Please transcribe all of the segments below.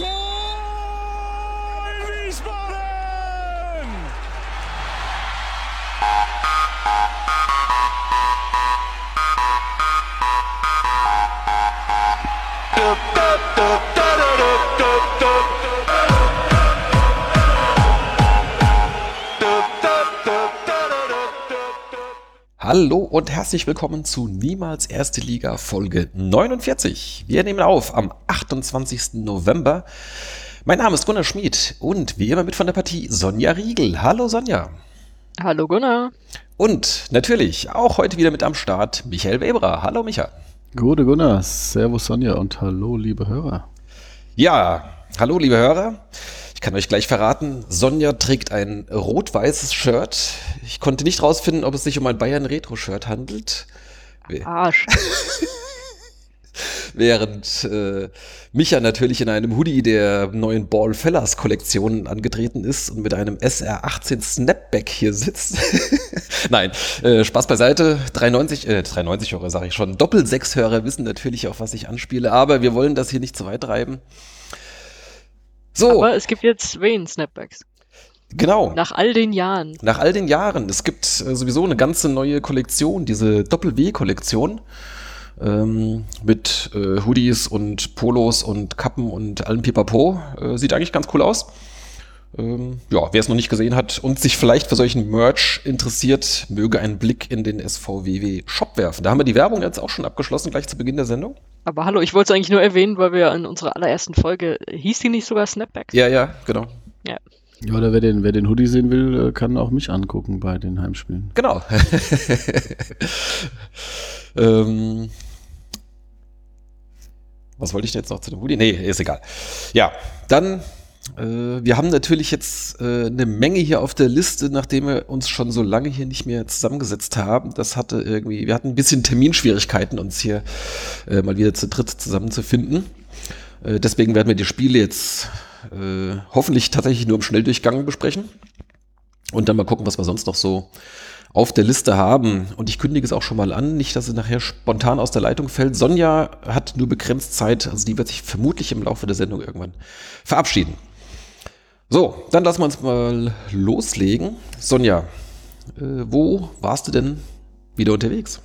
Tor in Wiesbaden! Hallo und herzlich willkommen zu Niemals Erste Liga Folge 49. Wir nehmen auf am 28. November. Mein Name ist Gunnar Schmid und wie immer mit von der Partie Sonja Riegel. Hallo Sonja. Hallo Gunnar. Und natürlich auch heute wieder mit am Start Michael Weberer. Hallo Micha. Gute Gunnar, Servus Sonja und hallo liebe Hörer. Ja, hallo liebe Hörer. Ich kann euch gleich verraten, Sonja trägt ein rot-weißes Shirt. Ich konnte nicht rausfinden, ob es sich um ein Bayern Retro-Shirt handelt. Arsch. Während äh, Micha natürlich in einem Hoodie der neuen Ball Fellas Kollektion angetreten ist und mit einem SR18 Snapback hier sitzt. Nein, äh, Spaß beiseite. 390, äh, 390 Hörer sage ich schon. Doppel-6-Hörer wissen natürlich, auf was ich anspiele, aber wir wollen das hier nicht zu weit treiben. So, Aber es gibt jetzt wen Snapbacks. genau. Nach all den Jahren. Nach all den Jahren. Es gibt äh, sowieso eine ganze neue Kollektion, diese Doppel-W-Kollektion. Ähm, mit äh, Hoodies und Polos und Kappen und allem Pipapo. Äh, sieht eigentlich ganz cool aus. Ähm, ja, wer es noch nicht gesehen hat und sich vielleicht für solchen Merch interessiert, möge einen Blick in den SVWW Shop werfen. Da haben wir die Werbung jetzt auch schon abgeschlossen, gleich zu Beginn der Sendung. Aber hallo, ich wollte es eigentlich nur erwähnen, weil wir in unserer allerersten Folge, hieß die nicht sogar Snapbacks? Ja, ja, genau. Ja. Ja, oder wer den, wer den Hoodie sehen will, äh, kann auch mich angucken bei den Heimspielen. Genau. ähm, was wollte ich denn jetzt noch zu dem Hoodie? Nee, ist egal. Ja, dann, wir haben natürlich jetzt äh, eine Menge hier auf der Liste, nachdem wir uns schon so lange hier nicht mehr zusammengesetzt haben. Das hatte irgendwie, wir hatten ein bisschen Terminschwierigkeiten, uns hier äh, mal wieder zu dritt zusammenzufinden. Äh, deswegen werden wir die Spiele jetzt äh, hoffentlich tatsächlich nur im Schnelldurchgang besprechen. Und dann mal gucken, was wir sonst noch so auf der Liste haben. Und ich kündige es auch schon mal an, nicht, dass es nachher spontan aus der Leitung fällt. Sonja hat nur begrenzt Zeit, also die wird sich vermutlich im Laufe der Sendung irgendwann verabschieden. So, dann lassen wir uns mal loslegen. Sonja, äh, wo warst du denn wieder unterwegs?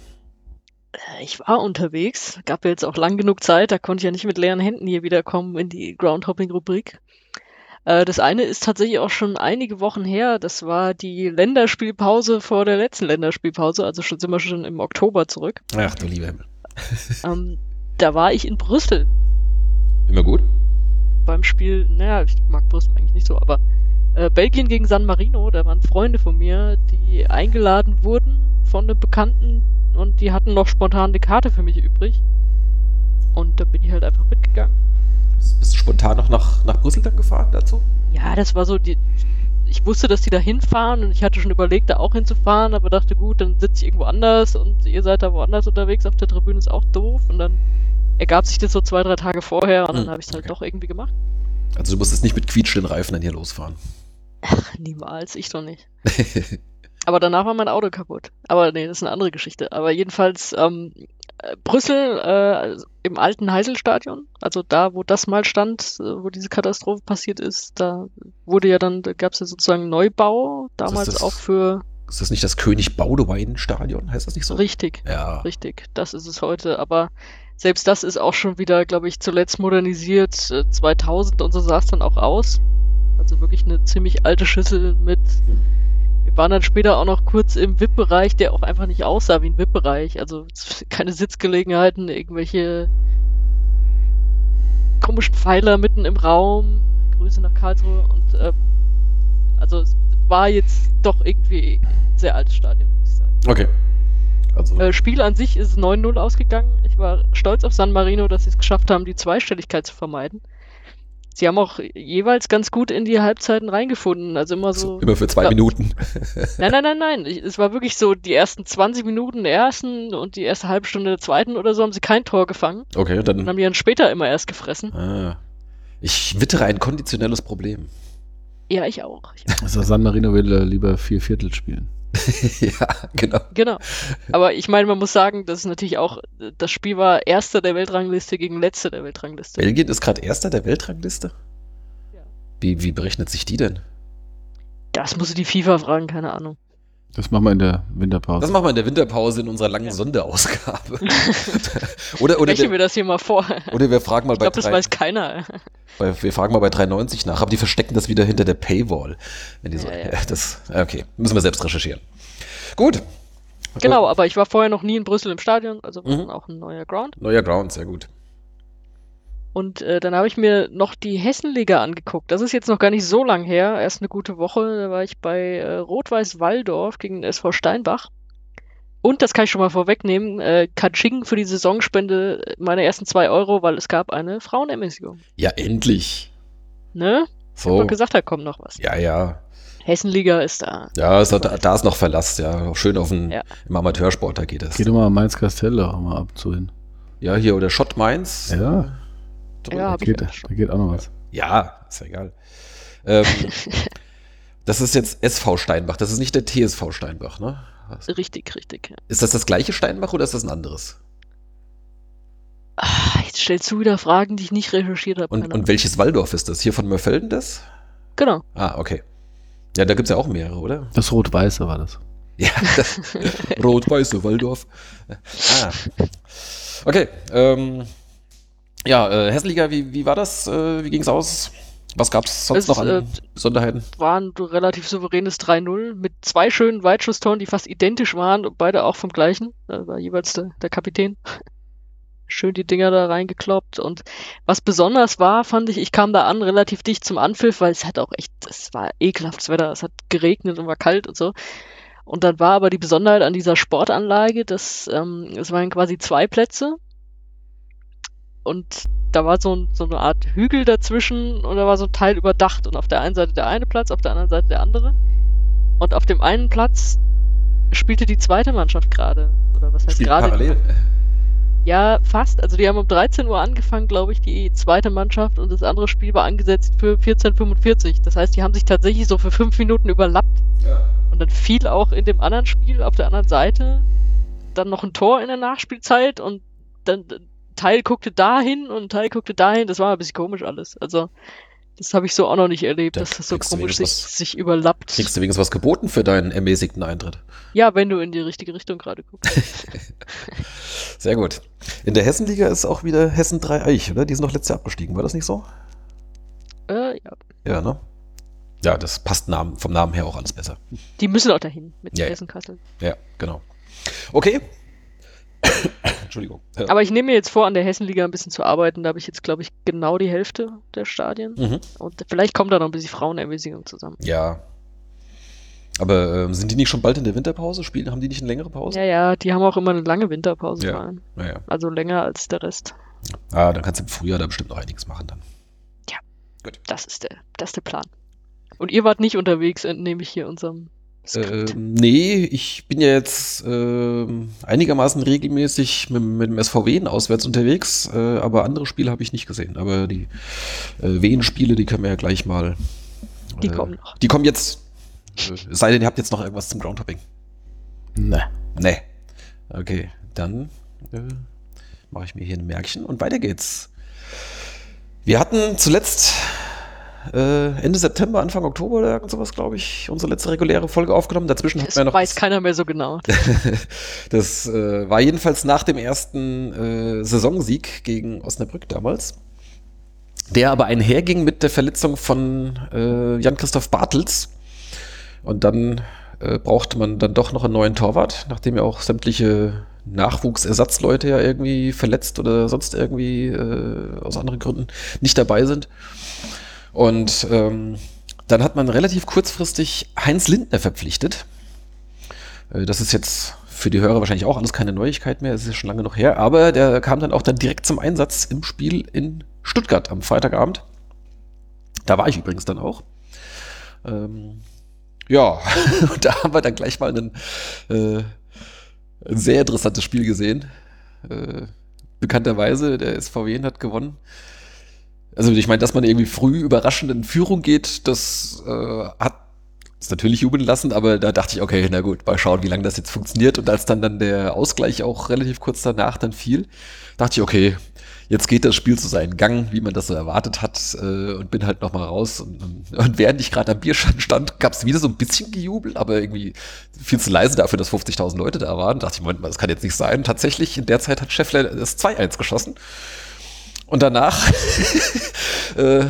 Äh, Ich war unterwegs, gab ja jetzt auch lang genug Zeit, da konnte ich ja nicht mit leeren Händen hier wiederkommen in die Groundhopping-Rubrik. Äh, Das eine ist tatsächlich auch schon einige Wochen her. Das war die Länderspielpause vor der letzten Länderspielpause, also schon sind wir schon im Oktober zurück. Ach du lieber Himmel. Ähm, da war ich in Brüssel Immer gut? Beim Spiel, naja, ich mag Brüssel eigentlich nicht so, aber äh, Belgien gegen San Marino, da waren Freunde von mir, die eingeladen wurden von einem Bekannten und die hatten noch spontan eine Karte für mich übrig. Und da bin ich halt einfach mitgegangen. Bist du spontan noch nach, nach Brüssel dann gefahren dazu? Ja, das war so die. Ich wusste, dass die da hinfahren und ich hatte schon überlegt, da auch hinzufahren, aber dachte, gut, dann sitze ich irgendwo anders und ihr seid da woanders unterwegs auf der Tribüne, ist auch doof. Und dann ergab sich das so zwei, drei Tage vorher und dann Hm, habe ich es halt okay. doch irgendwie gemacht. Also du musstest nicht mit quietschenden Reifen dann hier losfahren. Niemals, ich doch nicht. Aber danach war mein Auto kaputt. Aber nee, das ist eine andere Geschichte. Aber jedenfalls ähm, äh, Brüssel äh, im alten Heiselstadion, also da, wo das mal stand, äh, wo diese Katastrophe passiert ist, da wurde ja dann, da gab es ja sozusagen Neubau, damals das- auch für Ist das nicht das König Baudewein Stadion? Heißt das nicht so? richtig, Ja. richtig, das ist es heute. Aber selbst das ist auch schon wieder, glaube ich, zuletzt modernisiert. Äh, 2000 und so sah es dann auch aus. Also wirklich eine ziemlich alte Schüssel mit. Wir waren dann später auch noch kurz im VIP-Bereich, der auch einfach nicht aussah wie ein VIP-Bereich. Also keine Sitzgelegenheiten, irgendwelche komischen Pfeiler mitten im Raum. Grüße nach Karlsruhe. Und äh, also war jetzt doch irgendwie ein sehr altes Stadion, muss ich sagen. Okay. Also, Äh, Spiel an sich ist 9-0 ausgegangen. Ich war stolz auf San Marino, dass sie es geschafft haben, die Zweistelligkeit zu vermeiden. Sie haben auch jeweils ganz gut in die Halbzeiten reingefunden. Also immer so. immer für zwei Ja. Minuten. Nein, nein, nein, nein. Es war wirklich so, die ersten 20 Minuten der ersten und die erste halbe Stunde der zweiten oder so haben sie kein Tor gefangen. Okay, Und dann. haben die dann später immer erst gefressen. Ah. Ich wittere ein konditionelles Problem. Ja, ich auch. Ich auch. Also San Marino will äh, lieber vier Viertel spielen. ja, genau. Genau. Aber ich meine, man muss sagen, das ist natürlich auch, das Spiel war erster der Weltrangliste gegen letzter der Weltrangliste. Belgien ist gerade erster der Weltrangliste? Ja. Wie, wie berechnet sich die denn? Das musst du die FIFA fragen, keine Ahnung. Das machen wir in der Winterpause. Das machen wir in der Winterpause in unserer langen Ja. Sonderausgabe. oder, oder, Rechnen wir wir, das hier mal vor. oder wir fragen mal Ich bei, glaube, das weiß keiner. bei wir fragen mal bei 390 nach, aber die verstecken das wieder hinter der Paywall. Wenn die so, Ja, ja. Das, okay, müssen wir selbst recherchieren. Gut. Genau, aber ich war vorher noch nie in Brüssel im Stadion, also Mhm. auch ein neuer Ground. Neuer Ground, sehr gut. Und äh, dann habe ich mir noch die Hessenliga angeguckt. Das ist jetzt noch gar nicht so lang her, erst eine gute Woche. Da war ich bei äh, Rot-Weiß Walldorf gegen den SV Steinbach. Und das kann ich schon mal vorwegnehmen, äh, Katsching für die Saisonspende meine ersten zwei Euro, weil es gab eine Frauenermäßigung. Ja, endlich. Ne? Ich hab So. doch gesagt, da kommt noch was. Ja, ja. Hessenliga ist da. Ja, ist, noch- da, da ist noch Verlass, ja. Schön auf den, Ja. im Amateursport, da geht es. Geh doch mal Mainz Castell auch mal ab und zu hin. Ja, hier, oder Schott Mainz. Ja. Drüber. Ja, Da hab ich geht, ja da geht auch noch was. Ja, ist ja egal. Ähm, das ist jetzt SV Steinbach, das ist nicht der TSV Steinbach, ne? Was- Richtig, richtig. ja. Ist das das gleiche Steinbach oder ist das ein anderes? Ah, Jetzt stellst du wieder Fragen, die ich nicht recherchiert habe. Und, und welches Waldorf ist das? Hier von Mörfelden das? genau. Ah, okay. Ja, da gibt es ja auch mehrere, oder? Das Rot-Weiße war das. Ja, das Rot-Weiße Waldorf. Ah. Okay, ähm, ja, äh, Hessenliga, wie, wie war das? Äh, wie ging es aus? Was gab es sonst Es, noch an äh, Besonderheiten? war ein relativ souveränes 3-0 mit zwei schönen Weitschusstoren, die fast identisch waren und beide auch vom gleichen. Da war jeweils der, der Kapitän. Schön die Dinger da reingekloppt. Und was besonders war, fand ich, ich kam da an relativ dicht zum Anpfiff, weil es hat auch echt, es war ekelhaftes Wetter, es hat geregnet und war kalt und so. Und dann war aber die Besonderheit an dieser Sportanlage, dass ähm, es waren quasi zwei Plätze. Und da war so, ein, so eine Art Hügel dazwischen und da war so ein Teil überdacht. Und auf der einen Seite der eine Platz, auf der anderen Seite der andere. Und auf dem einen Platz spielte die zweite Mannschaft gerade. Oder was heißt gerade? parallel. Ja, fast. Also die haben um 13 Uhr angefangen, glaube ich, die zweite Mannschaft und das andere Spiel war angesetzt für 14.45. Das heißt, die haben sich tatsächlich so für fünf Minuten überlappt. Ja. Und dann fiel auch in dem anderen Spiel auf der anderen Seite dann noch ein Tor in der Nachspielzeit und dann Teil guckte dahin und Teil guckte dahin. Das war ein bisschen komisch alles. Also das habe ich so auch noch nicht erlebt, Da dass das so komisch sich, wenigstens sich überlappt. Kriegst du wenigstens was geboten für deinen ermäßigten Eintritt? Ja, wenn du in die richtige Richtung gerade guckst. Sehr gut. In der Hessenliga ist auch wieder Hessen 3 Eich, oder? Die sind noch letztes Jahr abgestiegen, war das nicht so? äh, ja. Ja, ne? Ja, das passt Namen, vom Namen her auch alles besser. Die müssen auch dahin mit Ja, ja. Hessen-Kassel. Ja, genau. Okay. Entschuldigung. Ja. Aber ich nehme mir jetzt vor, an der Hessenliga ein bisschen zu arbeiten. Da habe ich jetzt, glaube ich, genau die Hälfte der Stadien. Mhm. Und vielleicht kommt da noch ein bisschen Frauenermäßigung zusammen. Ja. Aber ähm, sind die nicht schon bald in der Winterpause? Spielen, haben die nicht eine längere Pause? Ja, ja, die haben auch immer eine lange Winterpause. Ja. allem. Naja. Also länger als der Rest. Ah, dann kannst du im Frühjahr da bestimmt noch einiges machen dann. Das ist der, das ist der Plan. Und ihr wart nicht unterwegs, entnehme ich hier unserem Ähm, nee, ich bin ja jetzt ähm, einigermaßen regelmäßig mit, mit dem SVW in auswärts unterwegs, äh, aber andere Spiele habe ich nicht gesehen. Aber die äh, Wien-Spiele, die können wir ja gleich mal. Die äh, kommen noch. Die kommen jetzt. Äh, es sei denn, ihr habt jetzt noch irgendwas zum Groundhopping. Ne. Nee. Okay, dann äh, mache ich mir hier ein Märkchen und weiter geht's. Wir hatten zuletzt äh, Ende September, Anfang Oktober oder irgend sowas, glaube ich, unsere letzte reguläre Folge aufgenommen. Dazwischen hatten Das wir noch weiß keiner mehr so genau. das äh, war jedenfalls nach dem ersten äh, Saisonsieg gegen Osnabrück damals, der aber einherging mit der Verletzung von äh, Jan-Christoph Bartels. Und dann äh, brauchte man dann doch noch einen neuen Torwart, nachdem ja auch sämtliche Nachwuchsersatzleute ja irgendwie verletzt oder sonst irgendwie äh, aus anderen Gründen nicht dabei sind. Und ähm, dann hat man relativ kurzfristig Heinz Lindner verpflichtet. Äh, Das ist jetzt für die Hörer wahrscheinlich auch alles keine Neuigkeit mehr, es ist ja schon lange noch her, aber der kam dann auch dann direkt zum Einsatz im Spiel in Stuttgart am Freitagabend. Da war ich übrigens dann auch. Ähm, ja, und da haben wir dann gleich mal einen, äh, ein sehr interessantes Spiel gesehen. Äh, bekannterweise, der SVW hat gewonnen. Also ich meine, dass man irgendwie früh überraschend in Führung geht, das äh, hat es natürlich jubeln lassen, aber da dachte ich, okay, na gut, mal schauen, wie lange das jetzt funktioniert. Und als dann dann der Ausgleich auch relativ kurz danach dann fiel, dachte ich, okay, jetzt geht das Spiel zu seinen Gang, wie man das so erwartet hat, äh, und bin halt nochmal raus. Und, und, während ich gerade am Bierstand stand, gab es wieder so ein bisschen Gejubel, aber irgendwie viel zu leise dafür, dass 50.000 Leute da waren. Da dachte ich, Moment mal, das kann jetzt nicht sein. Tatsächlich, in der Zeit hat Scheffler das 2-1 geschossen. Und danach, äh,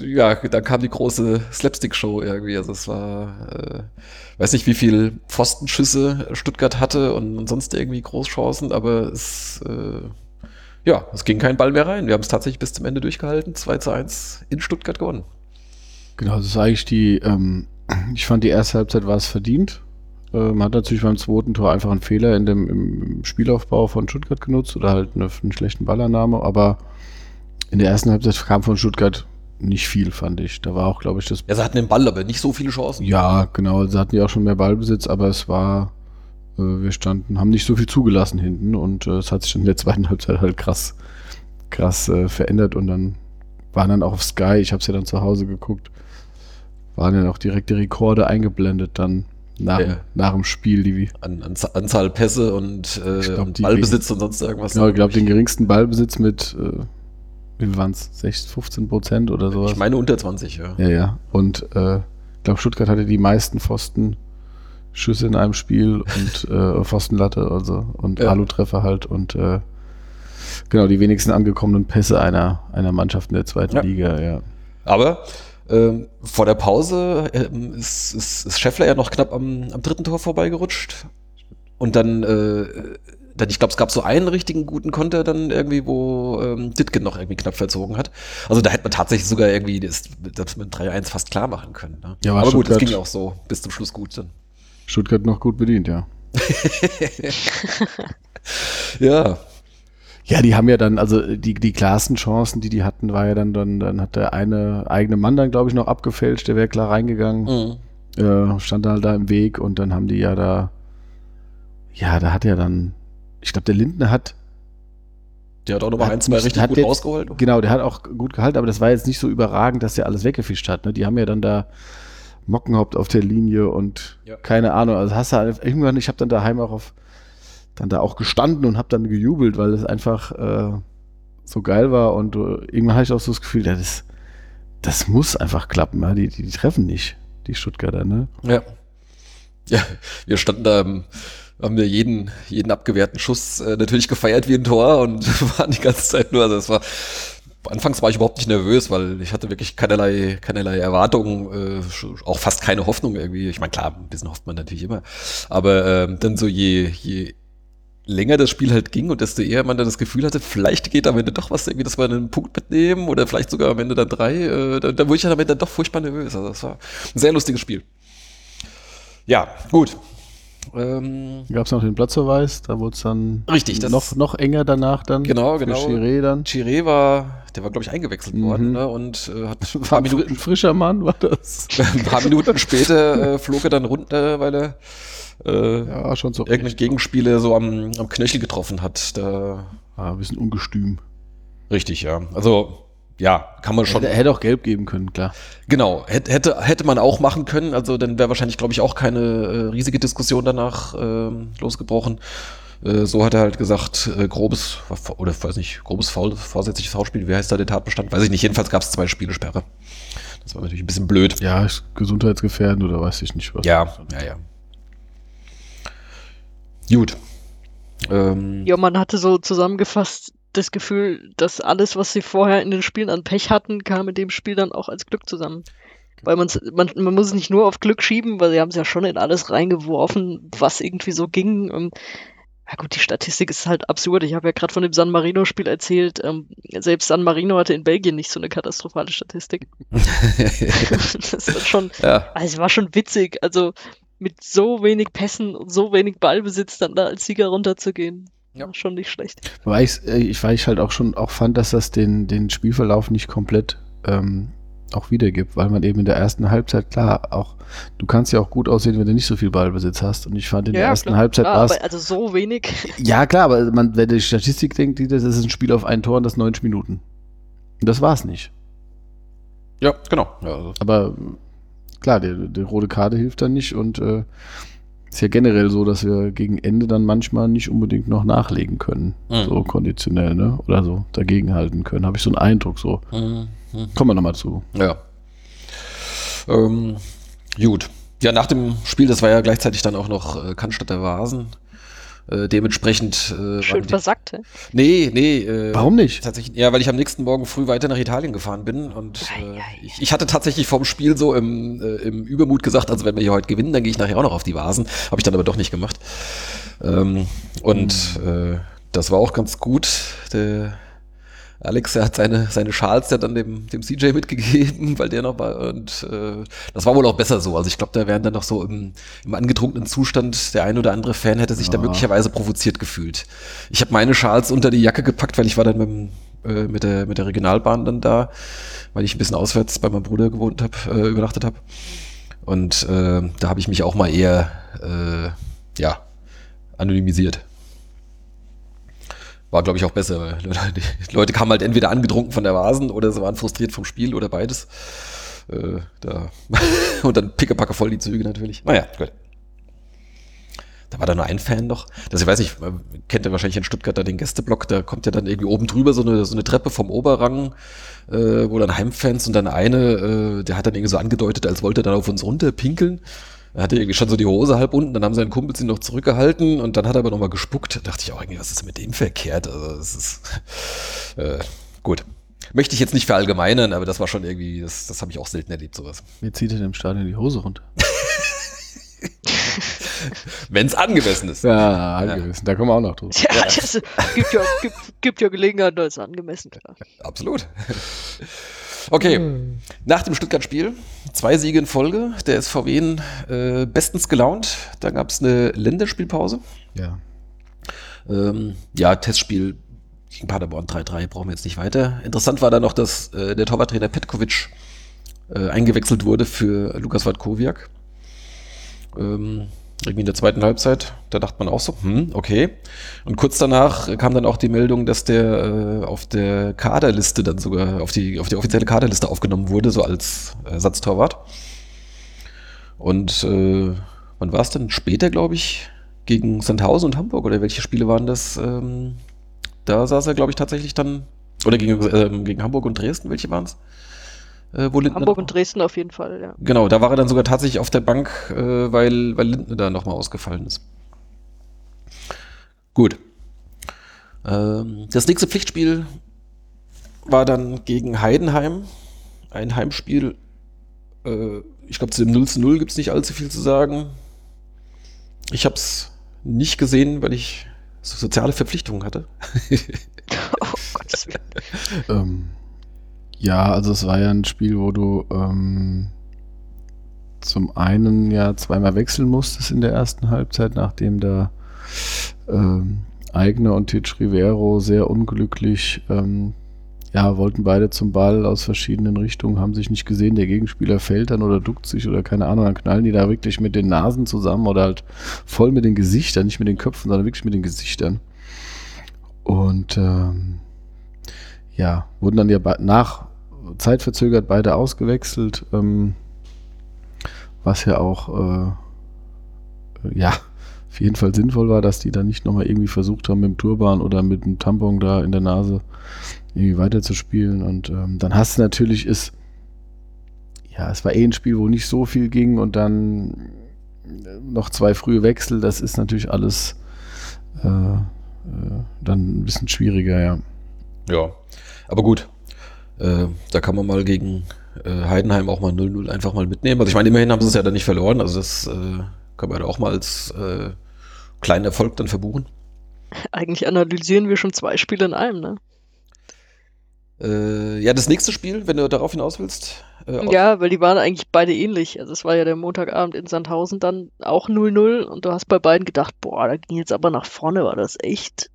ja, dann kam die große Slapstick-Show irgendwie. Also es war, äh, weiß nicht, wie viel Pfostenschüsse Stuttgart hatte und, sonst irgendwie Großchancen, aber es, äh, ja, es ging kein Ball mehr rein. Wir haben es tatsächlich bis zum Ende durchgehalten. 2 zu 1 in Stuttgart gewonnen. Genau, das ist eigentlich die, ähm, ich fand die erste Halbzeit war es verdient. Man hat natürlich beim zweiten Tor einfach einen Fehler in dem, im Spielaufbau von Stuttgart genutzt oder halt eine, einen schlechten Ballannahme, aber in der ersten Halbzeit kam von Stuttgart nicht viel, fand ich. Da war auch, glaube ich, das. Ja, sie hatten den Ball, aber nicht so viele Chancen. Ja, genau. Sie hatten ja auch schon mehr Ballbesitz, aber es war, äh, wir standen, haben nicht so viel zugelassen hinten und äh, es hat sich in der zweiten Halbzeit halt krass, krass äh, verändert und dann waren dann auch auf Sky, ich habe es ja dann zu Hause geguckt, waren dann auch direkt die Rekorde eingeblendet dann nach, Ja. nach dem Spiel, die wie. An, an Anzahl Pässe und, äh, glaub, und Ballbesitz und sonst irgendwas. Genau, ich glaube, den geringsten Ballbesitz mit, äh, wie waren es, 16, 15 Prozent oder sowas. ich meine unter 20, ja. Ja, ja. Und äh, ich glaube, Stuttgart hatte die meisten Pfostenschüsse in einem Spiel und äh, Pfostenlatte also und Ja. Alu-Treffer halt und äh, genau die wenigsten angekommenen Pässe einer, einer Mannschaft in der zweiten Ja. Liga, ja. Aber ähm, vor der Pause ähm, ist, ist, ist Scheffler ja noch knapp am, am dritten Tor vorbeigerutscht. Und dann, äh, dann ich glaube, es gab so einen richtigen guten Konter dann irgendwie, wo ähm, Ditgen noch irgendwie knapp verzogen hat. Also da hätte man tatsächlich sogar irgendwie das, das mit 3-1 fast klar machen können. Ne? Ja, Aber gut, das Stuttgart- ging auch so bis zum Schluss gut dann. Stuttgart noch gut bedient, ja. Ja, Ja, die haben ja dann, also die, die klarsten Chancen, die die hatten, war ja dann, dann, dann hat der eine eigene Mann dann, glaube ich, noch abgefälscht, der wäre klar reingegangen. mhm. äh, stand halt da im Weg und dann haben die ja da, ja, da hat er dann, ich glaube, der Lindner hat, der hat auch noch mal Hat ein, zwei richtig hat gut jetzt- rausgeholt. genau, der hat auch gut gehalten, aber das war jetzt nicht so überragend, dass er alles weggefischt hat. Ne? Die haben ja dann da Mockenhaupt auf der Linie und Ja. keine Ahnung, also hast du halt, irgendwann, ich habe dann daheim auch auf, dann da auch gestanden und habe dann gejubelt, weil es einfach äh, so geil war und äh, irgendwann hatte ich auch so das Gefühl, ja, das, das muss einfach klappen, ja? die, die, die treffen nicht, die Stuttgarter, ne? Ja. Ja, wir standen da, ähm, haben wir jeden, jeden abgewehrten Schuss äh, natürlich gefeiert wie ein Tor und waren die ganze Zeit nur, also es war, anfangs war ich überhaupt nicht nervös, weil ich hatte wirklich keinerlei, keinerlei Erwartungen, äh, auch fast keine Hoffnung irgendwie. Ich meine, klar, ein bisschen hofft man natürlich immer, aber ähm, dann so je, je länger das Spiel halt ging und desto eher man dann das Gefühl hatte, vielleicht geht am Ende doch was, irgendwie, dass wir einen Punkt mitnehmen oder vielleicht sogar am Ende dann drei, äh, da, da wurde ich dann am Ende dann doch furchtbar nervös. Also das war ein sehr lustiges Spiel. Ja, gut. Ähm, Gab es noch den Platzverweis, da wurde es dann Richtig, noch, noch enger danach dann. Genau, genau. Chiré dann. Chiré war, der war, glaube ich, eingewechselt Mhm. worden ne, und äh, hat ein paar, Minuten, ein frischer Mann, war das? ein paar Minuten später äh, flog er dann runter, weil er äh, Ja, schon so. irgendwelche Gegenspiele so am, am Knöchel getroffen hat. Da, War ein bisschen ungestüm. richtig, ja. Also, ja, kann man schon. Hätte, hätte auch gelb geben können, klar. Genau, hätte, hätte, man auch machen können. Also dann wäre wahrscheinlich, glaube ich, auch keine äh, riesige Diskussion danach ähm, losgebrochen. Äh, so hat er halt gesagt, äh, grobes, oder weiß nicht, grobes Foul, vorsätzliches Foulspiel, wie heißt da der Tatbestand? Weiß ich nicht, jedenfalls gab es zwei Spielesperre. Das war natürlich ein bisschen blöd. Ja, ist gesundheitsgefährdend oder weiß ich nicht was. Ja, ja, ja. Gut. Ähm, Ja, man hatte so zusammengefasst das Gefühl, dass alles, was sie vorher in den Spielen an Pech hatten, kam in dem Spiel dann auch als Glück zusammen. Weil man, man muss es nicht nur auf Glück schieben, weil sie haben es ja schon in alles reingeworfen, was irgendwie so ging. Und, ja gut, die Statistik ist halt absurd. Ich habe ja gerade von dem San Marino-Spiel erzählt. Ähm, selbst San Marino hatte in Belgien nicht so eine katastrophale Statistik. das war schon, ja, also es war schon witzig. Also mit so wenig Pässen und so wenig Ballbesitz dann da als Sieger runterzugehen. Ja. War schon nicht schlecht. Weil ich, äh, ich, weil ich halt auch schon auch fand, dass das den, den Spielverlauf nicht komplett ähm, auch wiedergibt, weil man eben in der ersten Halbzeit, klar, auch, du kannst ja auch gut aussehen, wenn du nicht so viel Ballbesitz hast. Und ich fand in der ersten klar, Halbzeit war es. aber also so wenig. Ja, klar, aber man, wenn die Statistik denkt, die- das ist ein Spiel auf ein Tor und das 90 Minuten. Und das war's nicht. ja, genau. Ja, also, Aber klar, die, die rote Karte hilft dann nicht und äh, ist ja generell so, dass wir gegen Ende dann manchmal nicht unbedingt noch nachlegen können, Mhm. so konditionell, ne? Oder so dagegenhalten können. Habe ich so einen Eindruck so. Mhm. Kommen wir nochmal zu. Ja. Ähm, gut. Ja, nach dem Spiel, das war ja gleichzeitig dann auch noch äh, Cannstatter Vasen. Äh, dementsprechend. Äh, Schön versackt, hä? nee, nee. Äh, Warum nicht? Tatsächlich, ja, weil ich am nächsten Morgen früh weiter nach Italien gefahren bin und äh, ich, ich hatte tatsächlich vorm Spiel so im, äh, im Übermut gesagt, also wenn wir hier heute gewinnen, dann gehe ich nachher auch noch auf die Vasen. Habe ich dann aber doch nicht gemacht. Ähm, und äh, das war auch ganz gut. Der Alex, hat seine, seine Schals ja dann dem, dem CJ mitgegeben, weil der noch war. Und äh, das war wohl auch besser so. Also ich glaube, da wären dann noch so im, im angetrunkenen Zustand, der ein oder andere Fan hätte sich da Ja. möglicherweise provoziert gefühlt. Ich habe meine Schals unter die Jacke gepackt, weil ich war dann mit, dem, äh, mit, der, mit der Regionalbahn dann da, weil ich ein bisschen auswärts bei meinem Bruder gewohnt habe, äh, übernachtet habe. Und äh, da habe ich mich auch mal eher, äh, ja, anonymisiert. War, glaube ich, auch besser. weil die Leute kamen halt entweder angetrunken von der Vasen oder sie waren frustriert vom Spiel oder beides. Äh, da. Und dann pickepacke voll die Züge natürlich. Naja, gut. Da war da nur ein Fan noch. Das, ich weiß nicht, kennt ihr wahrscheinlich in Stuttgart da den Gästeblock, da kommt ja dann irgendwie oben drüber so eine, so eine Treppe vom Oberrang, äh, wo dann Heimfans und dann eine, äh, der hat dann irgendwie so angedeutet, als wollte er dann auf uns runterpinkeln. Er hatte irgendwie schon so die Hose halb unten, dann haben seine Kumpels ihn noch zurückgehalten und dann hat er aber nochmal gespuckt. Da dachte ich auch irgendwie, was ist mit dem verkehrt? Also, das ist, äh, gut. Möchte ich jetzt nicht verallgemeinern, aber das war schon irgendwie, das, das habe ich auch selten erlebt, sowas. Mir zieht er im Stadion die Hose runter. Wenn es angemessen ist. Ja, angewiesen. Da kommen wir auch noch drauf. Ja, das gibt ja, gibt, gibt ja Gelegenheit, das ist angemessen, klar. Absolut. Okay, nach dem Stuttgart-Spiel, zwei Siege in Folge, der SVW äh, bestens gelaunt. Dann gab es eine Länderspielpause. Ja. Ähm, ja, Testspiel gegen Paderborn 3-3, brauchen wir jetzt nicht weiter. Interessant war dann noch, dass äh, der Torwarttrainer Petkovic äh, eingewechselt wurde für Lukas Wadkowiak. Ähm, irgendwie in der zweiten Halbzeit. Da dachte man auch so, hm, okay. Und kurz danach kam dann auch die Meldung, dass der äh, auf der Kaderliste dann sogar, auf die, auf die offizielle Kaderliste aufgenommen wurde, so als Ersatztorwart. Und äh, wann war es denn? Später, glaube ich, gegen Sandhausen und Hamburg oder welche Spiele waren das? Ähm, da saß er, glaube ich, tatsächlich dann, oder gegen, ähm, gegen Hamburg und Dresden, welche waren es? Äh, wo Lindner Hamburg und Dresden auf jeden Fall, ja. Genau, da war er dann sogar tatsächlich auf der Bank, äh, weil, weil Lindner da nochmal ausgefallen ist. Gut. Ähm, das nächste Pflichtspiel war dann gegen Heidenheim. Ein Heimspiel. Äh, ich glaube, zu dem 0 zu 0 gibt es nicht allzu viel zu sagen. Ich habe es nicht gesehen, weil ich so soziale Verpflichtungen hatte. Oh Gottes Willen. Ähm, ja, also es war ja ein Spiel, wo du ähm, zum einen ja zweimal wechseln musstest in der ersten Halbzeit, nachdem da ähm, Eigner und Titsch Rivero sehr unglücklich ähm, ja, wollten beide zum Ball aus verschiedenen Richtungen, haben sich nicht gesehen, der Gegenspieler fällt dann oder duckt sich oder keine Ahnung, dann knallen die da wirklich mit den Nasen zusammen oder halt voll mit den Gesichtern, nicht mit den Köpfen, sondern wirklich mit den Gesichtern. Und ähm, ja, wurden dann ja nach zeitverzögert beide ausgewechselt, ähm, was ja auch äh, äh, ja auf jeden Fall sinnvoll war, dass die dann nicht nochmal irgendwie versucht haben, mit dem Turban oder mit dem Tampon da in der Nase irgendwie weiterzuspielen. Und ähm, dann hast du natürlich ist, ja, es war eh ein Spiel, wo nicht so viel ging und dann noch zwei frühe Wechsel, das ist natürlich alles äh, äh, dann ein bisschen schwieriger, ja. Ja, aber gut. Äh, da kann man mal gegen äh, Heidenheim auch mal 0-0 einfach mal mitnehmen. Also ich meine, immerhin haben sie es ja dann nicht verloren. Also das äh, kann man ja auch mal als äh, kleinen Erfolg dann verbuchen. Eigentlich analysieren wir schon zwei Spiele in einem, ne? Äh, ja, das nächste Spiel, wenn du darauf hinaus willst. Äh, Ja, weil die waren eigentlich beide ähnlich. Also es war ja der Montagabend in Sandhausen dann auch 0-0 und du hast bei beiden gedacht, boah, da ging jetzt aber nach vorne, war das echt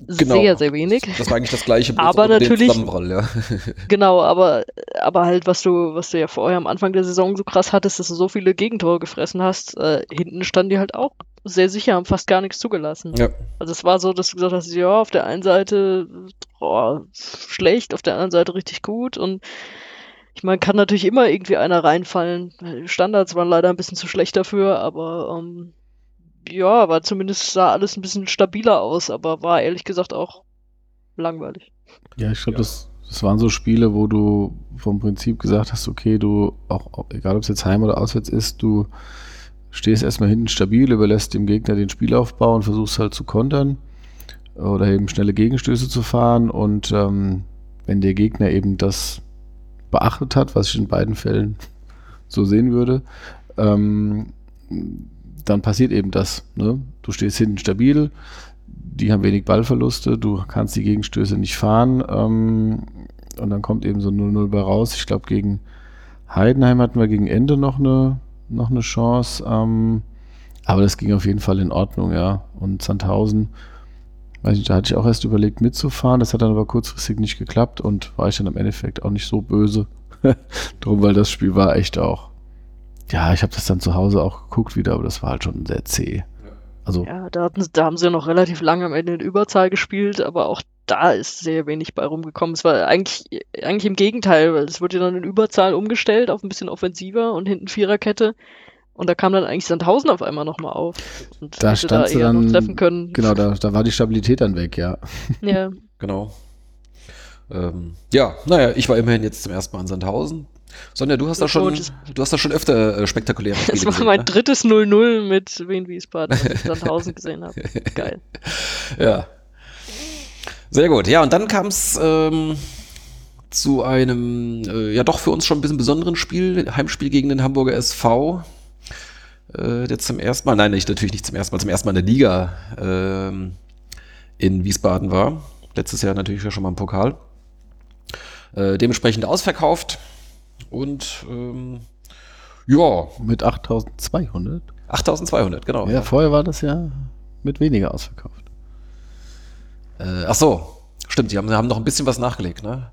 Genau. sehr, sehr wenig. Das war eigentlich das gleiche, bloß Aber natürlich- Zusammenprall, ja. Genau, aber, aber halt, was du, was du ja vorher am Anfang der Saison so krass hattest, dass du so viele Gegentore gefressen hast, äh, hinten standen die halt auch sehr sicher, haben fast gar nichts zugelassen. ja. Also es war so, dass du gesagt hast, ja, auf der einen Seite oh, schlecht, auf der anderen Seite richtig gut und Ich meine, kann natürlich immer irgendwie einer reinfallen. Standards waren leider ein bisschen zu schlecht dafür, aber ähm, ja, aber zumindest sah alles ein bisschen stabiler aus, aber war ehrlich gesagt auch langweilig. Ja, ich glaube, das, das waren so Spiele, wo du vom Prinzip gesagt hast, okay, du, auch, auch egal ob es jetzt heim oder auswärts ist, du stehst erstmal hinten stabil, überlässt dem Gegner den Spielaufbau und versuchst halt zu kontern oder eben schnelle Gegenstöße zu fahren und ähm, wenn der Gegner eben das beachtet hat, was ich in beiden Fällen so sehen würde, ähm, dann passiert eben das. Ne? Du stehst hinten stabil, die haben wenig Ballverluste, du kannst die Gegenstöße nicht fahren ähm, und dann kommt eben so 0-0 bei raus. Ich glaube, gegen Heidenheim hatten wir gegen Ende noch eine, noch eine Chance, ähm, aber das ging auf jeden Fall in Ordnung, ja. Und Sandhausen, weiß nicht, da hatte ich auch erst überlegt mitzufahren, das hat dann aber kurzfristig nicht geklappt und war ich dann im Endeffekt auch nicht so böse drum, weil das Spiel war echt auch. Ja, ich habe das dann zu Hause auch geguckt wieder, aber das war halt schon sehr zäh. Also Ja, da, hatten, da haben sie noch relativ lange am Ende in Überzahl gespielt, aber auch da ist sehr wenig bei rumgekommen. Es war eigentlich, eigentlich im Gegenteil, weil es wurde dann in Überzahl umgestellt auf ein bisschen offensiver und hinten Viererkette. Und da kam dann eigentlich Sandhausen auf einmal nochmal auf. Und Da du eher noch dann- treffen können. genau, da, da war die Stabilität dann weg, ja. Ja. Genau. Ähm, ja, naja, ich war immerhin jetzt zum ersten Mal in Sandhausen. Sonja, du hast da schon, du hast da schon öfter äh, spektakuläre Spiele Das war gesehen, mein ne? drittes 0-0 mit Wien Wiesbaden, was ich Sandhausen gesehen habe. Geil. Ja. Sehr gut. Ja, und dann kam es ähm, zu einem, äh, ja doch für uns schon ein bisschen besonderen Spiel, Heimspiel gegen den Hamburger SV. Äh, der zum ersten Mal, nein, nicht, natürlich nicht zum ersten Mal, zum ersten Mal in der Liga ähm, in Wiesbaden war. Letztes Jahr natürlich schon mal im Pokal. Äh, dementsprechend ausverkauft. Und ähm, ja, Mit 8200. 8200, genau. Ja, vorher war das ja mit weniger ausverkauft. Äh, ach so, stimmt, die haben, haben noch ein bisschen was nachgelegt, ne?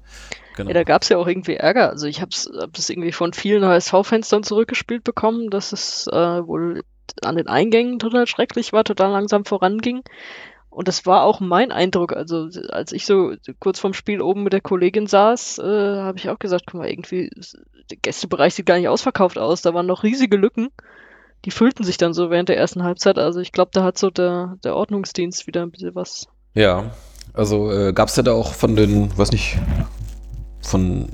Genau. Ja, da gab es ja auch irgendwie Ärger. Also ich habe hab das irgendwie von vielen HSV-Fans dann zurückgespielt bekommen, dass es äh, wohl an den Eingängen total schrecklich war, total langsam voranging. Und das war auch mein Eindruck. Also als ich so kurz vorm Spiel oben mit der Kollegin saß, äh, habe ich auch gesagt, guck mal, irgendwie, der Gästebereich sieht gar nicht ausverkauft aus. Da waren noch riesige Lücken. Die füllten sich dann so während der ersten Halbzeit. Also ich glaube, da hat so der, der Ordnungsdienst wieder ein bisschen was. Ja, also äh, gab es ja da auch von den, weiß nicht, von,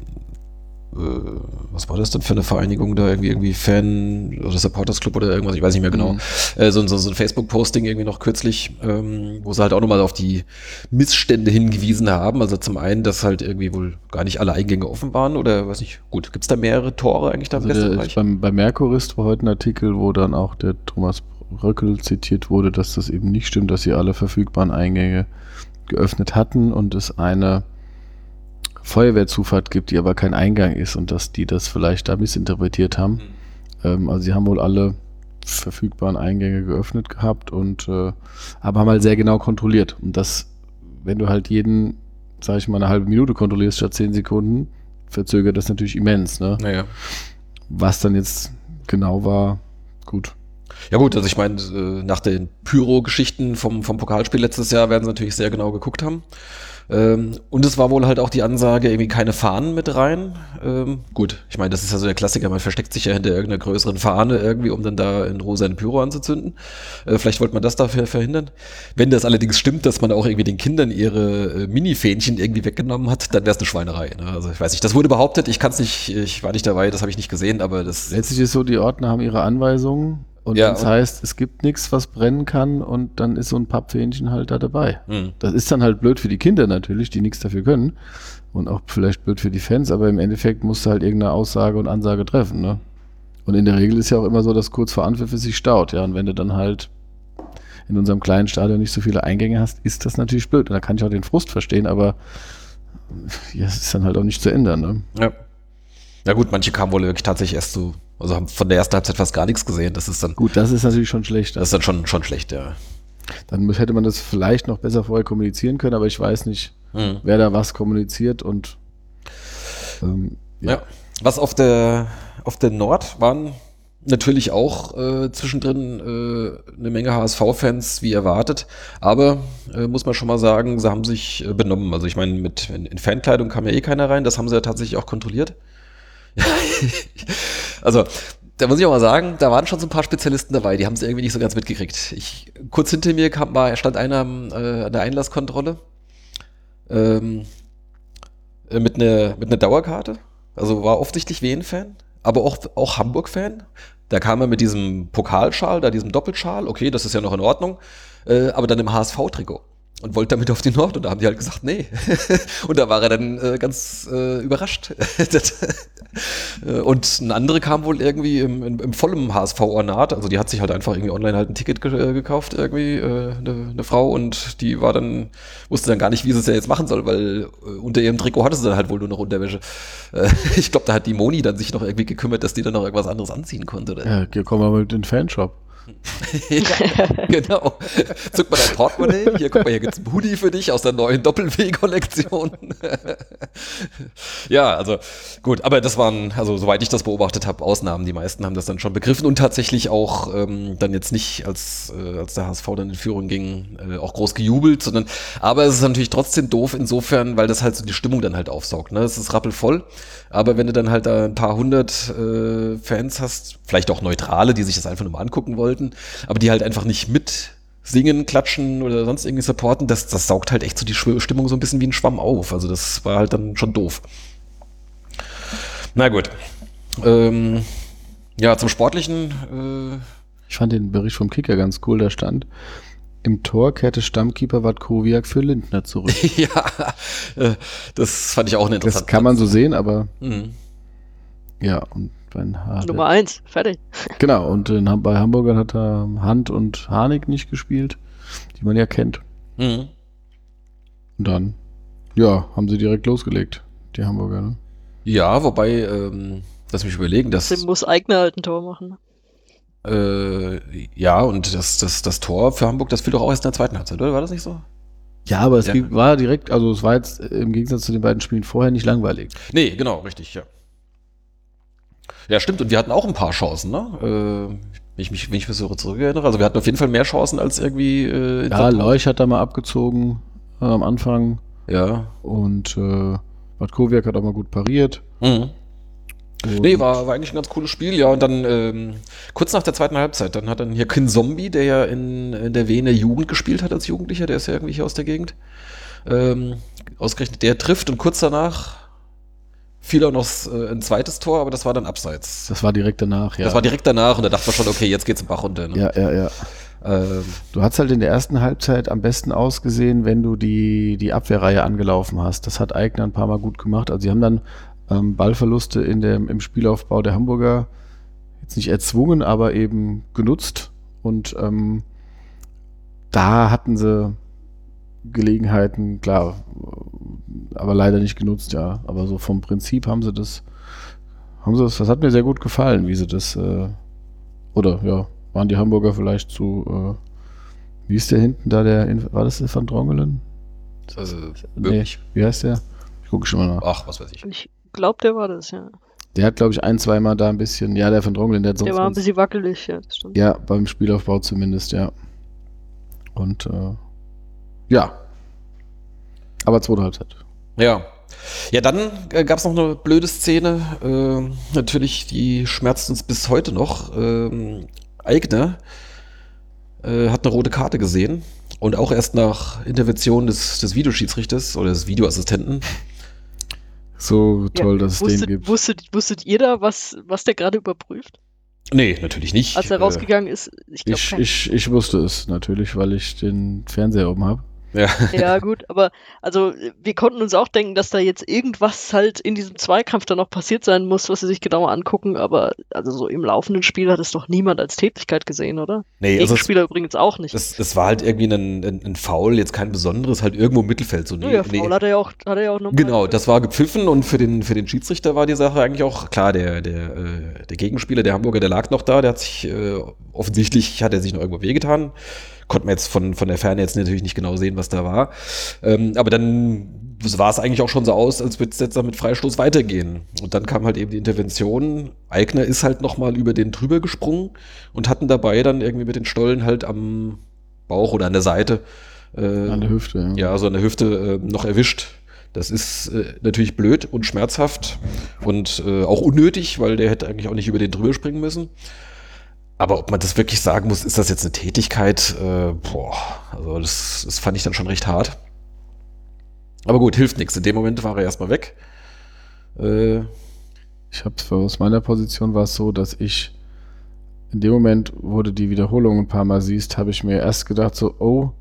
was war das denn für eine Vereinigung da, irgendwie, irgendwie Fan oder Supporters Club oder irgendwas, ich weiß nicht mehr genau, Mhm. äh, so, so, so ein Facebook-Posting irgendwie noch kürzlich, ähm, wo sie halt auch nochmal auf die Missstände hingewiesen haben. Also zum einen, dass halt irgendwie wohl gar nicht alle Eingänge offen waren oder weiß nicht, gut, gibt es da mehrere Tore eigentlich da im Also der, beim, bei Merkurist war heute ein Artikel, wo dann auch der Thomas Röckel zitiert wurde, dass das eben nicht stimmt, dass sie alle verfügbaren Eingänge geöffnet hatten und es eine Feuerwehrzufahrt gibt, die aber kein Eingang ist und dass die das vielleicht da missinterpretiert haben. Ähm, also sie haben wohl alle verfügbaren Eingänge geöffnet gehabt und äh, aber haben halt sehr genau kontrolliert. Und das, wenn du halt jeden, sag ich mal, eine halbe Minute kontrollierst statt zehn Sekunden, verzögert das natürlich immens, ne? Naja. Was dann jetzt genau war, gut. Ja gut, also ich meine, äh, nach den Pyro-Geschichten vom, vom Pokalspiel letztes Jahr werden sie natürlich sehr genau geguckt haben. Ähm, und es war wohl halt auch die Ansage, irgendwie keine Fahnen mit rein. Ähm, gut, ich meine, das ist ja so der Klassiker, man versteckt sich ja hinter irgendeiner größeren Fahne irgendwie, um dann da in Rosa ein Pyro anzuzünden. Äh, vielleicht wollte man das dafür verhindern. Wenn das allerdings stimmt, dass man auch irgendwie den Kindern ihre äh, Mini-Fähnchen irgendwie weggenommen hat, dann wäre es eine Schweinerei. Ne? Also ich weiß nicht, das wurde behauptet, ich kann es nicht, ich war nicht dabei, das habe ich nicht gesehen, aber das... Letztlich ist so, die Ordner haben ihre Anweisungen und Ja, das heißt, es gibt nichts, was brennen kann und dann ist so ein Pappfähnchen halt da dabei. Hm. Das ist dann halt blöd für die Kinder natürlich, die nichts dafür können und auch vielleicht blöd für die Fans, aber im Endeffekt musst du halt irgendeine Aussage und Ansage treffen, ne? Und in der Regel ist ja auch immer so, dass kurz vor Anpfiff es sich staut, ja, und wenn du dann halt in unserem kleinen Stadion nicht so viele Eingänge hast, ist das natürlich blöd. Und da kann ich auch den Frust verstehen, aber ja, es ist dann halt auch nicht zu ändern, ne? Ja. Ja gut, manche kamen wohl wirklich tatsächlich erst so, also haben von der ersten Halbzeit fast gar nichts gesehen. Das ist dann, Gut, das ist natürlich schon schlecht. das ist dann schon, schon schlecht, ja. Dann hätte man das vielleicht noch besser vorher kommunizieren können, aber ich weiß nicht, Hm. wer da was kommuniziert und ähm, Ja. Was auf der, auf der Nord waren natürlich auch äh, zwischendrin äh, eine Menge HSV-Fans, wie erwartet. Aber äh, muss man schon mal sagen, sie haben sich äh, benommen. Also ich meine, mit in, in Fankleidung kam ja eh keiner rein. Das haben sie ja tatsächlich auch kontrolliert. also, da muss ich auch mal sagen, da waren schon so ein paar Spezialisten dabei, die haben es irgendwie nicht so ganz mitgekriegt. Ich, kurz hinter mir kam, war, stand einer äh, an der Einlasskontrolle ähm, äh, mit einer mit einer Dauerkarte. Also war offensichtlich Wien-Fan, aber auch, auch Hamburg-Fan. Da kam er mit diesem Pokalschal, da diesem Doppelschal, okay, das ist ja noch in Ordnung, äh, aber dann im HSV-Trikot und wollte damit auf die Nord und da haben die halt gesagt, nee. und da war er dann äh, ganz äh, überrascht. Äh, und ein andere kam wohl irgendwie im, im, im vollen HSV-Ornat, also die hat sich halt einfach irgendwie online halt ein Ticket ge äh, gekauft, irgendwie, äh, eine, eine Frau und die war dann, wusste dann gar nicht, wie sie es ja jetzt machen soll, weil äh, unter ihrem Trikot hatte sie dann halt wohl nur noch Unterwäsche. Äh, ich glaube, da hat die Moni dann sich noch irgendwie gekümmert, dass die dann noch irgendwas anderes anziehen konnte. Oder? Ja, hier kommen in den Fanshop. Ja, genau. Zück mal dein Portemonnaie. Hier, guck mal, hier gibt's ein Hoodie für dich aus der neuen Doppel-W-Kollektion. ja, also gut, aber das waren, also soweit ich das beobachtet habe, Ausnahmen. Die meisten haben das dann schon begriffen und tatsächlich auch ähm, dann jetzt nicht, als, äh, als der HSV dann in Führung ging, äh, auch groß gejubelt, sondern, aber es ist natürlich trotzdem doof insofern, weil das halt so die Stimmung dann halt aufsaugt. Ne? Es ist rappelvoll, aber wenn du dann halt da ein paar hundert äh, Fans hast, vielleicht auch Neutrale, die sich das einfach nur mal angucken wollten, aber die halt einfach nicht mit singen, klatschen oder sonst irgendwie supporten, das, das saugt halt echt so die Stimmung so ein bisschen wie ein Schwamm auf. Also das war halt dann schon doof. Na gut. Ähm, ja, zum Sportlichen. Äh, ich fand den Bericht vom Kicker ganz cool, da stand. Im Tor kehrte Stammkeeper Watkowiak für Lindner zurück. ja, äh, das fand ich auch eine interessante. Das kann man so sehen, aber mhm. ja, und Nummer eins, fertig. Genau, und in, bei Hamburgern hat er Hand und Harnik nicht gespielt, die man ja kennt. Mhm. Und dann, ja, haben sie direkt losgelegt, die Hamburger. Ne? Ja, wobei, ähm, lass mich überlegen, dass. Dem muss Eigner halt ein Tor machen. Äh, ja, und das, das, das Tor für Hamburg, das fiel doch auch erst in der zweiten Halbzeit, oder? War das nicht so? Ja, aber es ja. war direkt, also es war jetzt im Gegensatz zu den beiden Spielen vorher nicht langweilig. Nee, genau, richtig, ja. Ja, stimmt. Und wir hatten auch ein paar Chancen, ne? Äh, wenn ich mich, wenn ich mich so zurückerinnere. Also wir hatten auf jeden Fall mehr Chancen als irgendwie. Äh, ja, Leuch hat da mal abgezogen äh, am Anfang. Ja. Und äh, Matkowiak hat auch mal gut pariert. Mhm. Und nee, war, war eigentlich ein ganz cooles Spiel, ja. Und dann ähm, kurz nach der zweiten Halbzeit, dann hat dann hier Kin Zombie, der ja in, in der Wiener Jugend gespielt hat als Jugendlicher, der ist ja irgendwie hier aus der Gegend, ähm, ausgerechnet, der trifft und kurz danach fiel auch noch äh, ein zweites Tor, aber das war dann abseits. Das war direkt danach, ja. Das war direkt danach und da dachte man schon, okay, jetzt geht's im Bach runter. Ne? Ja, ja, ja. Ähm, du hast halt in der ersten Halbzeit am besten ausgesehen, wenn du die, die Abwehrreihe angelaufen hast. Das hat Eigner ein paar Mal gut gemacht. Also sie haben dann ähm, Ballverluste in dem, im Spielaufbau der Hamburger jetzt nicht erzwungen, aber eben genutzt. Und ähm, da hatten sie Gelegenheiten, klar, aber leider nicht genutzt, ja. Aber so vom Prinzip haben sie das, haben sie das, das hat mir sehr gut gefallen, wie sie das, äh, oder ja, waren die Hamburger vielleicht zu, äh, wie ist der hinten da, der, war das der Van Drongelen? Also, nee, wie heißt der? Ich gucke schon mal nach. Ach, was weiß ich. Ich glaube, der war das, ja. Der hat, glaube ich, ein, zweimal da ein bisschen, ja, der Van Drongelen, der hat sonst. Der war ein bisschen wackelig, ja, das stimmt. Ja, beim Spielaufbau zumindest, ja. Und, äh, ja. Aber zweite Halbzeit. Ja. Ja, dann äh, gab es noch eine blöde Szene. Äh, natürlich, die schmerzt uns bis heute noch. Ähm, Eigner äh, hat eine rote Karte gesehen und auch erst nach Intervention des, des Videoschiedsrichters oder des Videoassistenten. So toll, ja, dass es wusstet, den gibt. Wusstet, wusstet ihr da, was, was der gerade überprüft? Nee, natürlich nicht. Als er rausgegangen ist, ich glaube. Ich, ich, ich wusste es natürlich, weil ich den Fernseher oben habe. Ja. ja, gut, aber also wir konnten uns auch denken, dass da jetzt irgendwas halt in diesem Zweikampf dann noch passiert sein muss, was sie sich genauer angucken, aber also so im laufenden Spiel hat es doch niemand als Tätigkeit gesehen, oder? Nee, also Spieler übrigens auch nicht. Es, es, war halt irgendwie ein, ein, ein, Foul, jetzt kein besonderes, halt irgendwo im Mittelfeld. So, nee, ja, Foul nee. hat er ja auch, hat er ja auch normal. Genau, das war gepfiffen und für den, für den Schiedsrichter war die Sache eigentlich auch klar, der, der, äh, der Gegenspieler, der Hamburger, der lag noch da, der hat sich äh, offensichtlich, hat er sich noch irgendwo wehgetan konnte man jetzt von, von der Ferne jetzt natürlich nicht genau sehen, was da war. Ähm, aber dann war es eigentlich auch schon so aus, als würde es jetzt mit Freistoß weitergehen. Und dann kam halt eben die Intervention. Eigner ist halt nochmal über den drüber gesprungen und hatten dabei dann irgendwie mit den Stollen halt am Bauch oder an der Seite. Äh, an der Hüfte, ja. Ja, so an der Hüfte äh, noch erwischt. Das ist äh, natürlich blöd und schmerzhaft und äh, auch unnötig, weil der hätte eigentlich auch nicht über den drüber springen müssen. Aber ob man das wirklich sagen muss, ist das jetzt eine Tätigkeit? Äh, boah, also das, das fand ich dann schon recht hart. Aber gut, hilft nichts. In dem Moment war er erstmal weg. Äh, Ich habe aus meiner Position war es so, dass ich in dem Moment, wo du die Wiederholung ein paar Mal siehst, habe ich mir erst gedacht so, oh,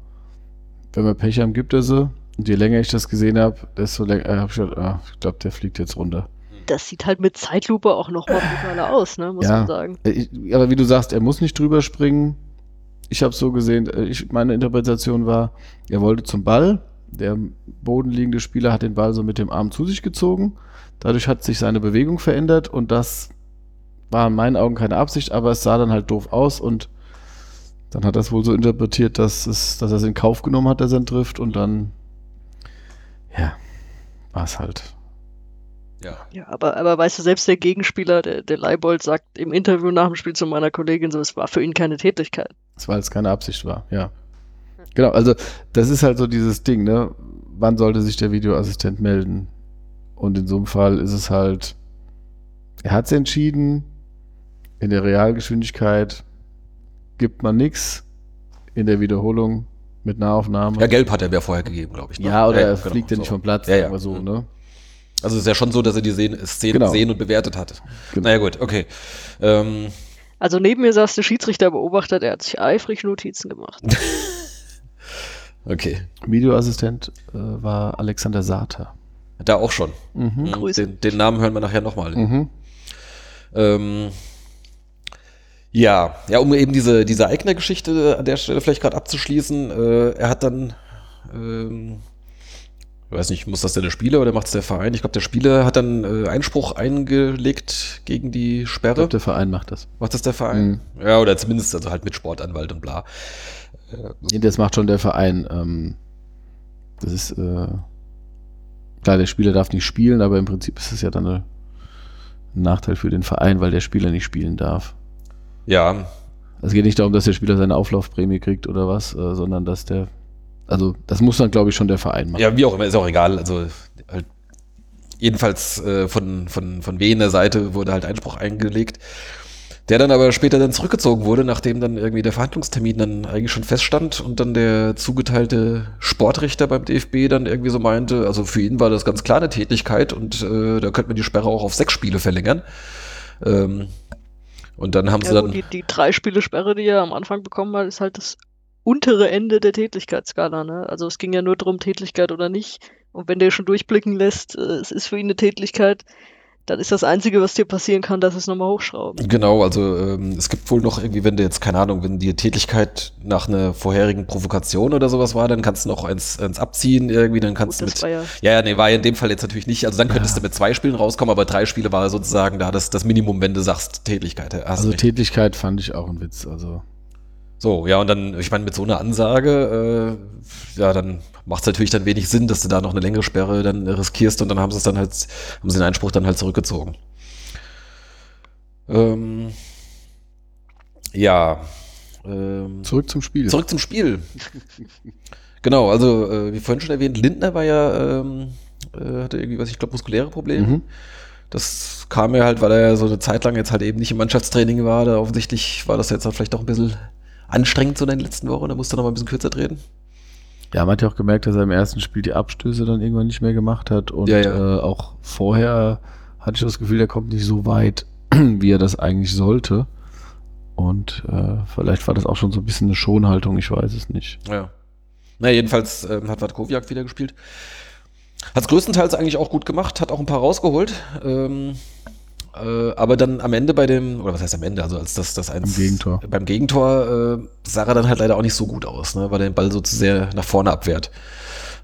wenn wir Pech haben, gibt er sie. Und je länger ich das gesehen habe, desto länger äh, habe ich gedacht, ah, ich glaube, der fliegt jetzt runter. Das sieht halt mit Zeitlupe auch noch mal brutaler aus, ne, muss Ja. man sagen. Äh, Ich, aber wie du sagst, er muss nicht drüber springen. Ich habe so gesehen, äh, ich, meine Interpretation war, er wollte zum Ball. Der bodenliegende Spieler hat den Ball so mit dem Arm zu sich gezogen. Dadurch hat sich seine Bewegung verändert und das war in meinen Augen keine Absicht, aber es sah dann halt doof aus und dann hat er es wohl so interpretiert, dass, es, dass er es in Kauf genommen hat, dass er ihn trifft und dann, ja, war es halt. Ja. Ja, aber, aber weißt du, selbst der Gegenspieler, der, der Leibold, sagt im Interview nach dem Spiel zu meiner Kollegin so, es war für ihn keine Tätigkeit. Das weil es keine Absicht war, ja. Genau, also das ist halt so dieses Ding, ne? Wann sollte sich der Videoassistent melden? Und in so einem Fall ist es halt, er hat es entschieden, in der Realgeschwindigkeit gibt man nichts, in der Wiederholung mit Nahaufnahme. ja, gelb hat er mir vorher gegeben, glaube ich. ne? Ja, oder er genau, fliegt ja nicht so. vom Platz, Ja, ja. aber so, ne? Also es ist ja schon so, dass er die Szene, Genau. gesehen und bewertet hat. Genau. Naja gut, okay. Ähm, Also neben mir saß der Schiedsrichter beobachtet, er hat sich eifrig Notizen gemacht. okay. Videoassistent äh, war Alexander Sater. Da auch schon. Mhm. Mhm. Grüße. Den, den Namen hören wir nachher nochmal. Mhm. Ähm, ja, ja, um eben diese, diese Eigner-Geschichte an der Stelle vielleicht gerade abzuschließen. Äh, er hat dann, ähm, ich weiß nicht, muss das denn der Spieler oder macht es der Verein? Ich glaube, der Spieler hat dann äh, Einspruch eingelegt gegen die Ich Sperre. glaube, der Verein macht das. macht das der Verein? Ja, oder zumindest also halt mit Sportanwalt und bla. Nee, das macht schon der Verein. Ähm, das ist äh, klar, der Spieler darf nicht spielen, aber im Prinzip ist es ja dann eine, ein Nachteil für den Verein, weil der Spieler nicht spielen darf. Ja, Es geht nicht darum, dass der Spieler seine Auflaufprämie kriegt oder was, äh, sondern dass der, also das muss dann glaube ich schon der Verein machen. Ja, wie auch immer, ist auch egal. Also halt, jedenfalls äh, von, von, von Wiener Seite wurde halt Einspruch eingelegt, der dann aber später dann zurückgezogen wurde, nachdem dann irgendwie der Verhandlungstermin dann eigentlich schon feststand und dann der zugeteilte Sportrichter beim DFB dann irgendwie so meinte, also für ihn war das ganz klar eine Tätigkeit und äh, da könnte man die Sperre auch auf sechs Spiele verlängern. Ähm, und dann haben sie Ja, dann. gut, die, die drei Spiele Sperre, die er am Anfang bekommen hat, ist halt das untere Ende der Tätigkeitsskala. Ne? Also es ging ja nur darum, Tätigkeit oder nicht. Und wenn der schon durchblicken lässt, äh, es ist für ihn eine Tätigkeit, dann ist das Einzige, was dir passieren kann, dass es nochmal hochschrauben. Genau, also ähm, es gibt wohl noch irgendwie, wenn du jetzt, keine Ahnung, wenn die Tätigkeit nach einer vorherigen Provokation oder sowas war, dann kannst du noch eins, eins abziehen irgendwie, dann kannst Gut, du mit. war ja Ja, ja, nee, war ja in dem Fall jetzt natürlich nicht. Also dann könntest du mit zwei Spielen rauskommen, aber drei Spiele war sozusagen da das, das Minimum, wenn du sagst Tätigkeit. Also recht. Tätigkeit fand ich auch ein Witz. Also so, ja, und dann, ich meine, mit so einer Ansage, äh, ja, dann macht es natürlich dann wenig Sinn, dass du da noch eine längere Sperre dann riskierst und dann haben sie es dann halt, haben sie den Einspruch dann halt zurückgezogen. Ähm, ja. Ähm, zurück zum Spiel. Zurück zum Spiel. genau, also äh, wie vorhin schon erwähnt, Lindner war ja, ähm, äh, hatte irgendwie, was ich glaube, muskuläre Probleme. Mhm. Das kam ja halt, weil er ja so eine Zeit lang jetzt halt eben nicht im Mannschaftstraining war. Da offensichtlich war das jetzt halt vielleicht auch ein bisschen anstrengend so in den letzten Wochen. Da musste er noch mal ein bisschen kürzer treten. Ja, man hat ja auch gemerkt, dass er im ersten Spiel die Abstöße dann irgendwann nicht mehr gemacht hat. Und Ja, ja. Äh, auch vorher hatte ich das Gefühl, der kommt nicht so weit, wie er das eigentlich sollte. Und äh, vielleicht war das auch schon so ein bisschen eine Schonhaltung, ich weiß es nicht. Ja. Na, jedenfalls ähm, hat Watkowiak wieder gespielt. Hat es größtenteils eigentlich auch gut gemacht, hat auch ein paar rausgeholt. Ähm, äh, aber dann am Ende bei dem, oder was heißt am Ende, also als das, das eins, Beim Gegentor. Beim Gegentor äh, sah er dann halt leider auch nicht so gut aus, ne, weil er den Ball so zu sehr nach vorne abwehrt.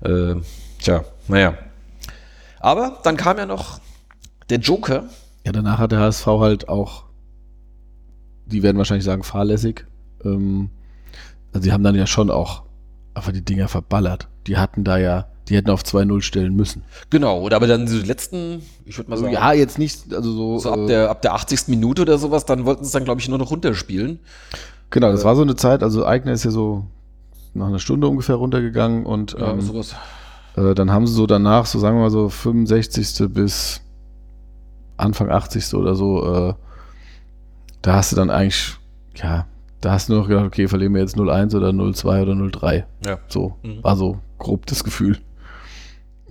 Äh, tja, naja. Aber dann kam ja noch der Joker. Ja, danach hat der HSV halt auch, die werden wahrscheinlich sagen, fahrlässig. Ähm, also die haben dann ja schon auch einfach die Dinger verballert. Die hatten da ja, die hätten auf 2-0 stellen müssen. Genau, oder aber dann die letzten, ich würde mal Also, sagen, ja, jetzt nicht, also so. so ab äh, der, ab der 80. Minute oder sowas, dann wollten sie es dann, glaube ich, nur noch runterspielen. Genau, das war so eine Zeit, also Eigner ist ja so nach einer Stunde ungefähr runtergegangen und Ja, ähm, sowas. Äh, dann haben sie so danach, so sagen wir mal so 65. bis Anfang 80. oder so, äh, da hast du dann eigentlich, ja, da hast du noch gedacht, okay, verlieren wir jetzt 0-1 oder 0-2 oder 0-3. Ja. So, Mhm. war so grob das Gefühl.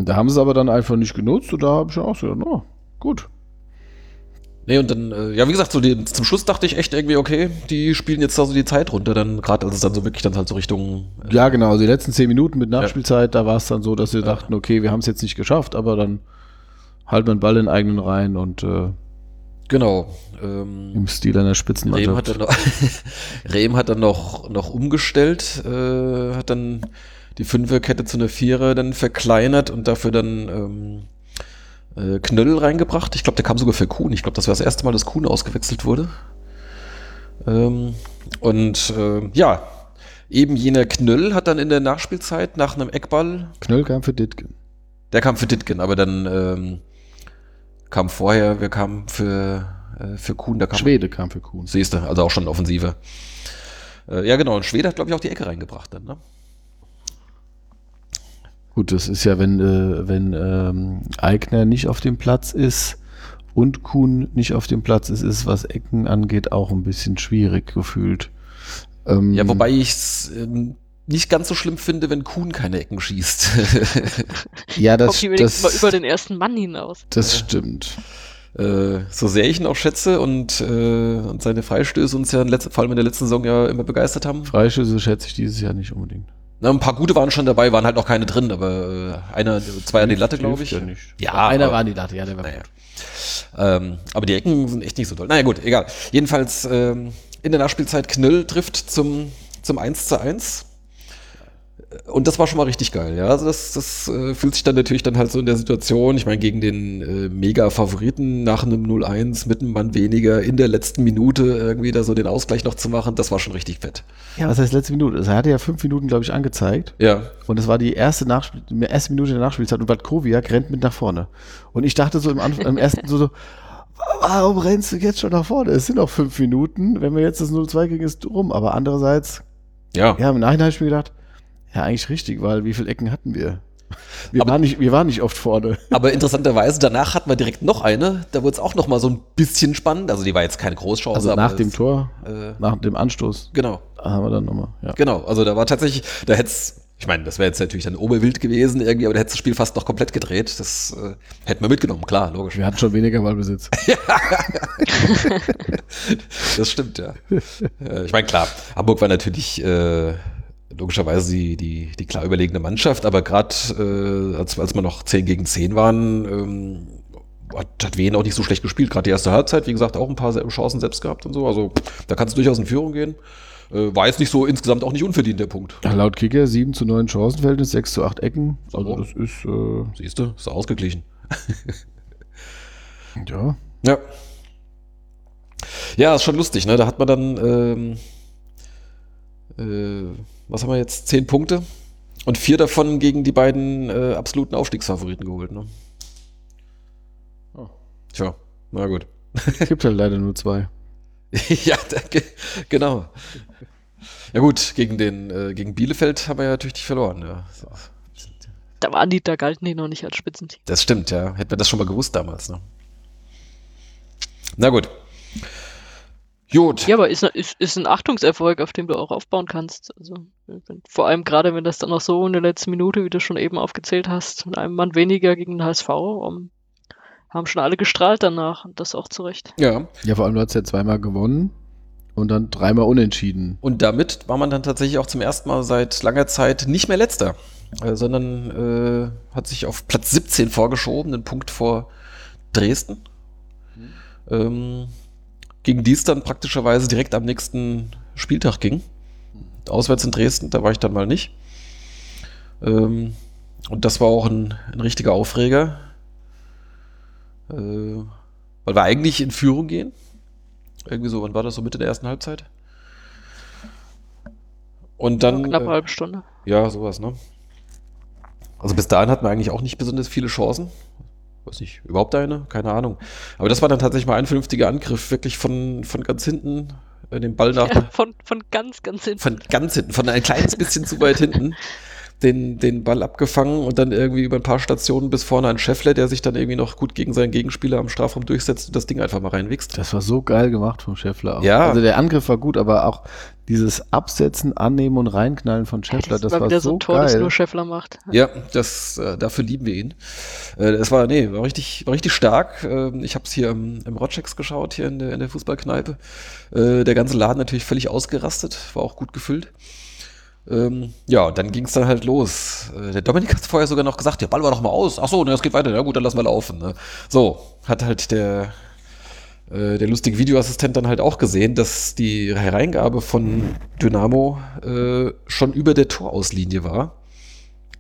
Da haben sie es aber dann einfach nicht genutzt und da habe ich auch so gedacht, oh, gut. Nee, und dann, äh, ja, wie gesagt, so die, zum Schluss dachte ich echt irgendwie, okay, die spielen jetzt da so die Zeit runter, dann gerade als es dann so wirklich dann halt so Richtung. Äh, Ja, genau, also die letzten 10 Minuten mit Nachspielzeit, da war es dann so, dass sie dachten, okay, wir haben es jetzt nicht geschafft, aber dann halten wir den Ball in eigenen Reihen und äh, Genau. Ähm, im Stil einer Rehm hat Spitzenmannschaft. dann noch, Rehm hat dann noch, noch umgestellt, äh, hat dann die Fünferkette zu einer Vierer dann verkleinert und dafür dann ähm, äh, Knöll reingebracht. Ich glaube, der kam sogar für Kuhn. Ich glaube, das war das erste Mal, dass Kuhn ausgewechselt wurde. Ähm, und äh, ja, eben jener Knöll hat dann in der Nachspielzeit nach einem Eckball, Knöll kam für Ditgen. der kam für Ditgen, aber dann ähm, kam vorher, wer kam für, äh, für Kuhn? Der kam Schwede kam für Kuhn. Siehst du, also auch schon Offensive. Äh, ja, genau. Und Schwede hat, glaube ich, auch die Ecke reingebracht dann, ne? Gut, das ist ja, wenn, äh, wenn ähm, Eigner nicht auf dem Platz ist und Kuhn nicht auf dem Platz ist, ist, was Ecken angeht, auch ein bisschen schwierig gefühlt. Ähm, Ja, wobei ich es ähm, nicht ganz so schlimm finde, wenn Kuhn keine Ecken schießt. ja, das, wenigstens das, mal über den ersten Mann hinaus. das stimmt. äh, so sehr ich ihn auch schätze und, äh, und seine Freistöße uns ja in letzter, vor allem in der letzten Saison ja immer begeistert haben. Freischüsse schätze ich dieses Jahr nicht unbedingt. Na, ein paar gute waren schon dabei, waren halt noch keine drin, aber äh, einer, zwei an die Latte, glaube ich. Ja. Ja, einer war an die Latte, ja, der war Naja. gut. Ähm, aber die Ecken sind echt nicht so toll. Naja, gut, egal. Jedenfalls ähm, in der Nachspielzeit Knöll trifft zum, zum 1 zu 1. Und das war schon mal richtig geil, ja. Also das, das äh, fühlt sich dann natürlich dann halt so in der Situation, ich meine, gegen den äh, Mega-Favoriten nach einem 0-1 mit einem Mann weniger in der letzten Minute irgendwie da so den Ausgleich noch zu machen, das war schon richtig fett. Ja, was heißt letzte Minute? Also er hatte ja fünf Minuten, glaube ich, angezeigt. Ja. Und es war die erste, Nachspiel die erste Minute der Nachspielzeit und Batkowiak rennt mit nach vorne. Und ich dachte so im, Anf im ersten so, so, warum rennst du jetzt schon nach vorne? Es sind noch fünf Minuten. Wenn wir jetzt das 0-2 kriegen, ist rum. Aber andererseits, Ja. ja, im Nachhinein habe ich mir gedacht, ja, eigentlich richtig, weil wie viele Ecken hatten wir? Wir, Aber- waren, nicht, wir waren nicht oft vorne. Aber interessanterweise, danach hatten wir direkt noch eine, da wurde es auch noch mal so ein bisschen spannend. Also die war jetzt keine Großchance. Also aber nach dem es- Tor, Äh, nach dem Anstoß, genau. haben wir dann nochmal, ja. Genau, also da war tatsächlich, da hätte ich meine, das wäre jetzt natürlich dann Oberwild gewesen irgendwie, aber da hätte das Spiel fast noch komplett gedreht. Das äh, hätten wir mitgenommen, klar, logisch. Wir hatten schon weniger Ballbesitz. Das stimmt, ja. äh, ich meine, klar, Hamburg war natürlich äh, logischerweise die, die, die klar überlegene Mannschaft, aber gerade äh, als, als wir noch 10 gegen 10 waren, ähm, hat, hat Wien auch nicht so schlecht gespielt. Gerade die erste Halbzeit, wie gesagt, auch ein paar Chancen selbst gehabt und so. Also da kannst du durchaus in Führung gehen. Äh, war jetzt nicht so insgesamt auch nicht unverdient, der Punkt. Ja, laut Kicker 7 zu 9 Chancenverhältnis, 6 zu 8 Ecken. Also So. das ist, äh, Siehst du, ist ausgeglichen. ja. Ja. Ja, ist schon lustig, ne? Da hat man dann, ähm, äh, was haben wir jetzt? Zehn Punkte und vier davon gegen die beiden äh, absoluten Aufstiegsfavoriten geholt, ne? Oh. Tja, na gut. Gibt halt leider nur zwei. ja, danke. Genau. Ja gut, gegen den, äh, gegen Bielefeld haben wir ja natürlich nicht verloren, ja. Da waren die, da galten die noch nicht als Spitzenteam. Das stimmt, ja. Hätten wir das schon mal gewusst damals, ne? Na gut. Gut. Ja, aber ist, ist, ist ein Achtungserfolg, auf dem du auch aufbauen kannst. Also, wenn, vor allem gerade, wenn das dann noch so in der letzten Minute, wie du schon eben aufgezählt hast, mit einem Mann weniger gegen den HSV, um, haben schon alle gestrahlt danach und das auch zu Recht. Ja. Ja, vor allem du hast ja zweimal gewonnen und dann dreimal unentschieden. Und damit war man dann tatsächlich auch zum ersten Mal seit langer Zeit nicht mehr letzter, äh, sondern äh, hat sich auf Platz 17 vorgeschoben, einen Punkt vor Dresden. Ähm, gegen die es dann praktischerweise direkt am nächsten Spieltag ging. Auswärts in Dresden, da war ich dann mal nicht. Ähm, und das war auch ein, ein richtiger Aufreger. Äh, weil wir eigentlich in Führung gehen. Irgendwie so, wann war das so Mitte der ersten Halbzeit? Und dann. Ja, knapp äh, eine halbe Stunde. ja, sowas, ne? Also bis dahin hatten wir eigentlich auch nicht besonders viele Chancen. Weiß nicht, überhaupt eine? Keine Ahnung. Aber das war dann tatsächlich mal ein vernünftiger Angriff, wirklich von, von ganz hinten, äh, den Ball nach, Ja, von, von ganz, ganz hinten. von ganz hinten, von ein kleines bisschen zu weit hinten. den, den Ball abgefangen und dann irgendwie über ein paar Stationen bis vorne an Scheffler, der sich dann irgendwie noch gut gegen seinen Gegenspieler am Strafraum durchsetzt und das Ding einfach mal reinwichst. Das war so geil gemacht vom Scheffler. Auch. Ja. Also der Angriff war gut, aber auch dieses Absetzen, Annehmen und Reinknallen von Scheffler, das, war, wieder so so ein Tor, das geil. nur Scheffler macht. Ja, das, äh, dafür lieben wir ihn. Äh, es war, nee, war richtig, war richtig stark. Ähm, ich habe es hier im, im Rotchecks geschaut, hier in der, in der Fußballkneipe. Äh, der ganze Laden natürlich völlig ausgerastet, war auch gut gefüllt. Ähm, ja, und dann ging es dann halt los. Äh, der Dominik hat vorher sogar noch gesagt, der Ball war doch mal aus. Ach so, ne, das geht weiter. Ja gut, dann lassen wir laufen. Ne? So, hat halt der, äh, der lustige Videoassistent dann halt auch gesehen, dass die Hereingabe von Dynamo äh, schon über der Torauslinie war.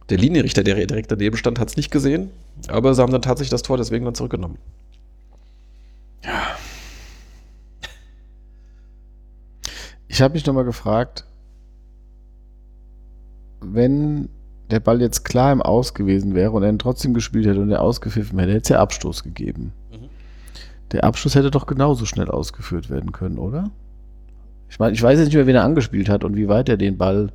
Der Linienrichter, der direkt daneben stand, hat es nicht gesehen, aber sie haben dann tatsächlich das Tor deswegen dann zurückgenommen. Ich habe mich nochmal gefragt, wenn der Ball jetzt klar im Aus gewesen wäre und er ihn trotzdem gespielt hätte und er ausgepfiffen hätte, hätte es ja Abstoß gegeben. Mhm. Der Abschluss hätte doch genauso schnell ausgeführt werden können, oder? Ich meine, ich weiß jetzt nicht mehr, wen er angespielt hat und wie weit er den Ball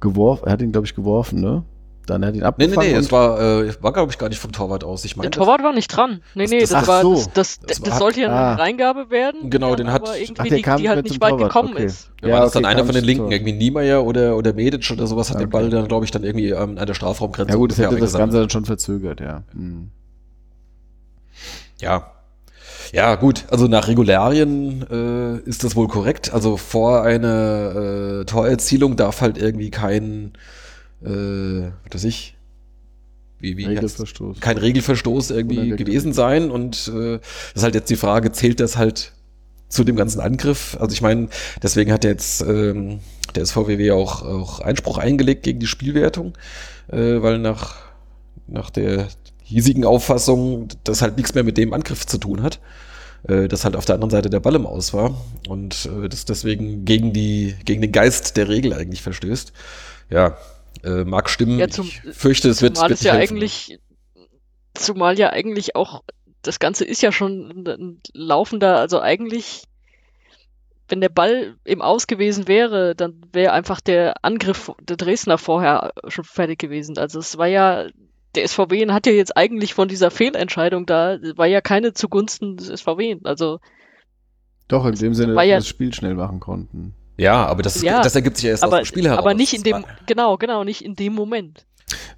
geworfen, er hat ihn, glaube ich, geworfen, ne? Dann hat er ihn Nee, nee, abgefangen. nee, und- es war, äh, war glaube ich, gar nicht vom Torwart aus. Ich meine, Der Torwart war nicht dran. Nee, Das- nee, das- das, ach war, so. das, das, Das das, sollte ja eine ah. Reingabe werden. Genau, den hat- ach, irgendwie der die, kam die halt nicht weit Torwart, gekommen okay. ist. Ja, Ja, war das okay, dann einer von den Linken, Tor. irgendwie Niemeyer oder, oder Medic oder sowas, hat den Okay. Ball dann, glaube ich, dann irgendwie ähm, an der Strafraumgrenze. ja gut, das hätte das. Ganze dann schon verzögert, ja. Hm. Ja. Ja, gut, also nach Regularien äh, ist das wohl korrekt. Also vor einer äh, Torerzielung darf halt irgendwie kein, äh, was weiß ich, wie, wie Regelverstoß. kein Regelverstoß irgendwie gewesen sein. Und äh, das ist halt jetzt die Frage, zählt das halt zu dem ganzen Angriff? Also ich meine, deswegen hat jetzt ähm, der SVWW auch, auch Einspruch eingelegt gegen die Spielwertung, äh, weil nach, nach der hiesigen Auffassung das halt nichts mehr mit dem Angriff zu tun hat. Äh, dass halt auf der anderen Seite der Ball im Aus war und äh, das deswegen gegen, die, gegen den Geist der Regel eigentlich verstößt. Ja, äh, mag stimmen. Ja, zum- ich fürchte, es wird, Zumal wird es ja helfen. eigentlich, zumal ja eigentlich auch, das Ganze ist ja schon ein laufender, also eigentlich, wenn der Ball im Aus gewesen wäre, dann wäre einfach der Angriff der Dresdner vorher schon fertig gewesen. Also es war ja, der SVW hat ja jetzt eigentlich von dieser Fehlentscheidung da, war ja keine zugunsten des SVW. Also Doch, in dem Sinne, war dass ja- wir das Spiel schnell machen konnten. Ja, aber das, Ja, das ergibt sich ja erst aus aber, dem Spiel heraus. aber nicht in dem, genau, genau, nicht in dem Moment.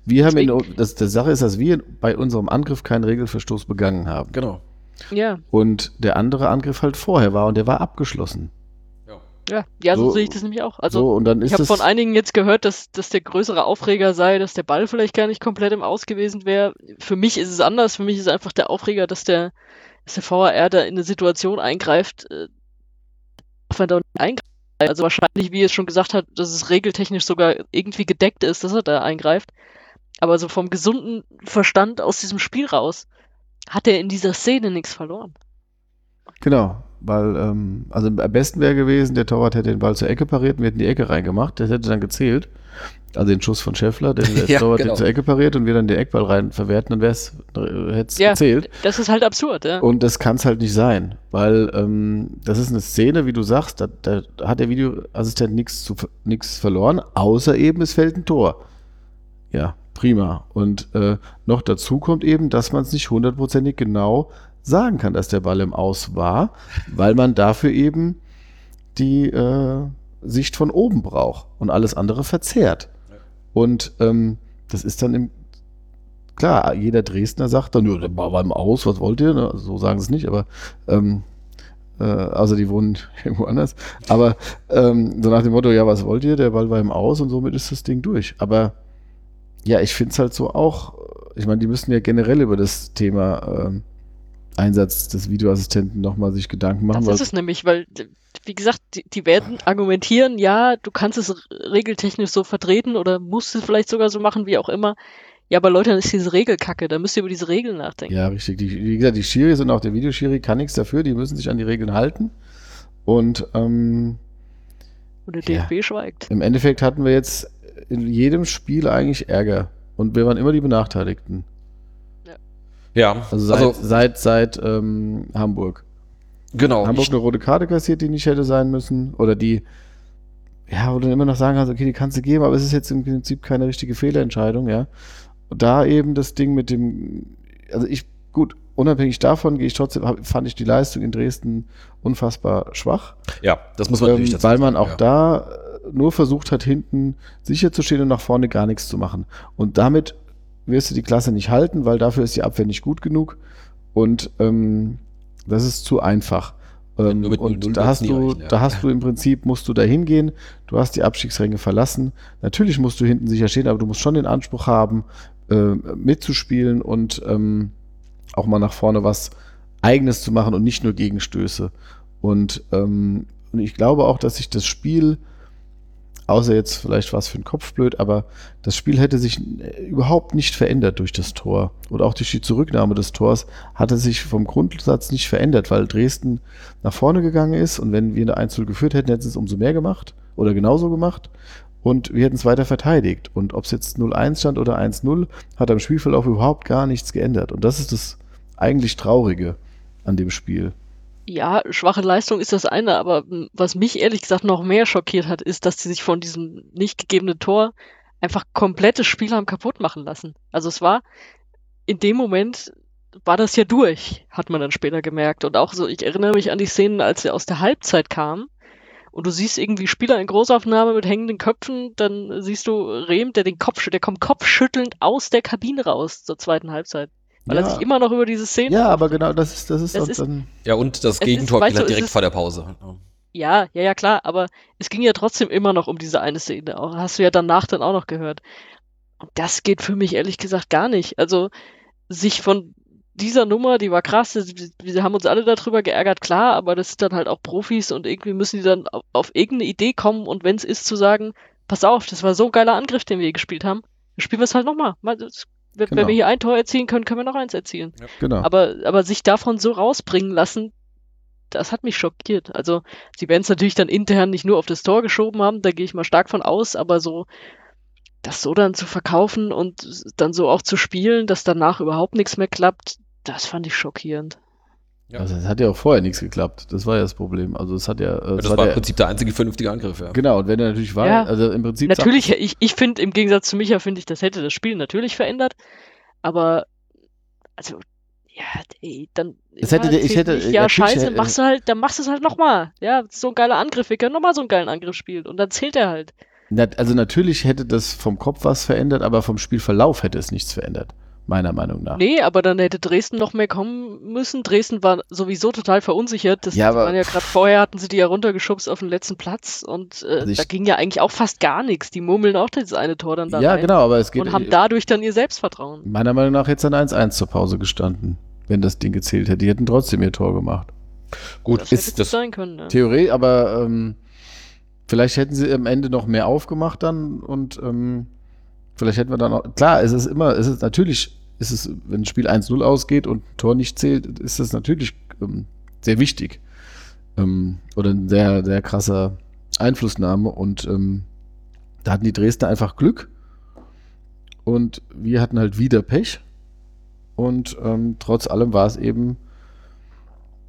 Wir haben in, Deswegen- das, die Sache ist, dass wir bei unserem Angriff keinen Regelverstoß begangen haben. Genau. Ja, Und der andere Angriff halt vorher war und der war abgeschlossen. Ja, ja, so, So- sehe ich das nämlich auch. Also so, und dann Ich ist habe es. von einigen jetzt gehört, dass, dass der größere Aufreger sei, dass der Ball vielleicht gar nicht komplett im Aus gewesen wäre. Für mich ist es anders. Für mich ist einfach der Aufreger, dass der, dass der VAR da in eine Situation eingreift, äh, wenn er nicht eingreift. Also wahrscheinlich, wie er es schon gesagt hat, dass es regeltechnisch sogar irgendwie gedeckt ist, dass er da eingreift. Aber so vom gesunden Verstand aus diesem Spiel raus hat er in dieser Szene nichts verloren. Genau, weil, ähm, also am besten wäre gewesen, der Torwart hätte den Ball zur Ecke pariert und wir hätten die Ecke reingemacht. Das hätte dann gezählt. Also den Schuss von Scheffler, der, der Ja, Torwart genau. den zur Ecke pariert und wir dann den Eckball rein verwerten, dann wäre es, hätte es Ja, gezählt. das ist halt absurd, ja. Und das kann es halt nicht sein, weil ähm, das ist eine Szene, wie du sagst, da, da hat der Videoassistent nichts zu nichts verloren, außer eben es fällt ein Tor. Ja, prima. Und äh, noch dazu kommt eben, dass man es nicht hundertprozentig genau sagen kann, dass der Ball im Aus war, weil man dafür eben die äh, Sicht von oben braucht und alles andere verzerrt. Und ähm, das ist dann im klar, jeder Dresdner sagt dann, ja, der Ball war im Aus, was wollt ihr? Ne? So sagen sie es nicht, aber ähm, äh, also die wohnen irgendwo anders. Aber ähm, so nach dem Motto, ja, was wollt ihr? Der Ball war im Aus und somit ist das Ding durch. Aber ja, ich finde es halt so auch, ich meine, die müssen ja generell über das Thema ähm, Einsatz des Videoassistenten nochmal sich Gedanken machen. Das ist es nämlich, weil, wie gesagt, die, die werden argumentieren, ja, du kannst es regeltechnisch so vertreten oder musst es vielleicht sogar so machen, wie auch immer. Ja, aber Leute, dann ist diese Regel kacke, da müsst ihr über diese Regeln nachdenken. Ja, richtig. Die, wie gesagt, die Schiris und auch der Videoschiri kann nichts dafür, die müssen sich an die Regeln halten. Und ähm, Und der Ja. DFB schweigt. im Endeffekt hatten wir jetzt in jedem Spiel eigentlich Ärger. Und wir waren immer die Benachteiligten. Ja, Also seit, seit, seit ähm, Hamburg. genau. Hamburg Ich, eine rote Karte kassiert, die nicht hätte sein müssen. Oder die ja, wo du dann immer noch sagen kannst, okay, die kannst du geben, aber es ist jetzt im Prinzip keine richtige Fehlentscheidung, ja. Und da eben das Ding mit dem, also ich, gut, unabhängig davon gehe ich trotzdem, fand ich die Leistung in Dresden unfassbar schwach. Ja, das muss man ähm, natürlich dazu weil man sagen, auch ja. da äh, nur versucht hat, hinten sicher zu stehen und nach vorne gar nichts zu machen. Und damit wirst du die Klasse nicht halten, weil dafür ist die Abwehr nicht gut genug. Und ähm, das ist zu einfach. Ähm, 0-0 und da hast du, reichen, ja. da hast du im Prinzip, musst du da hingehen, du hast die Abstiegsränge verlassen. Natürlich musst du hinten sicher stehen, aber du musst schon den Anspruch haben, äh, mitzuspielen und ähm, auch mal nach vorne was Eigenes zu machen und nicht nur Gegenstöße. Und, ähm, und ich glaube auch, dass sich das Spiel, außer jetzt vielleicht was für den Kopf blöd, aber das Spiel hätte sich äh, überhaupt nicht verändert durch das Tor. Oder auch durch die Zurücknahme des Tors hatte sich vom Grundsatz nicht verändert, weil Dresden nach vorne gegangen ist und wenn wir eine 1 geführt hätten, hätten sie es umso mehr gemacht oder genauso gemacht. Und wir hätten es weiter verteidigt. Und ob es jetzt 0-1 stand oder 1-0, hat am Spielverlauf überhaupt gar nichts geändert. Und das ist das eigentlich Traurige an dem Spiel. Ja, schwache Leistung ist das eine, aber was mich ehrlich gesagt noch mehr schockiert hat, ist, dass sie sich von diesem nicht gegebenen Tor einfach komplettes Spiel haben kaputt machen lassen. Also es war in dem Moment war das ja durch, hat man dann später gemerkt. Und auch so, ich erinnere mich an die Szenen, als er aus der Halbzeit kam und du siehst irgendwie Spieler in Großaufnahme mit hängenden Köpfen, dann siehst du Rehm, der den Kopf, der kommt kopfschüttelnd aus der Kabine raus zur zweiten Halbzeit. Weil er Ja. sich immer noch über diese Szene Ja, aber genau, das ist, das ist, Das ist- dann, Ja, und das ist, Gegentor es direkt ist- vor der Pause. Ja, ja, ja, klar, aber es ging ja trotzdem immer noch um diese eine Szene. Auch, hast du ja danach dann auch noch gehört. Und das geht für mich ehrlich gesagt gar nicht. Also, sich von dieser Nummer, die war krass, wir haben uns alle darüber geärgert, klar, aber das sind dann halt auch Profis und irgendwie müssen die dann auf, auf irgendeine Idee kommen und wenn es ist, zu sagen, pass auf, das war so ein geiler Angriff, den wir hier gespielt haben, dann spielen wir es halt nochmal. Das- Wenn Genau. wenn wir hier ein Tor erzielen können, können wir noch eins erzielen. genau. Aber, aber sich davon so rausbringen lassen, das hat mich schockiert. Also, sie werden es natürlich dann intern nicht nur auf das Tor geschoben haben, da gehe ich mal stark von aus, aber so, das so dann zu verkaufen und dann so auch zu spielen, dass danach überhaupt nichts mehr klappt, das fand ich schockierend. Ja. Also es hat ja auch vorher nichts geklappt. Das war ja das Problem. Also es hat ja, äh, es das war im der, Prinzip der einzige vernünftige Angriff, ja. genau. Und wenn er natürlich war, Ja. also im Prinzip Natürlich, ich, ich finde, im Gegensatz zu Micha, finde ich, das hätte das Spiel natürlich verändert, aber, also, ja, ey, dann, Es hätte ja, der- ich hätte- nicht, ja, scheiße, hätte- machst du halt, dann machst du es halt nochmal, ja, so ein geiler Angriff, wir können nochmal so einen geilen Angriff spielen und dann zählt er halt. Also natürlich hätte das vom Kopf was verändert, aber vom Spielverlauf hätte es nichts verändert. Meiner Meinung nach. Nee, aber dann hätte Dresden noch mehr kommen müssen. Dresden war sowieso total verunsichert. Das Ja, waren ja gerade vorher, hatten sie die ja runtergeschubst auf den letzten Platz und äh, Also da ging ja eigentlich auch fast gar nichts. Die murmeln auch das eine Tor dann da ja, rein genau, aber es geht. und haben dadurch dann ihr Selbstvertrauen. meiner Meinung nach hätte es dann 1-1 zur Pause gestanden, wenn das Ding gezählt hätte. Die hätten trotzdem ihr Tor gemacht. Gut, Das hätte ist das, sein können. Ne? Theorie, aber ähm, vielleicht hätten sie am Ende noch mehr aufgemacht dann und ähm, vielleicht hätten wir dann auch. Klar, es ist immer, es ist natürlich, ist es, wenn ein Spiel 1-0 ausgeht und ein Tor nicht zählt, ist das natürlich ähm, sehr wichtig. Ähm, oder ein sehr, sehr krasser Einflussnahme und ähm, da hatten die Dresdner einfach Glück und wir hatten halt wieder Pech und ähm, trotz allem war es eben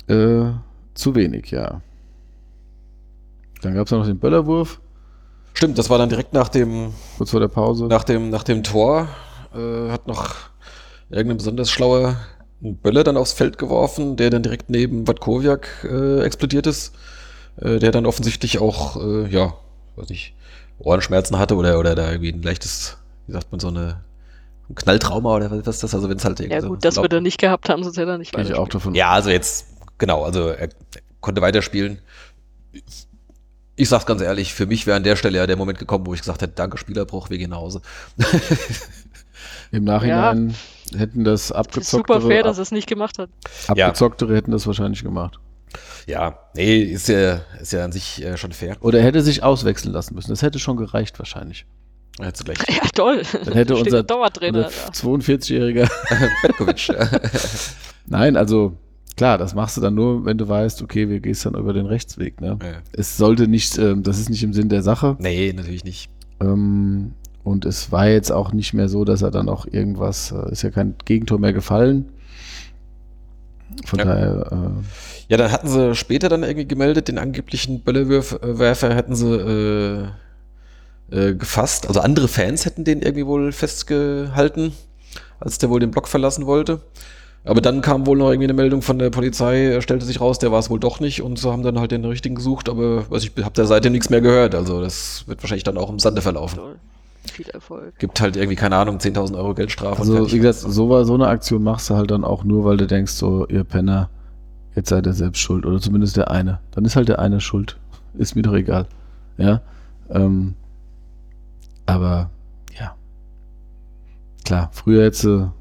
äh, zu wenig, ja. Dann gab es noch den Böllerwurf, stimmt, das war dann direkt nach dem, kurz vor der Pause. nach dem, nach dem Tor, äh, hat noch irgendein besonders schlauer Böller dann aufs Feld geworfen, der dann direkt neben Watkowiak äh, explodiert ist, äh, der dann offensichtlich auch, äh, ja, weiß nicht, Ohrenschmerzen hatte oder, oder da irgendwie ein leichtes, wie sagt man, so eine ein Knalltrauma oder was ist das? Also wenn es halt Ja irgendwie so gut, dass wir laut- da nicht gehabt haben, sonst hätte er nicht Gehe ich auch davon Ja, also jetzt, genau, also er konnte weiterspielen. Ich sag's ganz ehrlich, für mich wäre an der Stelle ja der Moment gekommen, wo ich gesagt hätte, danke Spielerbruch, wir gehen nach Hause. Im Nachhinein hätten das Das ist abgezocktere, super fair, dass ab, er es nicht gemacht hat. Ja. abgezocktere hätten das wahrscheinlich gemacht. ja, nee, ist ja, ist ja an sich äh, schon fair. Oder er hätte sich auswechseln lassen müssen. Das hätte schon gereicht wahrscheinlich. Jetzt gleich Ja, toll. Dann hätte unser, unser da. 42-Jähriger. Petkovic. Nein, also klar, das machst du dann nur, wenn du weißt, okay, wir gehst dann über den Rechtsweg. Ne? ja. Es sollte nicht, ähm, das ist nicht im Sinn der Sache. Nee, natürlich nicht. Ähm, und es war jetzt auch nicht mehr so, dass er dann auch irgendwas, äh, ist ja kein Gegentor mehr gefallen. Von Ja. daher, äh, Ja, dann hatten sie später dann irgendwie gemeldet, den angeblichen Böllewerfer hätten sie äh, äh, gefasst. Also andere Fans hätten den irgendwie wohl festgehalten, als der wohl den Block verlassen wollte. Aber dann kam wohl noch irgendwie eine Meldung von der Polizei, äh, stellte sich raus, der war es wohl doch nicht und so haben dann halt den richtigen gesucht, aber was ich habe da seitdem nichts mehr gehört. Also das wird wahrscheinlich dann auch im Sande verlaufen. Viel Erfolg. Gibt halt irgendwie, keine Ahnung, 10.000 Euro Geldstrafe. also wie gesagt, so, war- so eine Aktion machst du halt dann auch nur, weil du denkst, so, ihr Penner, jetzt seid ihr selbst schuld. Oder zumindest der eine. Dann ist halt der eine schuld. Ist mir doch egal. Ja. Ähm, aber ja. Klar, früher hättest du,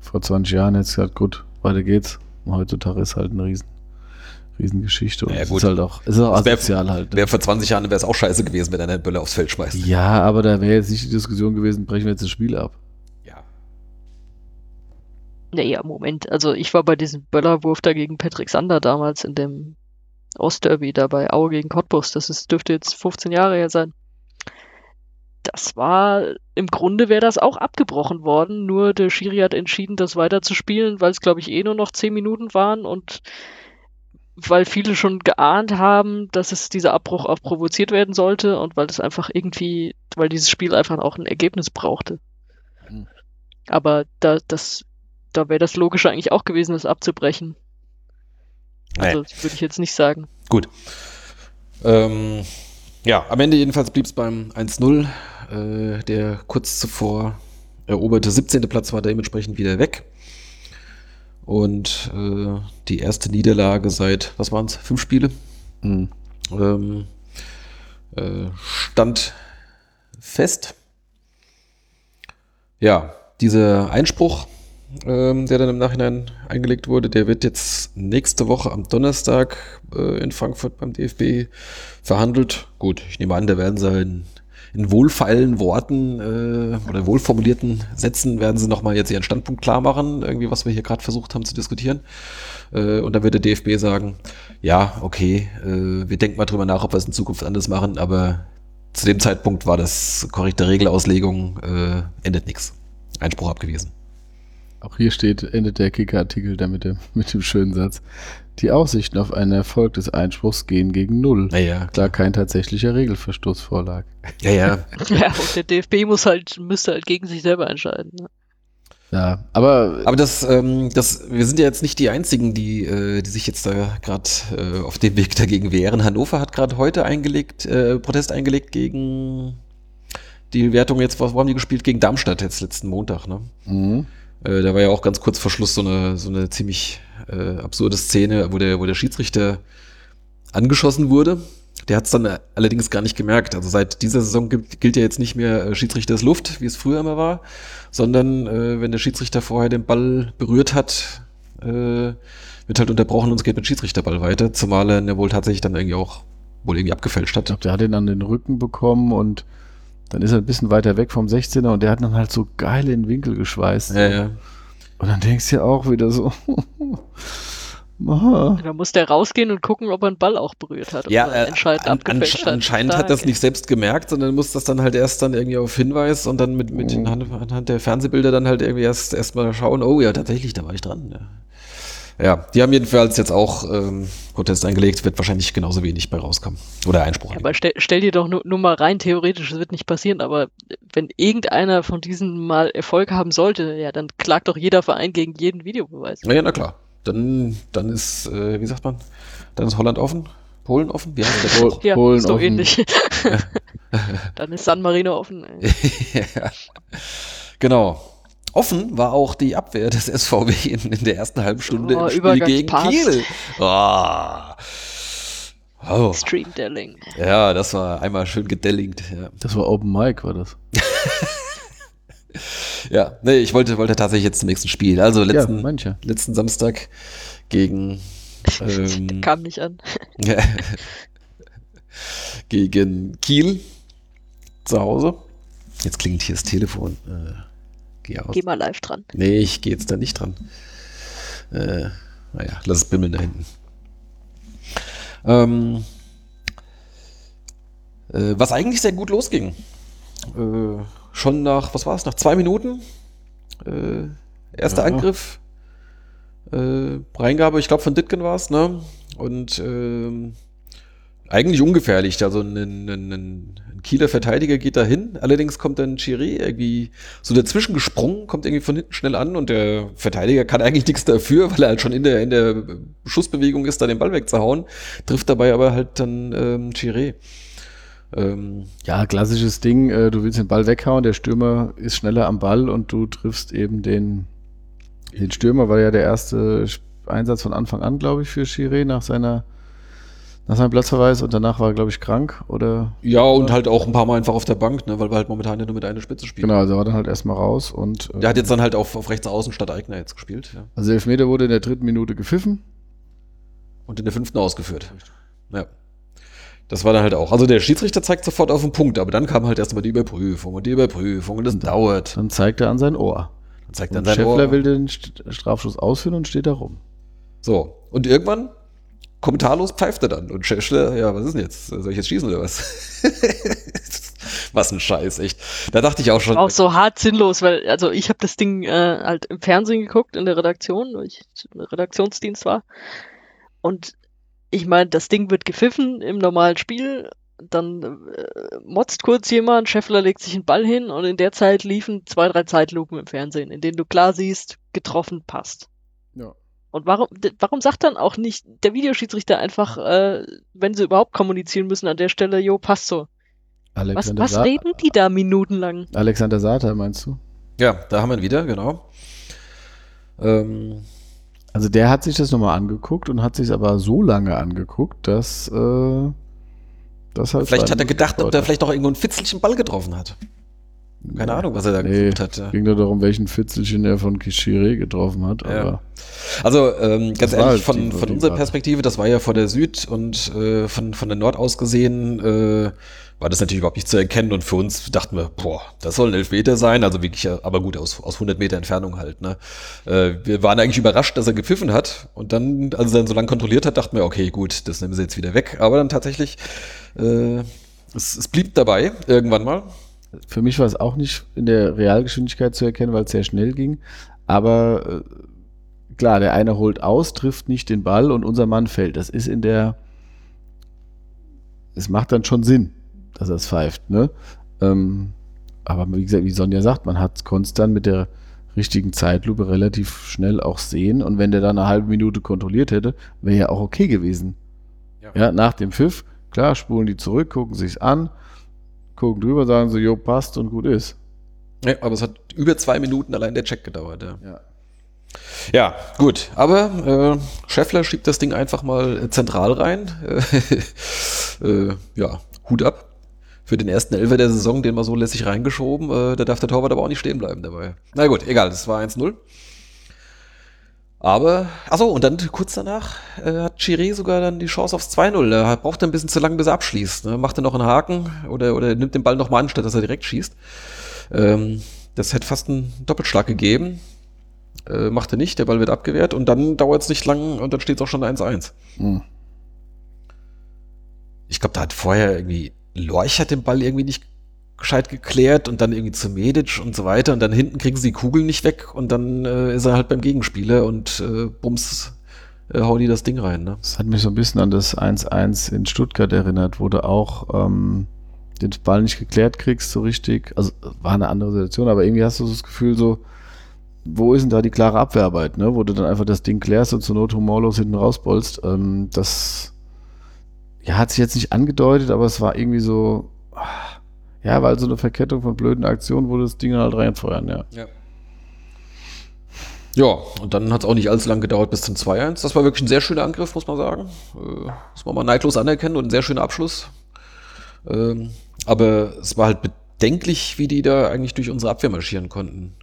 vor 20 Jahren hättest du gesagt, gut, weiter geht's. Und heutzutage ist halt eine riesen, riesen Geschichte. Und Ja, gut. ist halt auch, es ist auch Das wär- asozial halt. ne? Wäre vor 20 Jahren wäre es auch scheiße gewesen, wenn einer eine Bölle aufs Feld schmeißt. Ja, aber da wäre jetzt nicht die Diskussion gewesen, brechen wir jetzt das Spiel ab. Ja. Naja, Moment. Also ich war bei diesem Böllerwurf da gegen Patrick Sander damals in dem Ostderby da bei Aue gegen Cottbus. Das ist, dürfte jetzt 15 Jahre her sein. Das war, im Grunde wäre das auch abgebrochen worden, nur der Schiri hat entschieden, das weiter zu spielen, weil es, glaube ich, eh nur noch 10 Minuten waren und weil viele schon geahnt haben, dass es dieser Abbruch auch provoziert werden sollte und weil es einfach irgendwie, weil dieses Spiel einfach auch ein Ergebnis brauchte. Mhm. Aber da, das, da wäre das Logische eigentlich auch gewesen, das abzubrechen. Also, das würde ich jetzt nicht sagen. Gut. Ähm, ja, am Ende jedenfalls blieb es beim 1-0. Äh, der kurz zuvor eroberte 17. Platz war dementsprechend wieder weg. Und äh, die erste Niederlage seit, was waren es, fünf Spiele? Mhm. Ähm, äh, stand fest. Ja, dieser Einspruch, ähm, der dann im Nachhinein eingelegt wurde, der wird jetzt nächste Woche am Donnerstag äh, in Frankfurt beim DFB verhandelt. Gut, ich nehme an, da werden sie in, in wohlfeilen Worten äh, oder wohlformulierten Sätzen werden sie nochmal jetzt ihren Standpunkt klar machen, irgendwie, was wir hier gerade versucht haben zu diskutieren. Äh, und dann wird der DFB sagen, ja, okay, äh, wir denken mal drüber nach, ob wir es in Zukunft anders machen, aber zu dem Zeitpunkt war das korrekte Regelauslegung, äh, endet nichts. Einspruch abgewiesen. Auch hier steht, endet der Kicker-Artikel da mit dem, mit dem schönen Satz. Die Aussichten auf einen Erfolg des Einspruchs gehen gegen Null. Naja, Da kein tatsächlicher Regelverstoß vorlag. ja, ja. Ja, und der DFB muss halt, müsste halt gegen sich selber entscheiden. Ne? Ja, aber, Aber das, ähm, das, wir sind ja jetzt nicht die einzigen, die, äh, die sich jetzt da gerade äh, auf dem Weg dagegen wehren. Hannover hat gerade heute eingelegt, äh, Protest eingelegt gegen die Wertung jetzt, wo wo haben die gespielt? Gegen Darmstadt jetzt letzten Montag, ne? mh, Äh, da war ja auch ganz kurz vor Schluss so eine, so eine ziemlich äh, absurde Szene, wo der, wo der Schiedsrichter angeschossen wurde. Der hat es dann allerdings gar nicht gemerkt. Also seit dieser Saison gilt, gilt ja jetzt nicht mehr äh, Schiedsrichter ist Luft, wie es früher immer war, sondern äh, wenn der Schiedsrichter vorher den Ball berührt hat, äh, wird halt unterbrochen und es geht mit Schiedsrichterball weiter, zumal er wohl tatsächlich dann irgendwie auch wohl irgendwie abgefälscht ich hat. glaube, der hat ihn an den Rücken bekommen und dann ist er ein bisschen weiter weg vom 16er und der hat dann halt so geil in den Winkel geschweißt. Ja, ja. Und dann denkst du ja auch wieder so, aha. Da muss der rausgehen und gucken, ob er einen Ball auch berührt hat. Ja, äh, entscheidend an, abgefälscht ansch hat. anscheinend hat das nicht selbst gemerkt, sondern muss das dann halt erst dann irgendwie auf Hinweis und dann mit, mit Mhm. anhand, der Fernsehbilder dann halt irgendwie erst erst mal schauen, oh ja, tatsächlich, da war ich dran. Ja. Ja, die haben jedenfalls jetzt auch ähm, Protest eingelegt, wird wahrscheinlich genauso wenig bei rauskommen. Oder Einspruch. Ja, aber stell, stell dir doch nur, nur mal rein, theoretisch, es wird nicht passieren, aber wenn irgendeiner von diesen mal Erfolg haben sollte, ja, dann klagt doch jeder Verein gegen jeden Videobeweis. ja, ja, na klar. Dann, dann ist, äh, wie sagt man, dann ist Holland offen, Polen offen, wie heißt der? Pol Ja, Polen ist doch offen. ähnlich. dann ist San Marino offen. ja. Genau. Offen war auch die Abwehr des SVW in, in der ersten halben Stunde Oh, im Spiel gegen. Kiel. Oh. Oh. Extreme Delling. Ja, das war einmal schön gedellingt. Ja, Das war Open Mic, war das. ja nee, ich wollte, wollte tatsächlich jetzt zum nächsten Spiel. Also letzten, ja, letzten Samstag gegen, ähm, Kam nicht an. gegen Kiel zu Hause. Jetzt klingt hier das Telefon. Äh, geh aus. Geh mal live dran. Nee, ich gehe jetzt da nicht dran. Äh, naja, lass es bimmeln da hinten. Ähm, äh, was eigentlich sehr gut losging. Äh, schon nach, was war es, nach zwei Minuten? Äh, erster Ja. Angriff. äh, Reingabe, ich glaube von Ditken war es, ne? Und ähm, eigentlich ungefährlich. Also ein, ein, ein Kieler Verteidiger geht da hin. Allerdings kommt dann Chiré irgendwie so dazwischen gesprungen, kommt irgendwie von hinten schnell an und der Verteidiger kann eigentlich nichts dafür, weil er halt schon in der, in der Schussbewegung ist, da den Ball wegzuhauen. Trifft dabei aber halt dann ähm, Chiré. Ähm, ja, klassisches Ding, äh, du willst den Ball weghauen, der Stürmer ist schneller am Ball und du triffst eben den, den Stürmer, war ja der erste Einsatz von Anfang an, glaube ich, für Chiré nach seiner nach seinem Platzverweis und danach war er, glaube ich, krank oder. Ja, und halt auch ein paar Mal einfach auf der Bank, ne, weil wir halt momentan ja nur mit einer Spitze spielen. Genau, also war dann halt erstmal raus und. Äh, der hat jetzt dann halt auf, auf rechts außen statt Eigner jetzt gespielt. Ja. Also Elfmeter wurde in der dritten Minute gepfiffen. Und in der fünften ausgeführt. Ja. Das war dann halt auch. Also der Schiedsrichter zeigt sofort auf den Punkt, aber dann kam halt erstmal die Überprüfung und die Überprüfung und das und dauert. Dann zeigt er an sein Ohr. Dann zeigt er an sein Schäffler Ohr. Will den Strafschuss ausführen und steht da rum. So. Und irgendwann kommentarlos pfeift er dann. Und Schäffler, ja, was ist denn jetzt? Soll ich jetzt schießen oder was? was ein Scheiß, echt. Da dachte ich auch schon. Auch so hart sinnlos, weil, also ich habe das Ding äh, halt im Fernsehen geguckt, in der Redaktion, weil ich Redaktionsdienst war. Und ich meine, das Ding wird gepfiffen im normalen Spiel. Dann äh, motzt kurz jemand, Scheffler legt sich einen Ball hin und in der Zeit liefen zwei, drei Zeitlupen im Fernsehen, in denen du klar siehst, getroffen passt. Und warum, warum sagt dann auch nicht der Videoschiedsrichter einfach, äh, wenn sie überhaupt kommunizieren müssen an der Stelle, jo, passt so. Alexander was was reden die da minutenlang? Alexander Sata, meinst du? Ja, da haben wir ihn wieder, genau. Ähm, also der hat sich das nochmal angeguckt und hat sich aber so lange angeguckt, dass äh, das halt. Vielleicht hat er gedacht, ob der vielleicht noch irgendwo einen Fitzelchen Ball getroffen hat. Keine Ahnung, was er da nee, geguckt hat. Ja. Ging nur darum, welchen Fitzelchen er von Kishire getroffen hat. Ja. Also ähm, ganz ehrlich, halt von, von unserer Perspektive, das war ja vor der Süd und äh, von, von der Nord aus gesehen, äh, war das natürlich überhaupt nicht zu erkennen und für uns dachten wir, boah, das soll ein Elfmeter sein, also wirklich, aber gut, aus, aus 100 Meter Entfernung halt, ne. Äh, wir waren eigentlich überrascht, dass er gepfiffen hat und dann, als er dann so lange kontrolliert hat, dachten wir, okay, gut, das nehmen sie jetzt wieder weg, aber dann tatsächlich, äh, es, es blieb dabei, irgendwann mal. Für mich war es auch nicht in der Realgeschwindigkeit zu erkennen, weil es sehr schnell ging, aber äh, klar, der eine holt aus, trifft nicht den Ball und unser Mann fällt. Das ist in der, es macht dann schon Sinn dass er es pfeift. Ne? Ähm, aber wie gesagt, wie Sonja sagt, man hat konstant mit der richtigen Zeitlupe relativ schnell auch sehen. Und wenn der dann eine halbe Minute kontrolliert hätte, wäre ja auch okay gewesen. Ja. ja. nach dem Pfiff, klar, spulen die zurück, gucken sich's an, gucken drüber, sagen so, jo, passt und gut ist. Ja, aber es hat über zwei Minuten allein der Check gedauert, ja. Ja, ja gut. Aber äh, Scheffler schiebt das Ding einfach mal zentral rein. äh, ja, Hut ab für den ersten Elfer der Saison, den mal so lässig reingeschoben. Äh, da darf der Torwart aber auch nicht stehen bleiben dabei. Na gut, egal, das war 1-0. Aber, achso, und dann kurz danach äh, hat Chiré sogar dann die Chance aufs 2-0. Er braucht ein bisschen zu lange, bis er abschließt. Ne? Macht er noch einen Haken oder, oder nimmt den Ball nochmal an, statt dass er direkt schießt. Ähm, das hätte fast einen Doppelschlag gegeben. Äh, macht er nicht, der Ball wird abgewehrt und dann dauert es nicht lang und dann steht es auch schon 1-1. Mhm. Ich glaube, da hat vorher irgendwie Lorch hat den Ball irgendwie nicht gescheit geklärt und dann irgendwie zu Medic und so weiter und dann hinten kriegen sie die Kugeln nicht weg und dann äh, ist er halt beim Gegenspieler und äh, bums äh, hau die das Ding rein. Ne? Das hat mich so ein bisschen an das 1-1 in Stuttgart erinnert, wo du auch ähm, den Ball nicht geklärt kriegst so richtig. Also war eine andere Situation, aber irgendwie hast du so das Gefühl so, wo ist denn da die klare Abwehrarbeit, ne? wo du dann einfach das Ding klärst und zur Not humorlos hinten rausbolst. Ähm, das ja, hat sich jetzt nicht angedeutet, aber es war irgendwie so, ja, weil so eine Verkettung von blöden Aktionen, wo das Ding halt reinfeuern, ja. Ja. Ja, und dann hat es auch nicht allzu lange gedauert bis zum 2-1. Das war wirklich ein sehr schöner Angriff, muss man sagen. Äh, muss man mal neidlos anerkennen und ein sehr schöner Abschluss. Ähm, aber es war halt bedenklich, wie die da eigentlich durch unsere Abwehr marschieren konnten.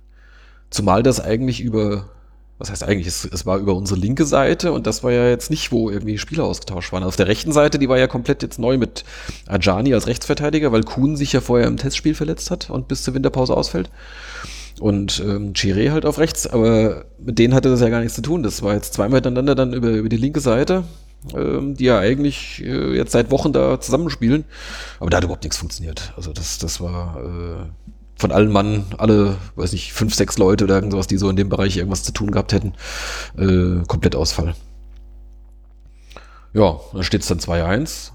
Zumal das eigentlich über was heißt eigentlich, es, es, war über unsere linke Seite und das war ja jetzt nicht, wo irgendwie Spieler ausgetauscht waren. Auf der rechten Seite, die war ja komplett jetzt neu mit Ajani als Rechtsverteidiger, weil Kuhn sich ja vorher im Testspiel verletzt hat und bis zur Winterpause ausfällt. Und ähm, Chiré halt auf rechts, aber mit denen hatte das ja gar nichts zu tun. Das war jetzt zweimal miteinander dann über, über die linke Seite, ähm, die ja eigentlich äh, jetzt seit Wochen da zusammenspielen. Aber da hat überhaupt nichts funktioniert. Also das, das war äh, von allen Mann, alle, weiß nicht, fünf, sechs Leute oder irgendwas, die so in dem Bereich irgendwas zu tun gehabt hätten, äh, komplett Ausfall. Ja, dann steht es dann 2-1.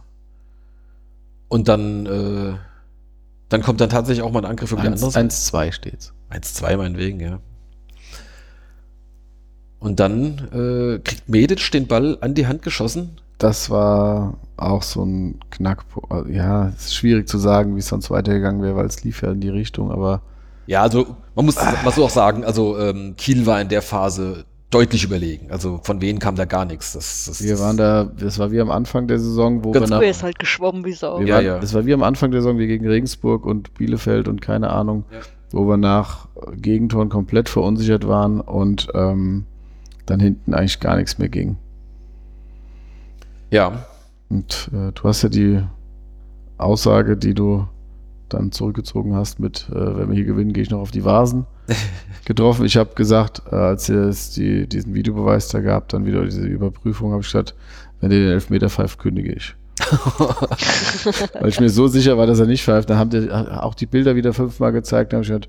Und dann, äh, dann kommt dann tatsächlich auch mal ein Angriff um die andere Seite. 1-2 steht's. 1-2 meinetwegen, ja. Und dann äh, kriegt Medic den Ball an die Hand geschossen. Das war auch so ein Knackpunkt. Ja, es ist schwierig zu sagen, wie es sonst weitergegangen wäre, weil es lief ja in die Richtung, aber Ja, also man muss mal so auch sagen, also ähm, Kiel war in der Phase deutlich überlegen. Also von wen kam da gar nichts. Das, das, wir waren da, das war wie am Anfang der Saison, wo Ganz wir nach, ist halt geschwommen wie Sau. wir Ja, waren, ja. das war wie am Anfang der Saison, wie gegen Regensburg und Bielefeld und keine Ahnung, Ja. wo wir nach Gegentoren komplett verunsichert waren und ähm, dann hinten eigentlich gar nichts mehr ging. Ja, Und äh, du hast ja die Aussage, die du dann zurückgezogen hast mit, äh, wenn wir hier gewinnen, gehe ich noch auf die Vasen getroffen. Ich habe gesagt, äh, als ihr es die, diesen Videobeweis da gab, dann wieder diese Überprüfung, habe ich gesagt, wenn ihr den Elfmeter pfeift, kündige ich. Weil ich mir so sicher war, dass er nicht pfeift. Dann haben die auch die Bilder wieder fünfmal gezeigt. Dann habe ich gesagt,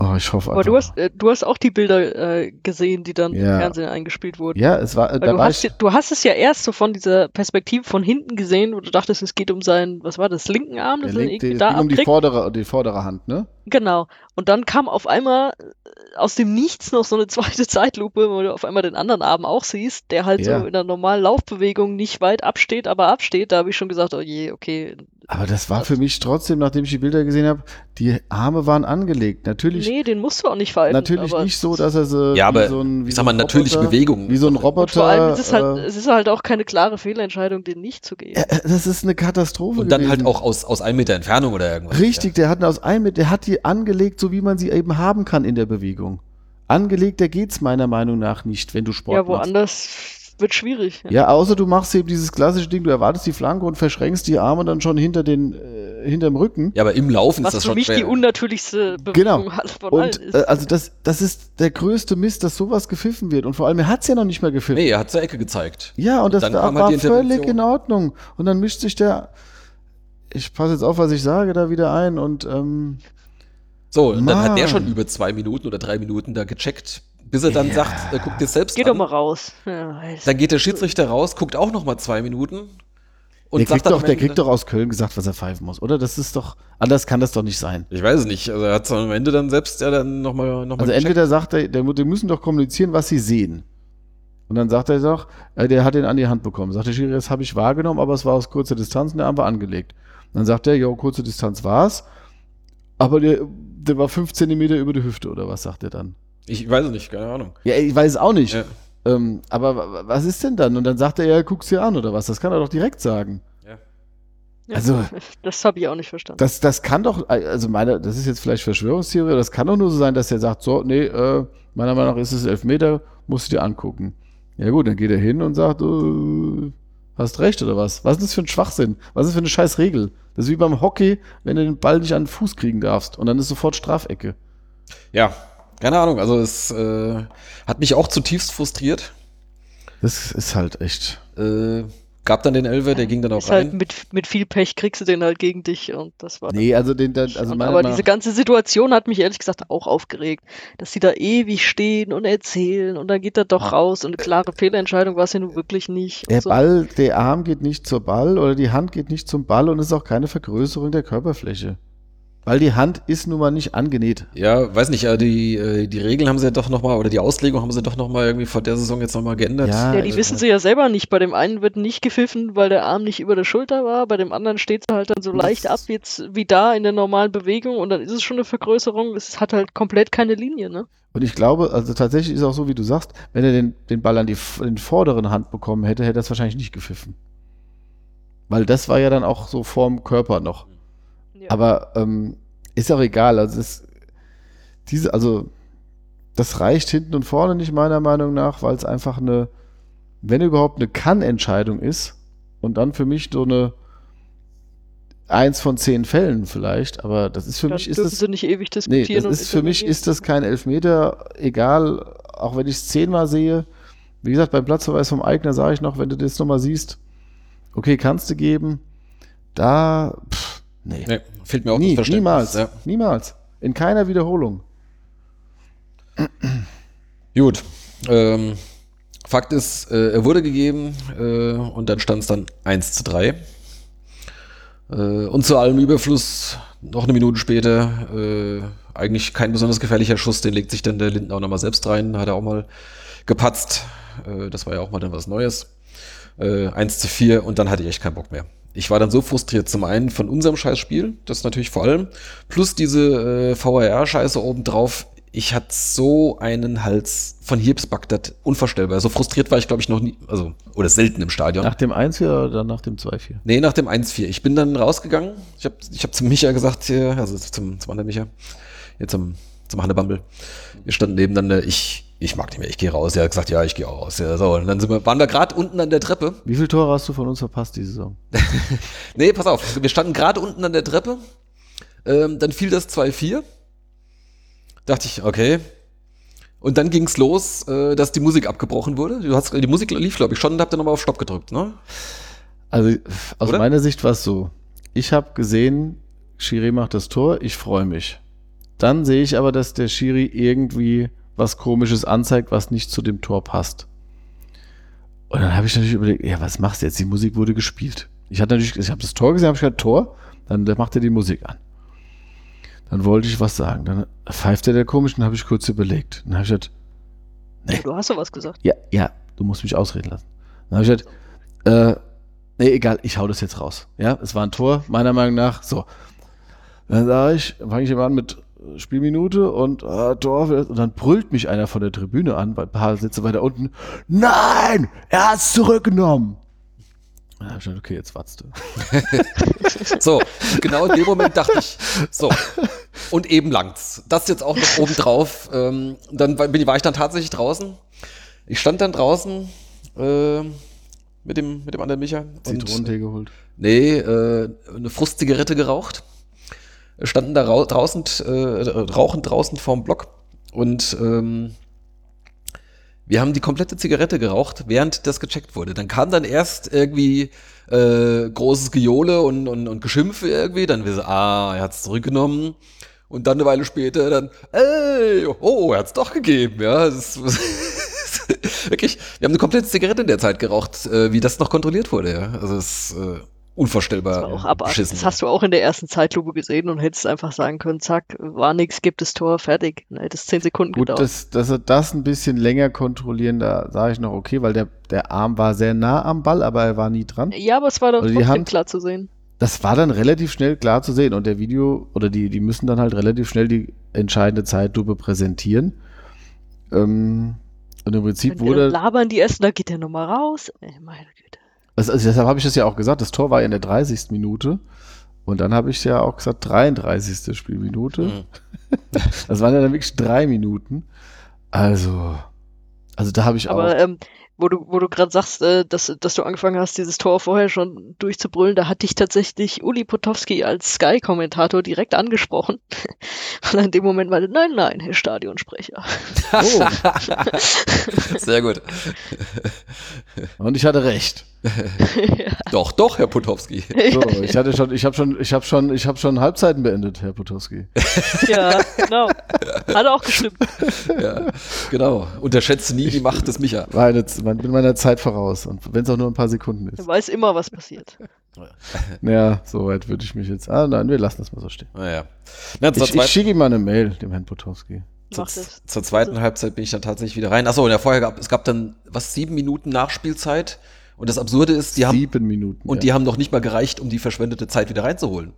oh, ich hoffe Aber du hast, äh, du hast auch die Bilder äh, gesehen, die dann Ja. im Fernsehen eingespielt wurden. ja, es war, da du, war hast, ich, du hast es ja erst so von dieser Perspektive von hinten gesehen, wo du dachtest, es geht um seinen, was war das, linken Arm, der das linke, irgendwie es da ging um die vordere, die vordere Hand, ne? Genau. Und dann kam auf einmal äh, aus dem Nichts noch so eine zweite Zeitlupe, wo du auf einmal den anderen Arm auch siehst, der halt Ja. so in einer normalen Laufbewegung nicht weit absteht, aber absteht. Da habe ich schon gesagt, oh je, okay. Aber das war für mich trotzdem, nachdem ich die Bilder gesehen habe, die Arme waren angelegt. Natürlich, Nee, den musst du auch nicht falten. natürlich aber nicht so, dass er so ja, aber wie so ein, wie ich so sag mal, ein natürliche Roboter, Bewegung. Wie so ein Und Roboter. vor allem ist es halt, äh, es ist halt auch keine klare Fehlentscheidung, den nicht zu geben. äh, das ist eine Katastrophe. Und dann halt gewesen. auch aus, aus einem Meter Entfernung oder irgendwas. Richtig, der hat aus einem, der hat die angelegt, so wie man sie eben haben kann in der Bewegung. Angelegt, der geht's meiner Meinung nach nicht, wenn du Sport ja, machst. Wird schwierig. Ja, außer du machst eben dieses klassische Ding, du erwartest die Flanke und verschränkst die Arme dann schon hinter den, äh, hinterm Rücken. Ja, aber im Laufen ist Was das für schon mich schwer. die unnatürlichste Bewegung Genau. halt von Und allen ist. äh, also das, das ist der größte Mist, dass sowas gepfiffen wird. Und vor allem, er hat's ja noch nicht mehr gepfiffen. nee, er hat zur Ecke gezeigt. Ja, und das dann halt war die völlig in Ordnung. Und dann mischt sich der, ich passe jetzt auf, was ich sage, da wieder ein und ähm, So, und dann hat der schon über zwei Minuten oder drei Minuten da gecheckt, bis er dann sagt, äh, guck dir selbst Geh an. doch mal raus. Ja. Dann geht der Schiedsrichter raus, guckt auch noch mal zwei Minuten und der, kriegt doch, der Ende- kriegt doch aus Köln gesagt, was er pfeifen muss, oder? Das ist doch, anders kann das doch nicht sein. Ich weiß es nicht. Also er hat am Ende dann selbst ja dann noch mal, noch mal Also gecheckt. entweder sagt er, der, die müssen doch kommunizieren, was sie sehen. Und dann sagt er doch, äh, der hat den an die Hand bekommen. Sagt der Schiri, das habe ich wahrgenommen, aber es war aus kurzer Distanz und der Arm war angelegt. Und dann sagt er, jo, kurze Distanz war's, aber der, der war fünf Zentimeter über die Hüfte, oder was sagt er dann? Ich weiß es nicht, keine Ahnung. Ja, ich weiß es auch nicht. Ja. Ähm, aber wa- wa- was ist denn dann? Und dann sagt er, ja, guck's dir an oder was? Das kann er doch direkt sagen. Ja, also- das habe ich auch nicht verstanden. Das, das kann doch, also meine, das ist jetzt vielleicht Verschwörungstheorie, aber das kann doch nur so sein, dass er sagt, so, nee, äh, meiner Meinung nach ist es Elfmeter, musst du dir angucken. Ja gut, dann geht er hin und sagt, äh, hast recht oder was? Was ist das für ein Schwachsinn? Was ist das für eine scheiß Regel? Das ist wie beim Hockey, wenn du den Ball nicht an den Fuß kriegen darfst und dann ist sofort Strafecke. Ja, keine Ahnung. Also es äh, hat mich auch zutiefst frustriert. Das ist halt echt. Äh, gab dann den Elfer, der ging dann auch ist halt rein. mit, mit viel Pech kriegst du den halt gegen dich und das war Nee, also den, dann, also aber diese ganze Situation hat mich ehrlich gesagt auch aufgeregt, dass sie da ewig stehen und erzählen und dann geht er doch raus und eine klare Fehlentscheidung war es ja nun wirklich nicht. Der so. Ball, der Arm geht nicht zur Ball oder die Hand geht nicht zum Ball und es ist auch keine Vergrößerung der Körperfläche. Weil die Hand ist nun mal nicht angenäht. Ja, weiß nicht, äh, die, äh, die Regeln haben sie ja doch noch mal, oder die Auslegung haben sie doch noch mal irgendwie vor der Saison jetzt noch mal geändert. Ja, Ja, die also- wissen sie ja selber nicht. Bei dem einen wird nicht gepfiffen, weil der Arm nicht über der Schulter war. Bei dem anderen steht es halt dann so leicht ab, jetzt wie da in der normalen Bewegung. Und dann ist es schon eine Vergrößerung. Es hat halt komplett keine Linie, ne? Und ich glaube, also tatsächlich ist auch so, wie du sagst, wenn er den, den Ball an die, die vorderen Hand bekommen hätte, hätte er es wahrscheinlich nicht gepfiffen. Weil das war ja dann auch so vorm Körper noch. Ja. Aber ähm, ist auch egal. Also es, diese, also das reicht hinten und vorne nicht meiner Meinung nach, weil es einfach eine, wenn überhaupt eine Kann-Entscheidung ist und dann für mich so eine eins von zehn Fällen vielleicht, aber das ist für dann mich ist das sie nicht ewig Nee, diskutieren. das und ist für mich ist das kein Elfmeter, egal, auch wenn ich es zehnmal sehe. Wie gesagt, beim Platzverweis vom Eigner sage ich noch, wenn du das nochmal siehst, okay, kannst du geben. Da, pff, Nee. Nee, fehlt mir auch Nie, das niemals. Ja. Niemals. In keiner Wiederholung. Gut. Ähm, Fakt ist, äh, er wurde gegeben äh, und dann stand es dann 1 zu 3. Äh, und zu allem Überfluss, noch eine Minute später, äh, eigentlich kein besonders gefährlicher Schuss, den legt sich dann der Linden auch nochmal selbst rein, hat er auch mal gepatzt. Äh, das war ja auch mal dann was Neues. Äh, 1 zu 4 und dann hatte ich echt keinen Bock mehr. Ich war dann so frustriert, zum einen von unserem Scheißspiel, das natürlich vor allem, plus diese äh, VAR-Scheiße obendrauf. Ich hatte so einen Hals von hier bis Bagdad, unvorstellbar. So frustriert war ich, glaube ich, noch nie, also, oder selten im Stadion. Nach dem 1-4 oder nach dem 2-4? Nee, nach dem 1-4. Ich bin dann rausgegangen. Ich habe ich hab zum Micha gesagt, hier, also zum, zum anderen Micha, jetzt zum, zum Hannebumble. Wir standen nebeneinander. Ich, ich mag nicht mehr, ich gehe raus. Er hat gesagt, ja, ich gehe auch raus. Ja, so, und dann sind wir, waren wir gerade unten an der Treppe. Wie viele Tore hast du von uns verpasst die Saison? Nee, pass auf, wir standen gerade unten an der Treppe. Ähm, dann fiel das 2-4. Dachte ich, okay. Und dann ging's los, äh, dass die Musik abgebrochen wurde. Du hast, die Musik lief, glaube ich, schon und habt ihr nochmal auf Stopp gedrückt, ne? Also aus Oder? meiner Sicht war es so. Ich habe gesehen, Schiri macht das Tor, ich freue mich. Dann sehe ich aber, dass der Schiri irgendwie was Komisches anzeigt, was nicht zu dem Tor passt. Und dann habe ich natürlich überlegt, ja, was machst du jetzt? Die Musik wurde gespielt. Ich hatte natürlich, ich habe das Tor gesehen, habe ich gesagt, Tor, dann macht er die Musik an. Dann wollte ich was sagen. Dann pfeift er der komisch, dann habe ich kurz überlegt. Dann habe ich gesagt, Nee. Du hast doch was gesagt. ja, ja, du musst mich ausreden lassen. Dann habe ich gesagt, äh, nee, egal, ich hau das jetzt raus. Ja, es war ein Tor, meiner Meinung nach. So. Dann sage ich, fange ich immer an mit Spielminute und äh, Tor. Und dann brüllt mich einer von der Tribüne an, ein paar Sitze weiter unten. Nein, er hat's zurückgenommen. Hab ich gesagt, okay, jetzt watzt du. So, genau in dem Moment dachte ich, so, und eben langt's. Das jetzt auch noch oben drauf. Ähm, dann war, bin, war ich dann tatsächlich draußen. Ich stand dann draußen äh, mit, dem, mit dem anderen Micha. und- Zitronentee geholt. Nee, äh, eine Frustzigarette geraucht. Standen da rau draußen, äh, rauchend draußen vorm Block und ähm, wir haben die komplette Zigarette geraucht, während das gecheckt wurde. Dann kam dann erst irgendwie äh, großes Gejohle und, und, und Geschimpfe irgendwie. Dann wir so, ah, er hat's zurückgenommen. Und dann eine Weile später dann, ey, oh, er hat's doch gegeben. Ja, das ist, wirklich, wir haben eine komplette Zigarette in der Zeit geraucht, äh, wie das noch kontrolliert wurde. Ja. Also es äh, unvorstellbar. Das war auch abartig. beschissen. Das hast du auch in der ersten Zeitlupe gesehen und hättest einfach sagen können, zack, war nix, gibt es Tor, fertig. Dann hätte es zehn Sekunden Gut, gedauert. dass, dass er das ein bisschen länger kontrollieren, da sage ich noch okay, weil der, der Arm war sehr nah am Ball, aber er war nie dran. ja, aber es war doch die trotzdem Hand- klar zu sehen. Das war dann relativ schnell klar zu sehen und der Video oder die, die müssen dann halt relativ schnell die entscheidende Zeitlupe präsentieren. Ähm, und im Prinzip Wenn wir wurde, labern die ersten, da geht der nochmal raus. Ey, meine Güte. Also, also deshalb habe ich das ja auch gesagt, das Tor war in der 30. Minute und dann habe ich ja auch gesagt 33. Spielminute. Mhm. Das waren ja dann wirklich drei Minuten. Also, also da habe ich Aber auch. ähm, wo du, wo du gerade sagst, äh, dass, dass du angefangen hast, dieses Tor vorher schon durchzubrüllen, da hatte ich tatsächlich Uli Potowski als Sky-Kommentator direkt angesprochen. Und in dem Moment meinte, nein, nein, Herr Stadionsprecher. Oh, Sehr gut. und ich hatte recht. Doch, doch, Herr Putowski. So, ich hatte schon, ich habe schon, ich habe schon, ich habe schon Halbzeiten beendet, Herr Potowski. ja, genau. Hat auch gestimmt. ja, genau. Unterschätze nie die Macht des Micha. War eine, man bin meiner Zeit voraus und wenn es auch nur ein paar Sekunden Er ist. weiß immer, was passiert. Naja, so weit würde ich mich jetzt. Ah, nein, wir lassen das mal so stehen. Naja. Na, Ich, ich schicke ihm mal eine Mail, dem Herrn Potowski. zur, zur zweiten Halbzeit bin ich dann tatsächlich wieder rein. Achso, und ja, vorher gab es gab dann was sieben Minuten Nachspielzeit. Und das Absurde ist, die haben Sieben Minuten. und ja. die haben noch nicht mal gereicht, um die verschwendete Zeit wieder reinzuholen.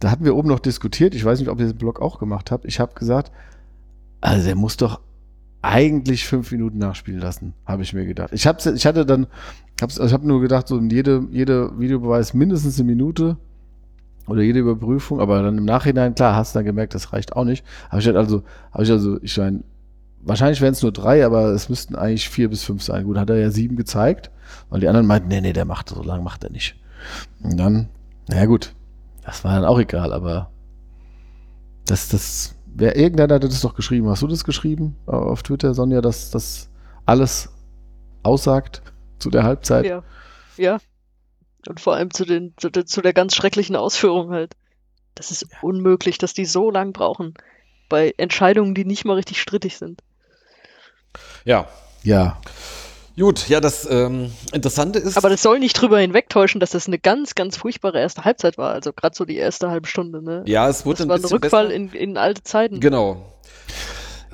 Da hatten wir oben noch diskutiert. Ich weiß nicht, ob ihr den Blog auch gemacht habt. Ich habe gesagt, also der muss doch eigentlich fünf Minuten nachspielen lassen, habe ich mir gedacht. Ich, hab's, ich hatte dann, hab's, ich habe nur gedacht, so jede, jede Videobeweis mindestens eine Minute oder jede Überprüfung, aber dann im Nachhinein, klar, hast du dann gemerkt, das reicht auch nicht. Habe ich halt also, habe ich also, ich meine, wahrscheinlich wären es nur drei, aber es müssten eigentlich vier bis fünf sein. Gut, hat er ja sieben gezeigt, weil die anderen meinten, nee, nee, der macht so lange macht er nicht. Und dann, naja gut, das war dann auch egal, aber das, das, wer irgendeiner hat das doch geschrieben. Hast du das geschrieben auf Twitter, Sonja, dass das alles aussagt zu der Halbzeit? Ja. Ja. Und vor allem zu den, zu, zu der ganz schrecklichen Ausführung halt. Das ist unmöglich, dass die so lang brauchen. Bei Entscheidungen, die nicht mal richtig strittig sind. Ja. Ja, Gut, ja, das ähm, Interessante ist. Aber das soll nicht drüber hinwegtäuschen, dass das eine ganz, ganz furchtbare erste Halbzeit war. Also gerade so die erste halbe Stunde, ne? ja, es wurde das ein war ein Rückfall in, in alte Zeiten. Genau.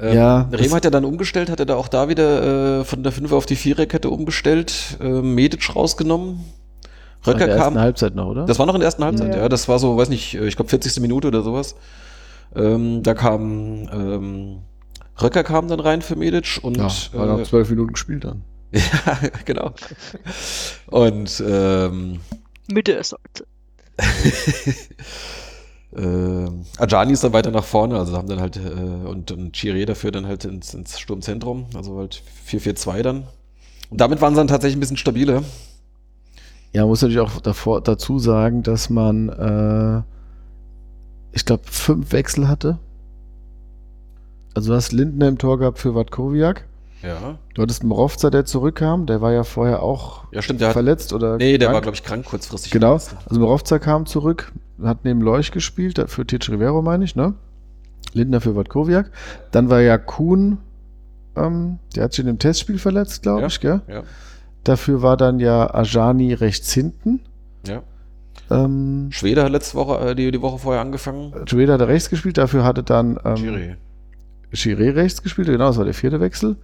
Ähm, Ja, Rehm das- hat ja dann umgestellt, hat er da auch da wieder äh, von der 5 auf die Viererkette umgestellt, äh, Medic rausgenommen. in Röcker der ersten kam. Halbzeit noch, oder? Das war noch in der ersten Halbzeit, Ja. ja. Das war so, weiß nicht, äh, ich glaube 40. Minute oder sowas. Ähm, da kam ähm, Röcker kam dann rein für Medic und ja, war noch äh, zwölf Minuten gespielt dann. ja, genau. Und ähm, Mitte erster Halbzeit. äh, Ajani ist dann weiter nach vorne, also haben dann halt äh, und, und Chiré dafür dann halt ins, ins Sturmzentrum, also halt 4-4-2 dann. Und damit waren sie dann tatsächlich ein bisschen stabiler. Ja, man muss natürlich auch davor, dazu sagen, dass man, äh, ich glaube, fünf Wechsel hatte. Also du hast Lindner im Tor gehabt für Watkowiak. Ja. Du hattest Mrovza, der zurückkam. Der war ja vorher auch Ja, stimmt, der hat. verletzt oder Nee, der krank. war, glaube ich, krank kurzfristig. Genau. verletzt. Also Mrovza kam zurück, hat neben Leuch gespielt, für Titsch Rivero meine ich, ne? Lindner für Watkowiak. Dann war ja Kuhn, ähm, der hat sich in dem Testspiel verletzt, glaube Ja. ich, gell? Ja, Dafür war dann ja Ajani rechts hinten. ja. Ähm, Schwede hat letzte Woche, äh, die, die Woche vorher angefangen. Schwede hat rechts gespielt, dafür hatte dann ähm, Chiré. Chiré rechts gespielt, genau, das war der vierte Wechsel.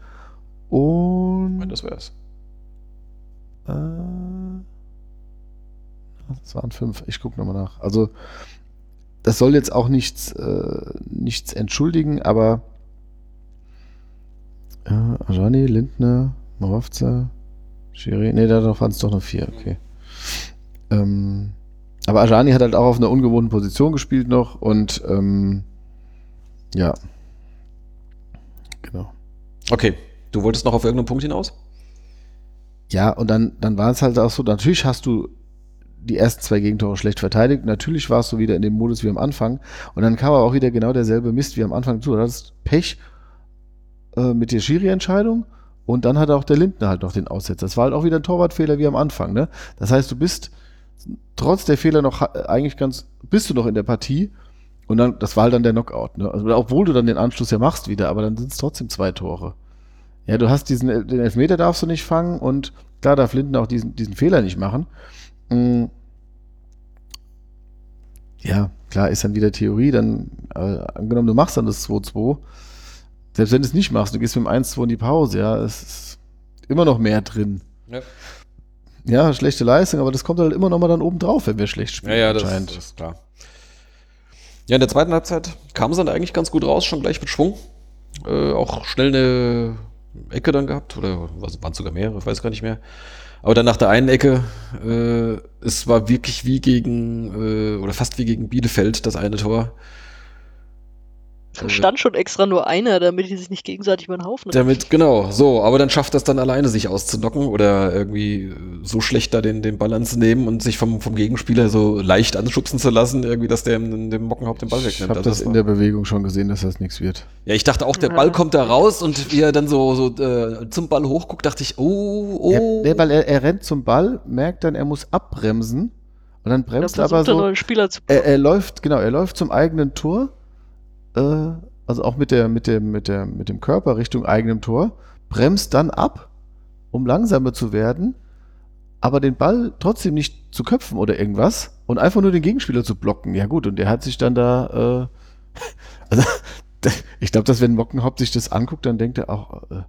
Ich Und meine, das wär's. äh, das waren fünf, ich gucke nochmal nach. Also das soll jetzt auch nichts, äh, nichts entschuldigen, aber äh, Ajani, Lindner, Moravca, Chiré, nee, da waren es doch noch vier, okay. Ähm, aber Ajani hat halt auch auf einer ungewohnten Position gespielt noch und ähm, ja. Genau. Okay. Du wolltest noch auf irgendeinen Punkt hinaus? Ja, und dann, dann war es halt auch so, natürlich hast du die ersten zwei Gegentore schlecht verteidigt. Natürlich warst du wieder in dem Modus wie am Anfang. Und dann kam aber auch wieder genau derselbe Mist wie am Anfang zu. Du hattest Pech äh, mit der Schiri-Entscheidung und dann hat auch der Lindner halt noch den Aussetzer. Das war halt auch wieder ein Torwartfehler wie am Anfang. Ne? Das heißt, du bist trotz der Fehler noch ha- eigentlich ganz, bist du noch in der Partie und dann, das war halt dann der Knockout. Ne? Also, obwohl du dann den Anschluss ja machst wieder, aber dann sind es trotzdem zwei Tore. Ja, du hast diesen, den Elfmeter darfst du nicht fangen und klar darf Linden auch diesen, diesen Fehler nicht machen. Mm. Ja, klar, ist dann wieder Theorie, dann äh, angenommen, du machst dann das 2-2, selbst wenn du es nicht machst, du gehst mit dem 1-2 in die Pause, ja, es ist immer noch mehr drin. Ja. Ja, schlechte Leistung, aber das kommt halt immer noch mal dann oben drauf, wenn wir schlecht spielen. Ja, ja, das, das ist klar. Ja, in der zweiten Halbzeit kam es dann eigentlich ganz gut raus, schon gleich mit Schwung. Äh, auch schnell eine Ecke dann gehabt, oder waren sogar mehrere, ich weiß gar nicht mehr. Aber dann nach der einen Ecke, äh, es war wirklich wie gegen, äh, oder fast wie gegen Bielefeld, das eine Tor. Da stand schon extra nur einer, damit die sich nicht gegenseitig über den Haufen Damit, genau, so, aber dann schafft das dann alleine, sich auszunocken oder irgendwie so schlecht da den, den Ball anzunehmen und sich vom, vom Gegenspieler so leicht anschubsen zu lassen, irgendwie, dass der dem, dem Mockenhaupt den Ball Ich wegnimmt. habe Also das in war- der Bewegung schon gesehen, dass das nichts wird. ja, ich dachte auch, der Ja. Ball kommt da raus und wie er dann so, so äh, zum Ball hochguckt, dachte ich, oh, oh. Er, nee, weil er, er rennt zum Ball, merkt dann, er muss abbremsen und dann Da bremst er aber der so. neue Spieler zu Er, er läuft, genau, er läuft zum eigenen Tor, äh, also auch mit der, mit dem, mit der, mit dem Körper Richtung eigenem Tor, bremst dann ab, um langsamer zu werden, aber den Ball trotzdem nicht zu köpfen oder irgendwas und einfach nur den Gegenspieler zu blocken. Ja gut, und der hat sich dann da, äh, also ich glaube, dass wenn Mockenhaupt sich das anguckt, dann denkt er auch, äh,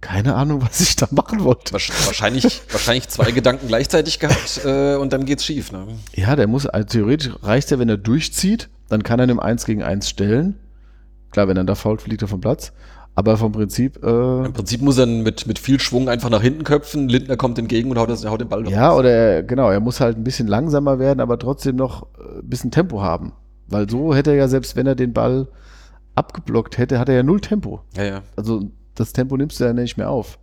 keine Ahnung, was ich da machen wollte. Wahrsch- Wahrscheinlich, wahrscheinlich zwei Gedanken gleichzeitig gehabt äh, und dann geht's schief. Ne? Ja, der muss, also theoretisch reicht ja, wenn er durchzieht, dann kann er einem 1 gegen 1 stellen. Klar, wenn er da fault, fliegt er vom Platz. Aber vom Prinzip, äh, Im Prinzip muss er mit, mit viel Schwung einfach nach hinten köpfen, Lindner kommt entgegen und haut, das, haut den Ball ja, raus. oder er, genau, er muss halt ein bisschen langsamer werden, aber trotzdem noch äh, ein bisschen Tempo haben. Weil so hätte er ja, selbst wenn er den Ball abgeblockt hätte, hat er ja null Tempo. Ja, ja. Also das Tempo nimmst du ja nicht mehr auf.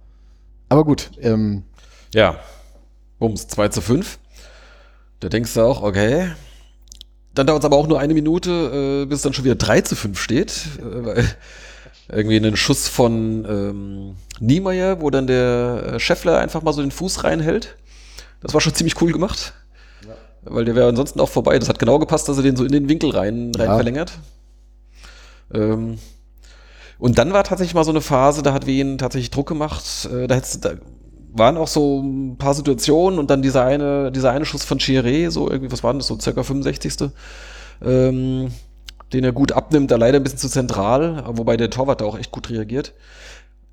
Aber gut, ähm, Ja. Bums, 2 zu 5. Da denkst du auch, okay. Dann dauert es aber auch nur eine Minute, äh, bis es dann schon wieder 3 zu 5 steht. Äh, weil irgendwie einen Schuss von ähm, Niemeyer, wo dann der äh, Scheffler einfach mal so den Fuß reinhält. Das war schon ziemlich cool gemacht. weil der wäre ansonsten auch vorbei. Das hat genau gepasst, dass er den so in den Winkel rein, rein Ja. verlängert. Ähm, und dann war tatsächlich mal so eine Phase, da hat Wien tatsächlich Druck gemacht. Äh, da, hättest, du- da waren auch so ein paar Situationen und dann dieser eine, dieser eine Schuss von Chiré, so irgendwie, was war denn das, so circa 65. Ähm, den er gut abnimmt, da leider ein bisschen zu zentral, wobei der Torwart da auch echt gut reagiert.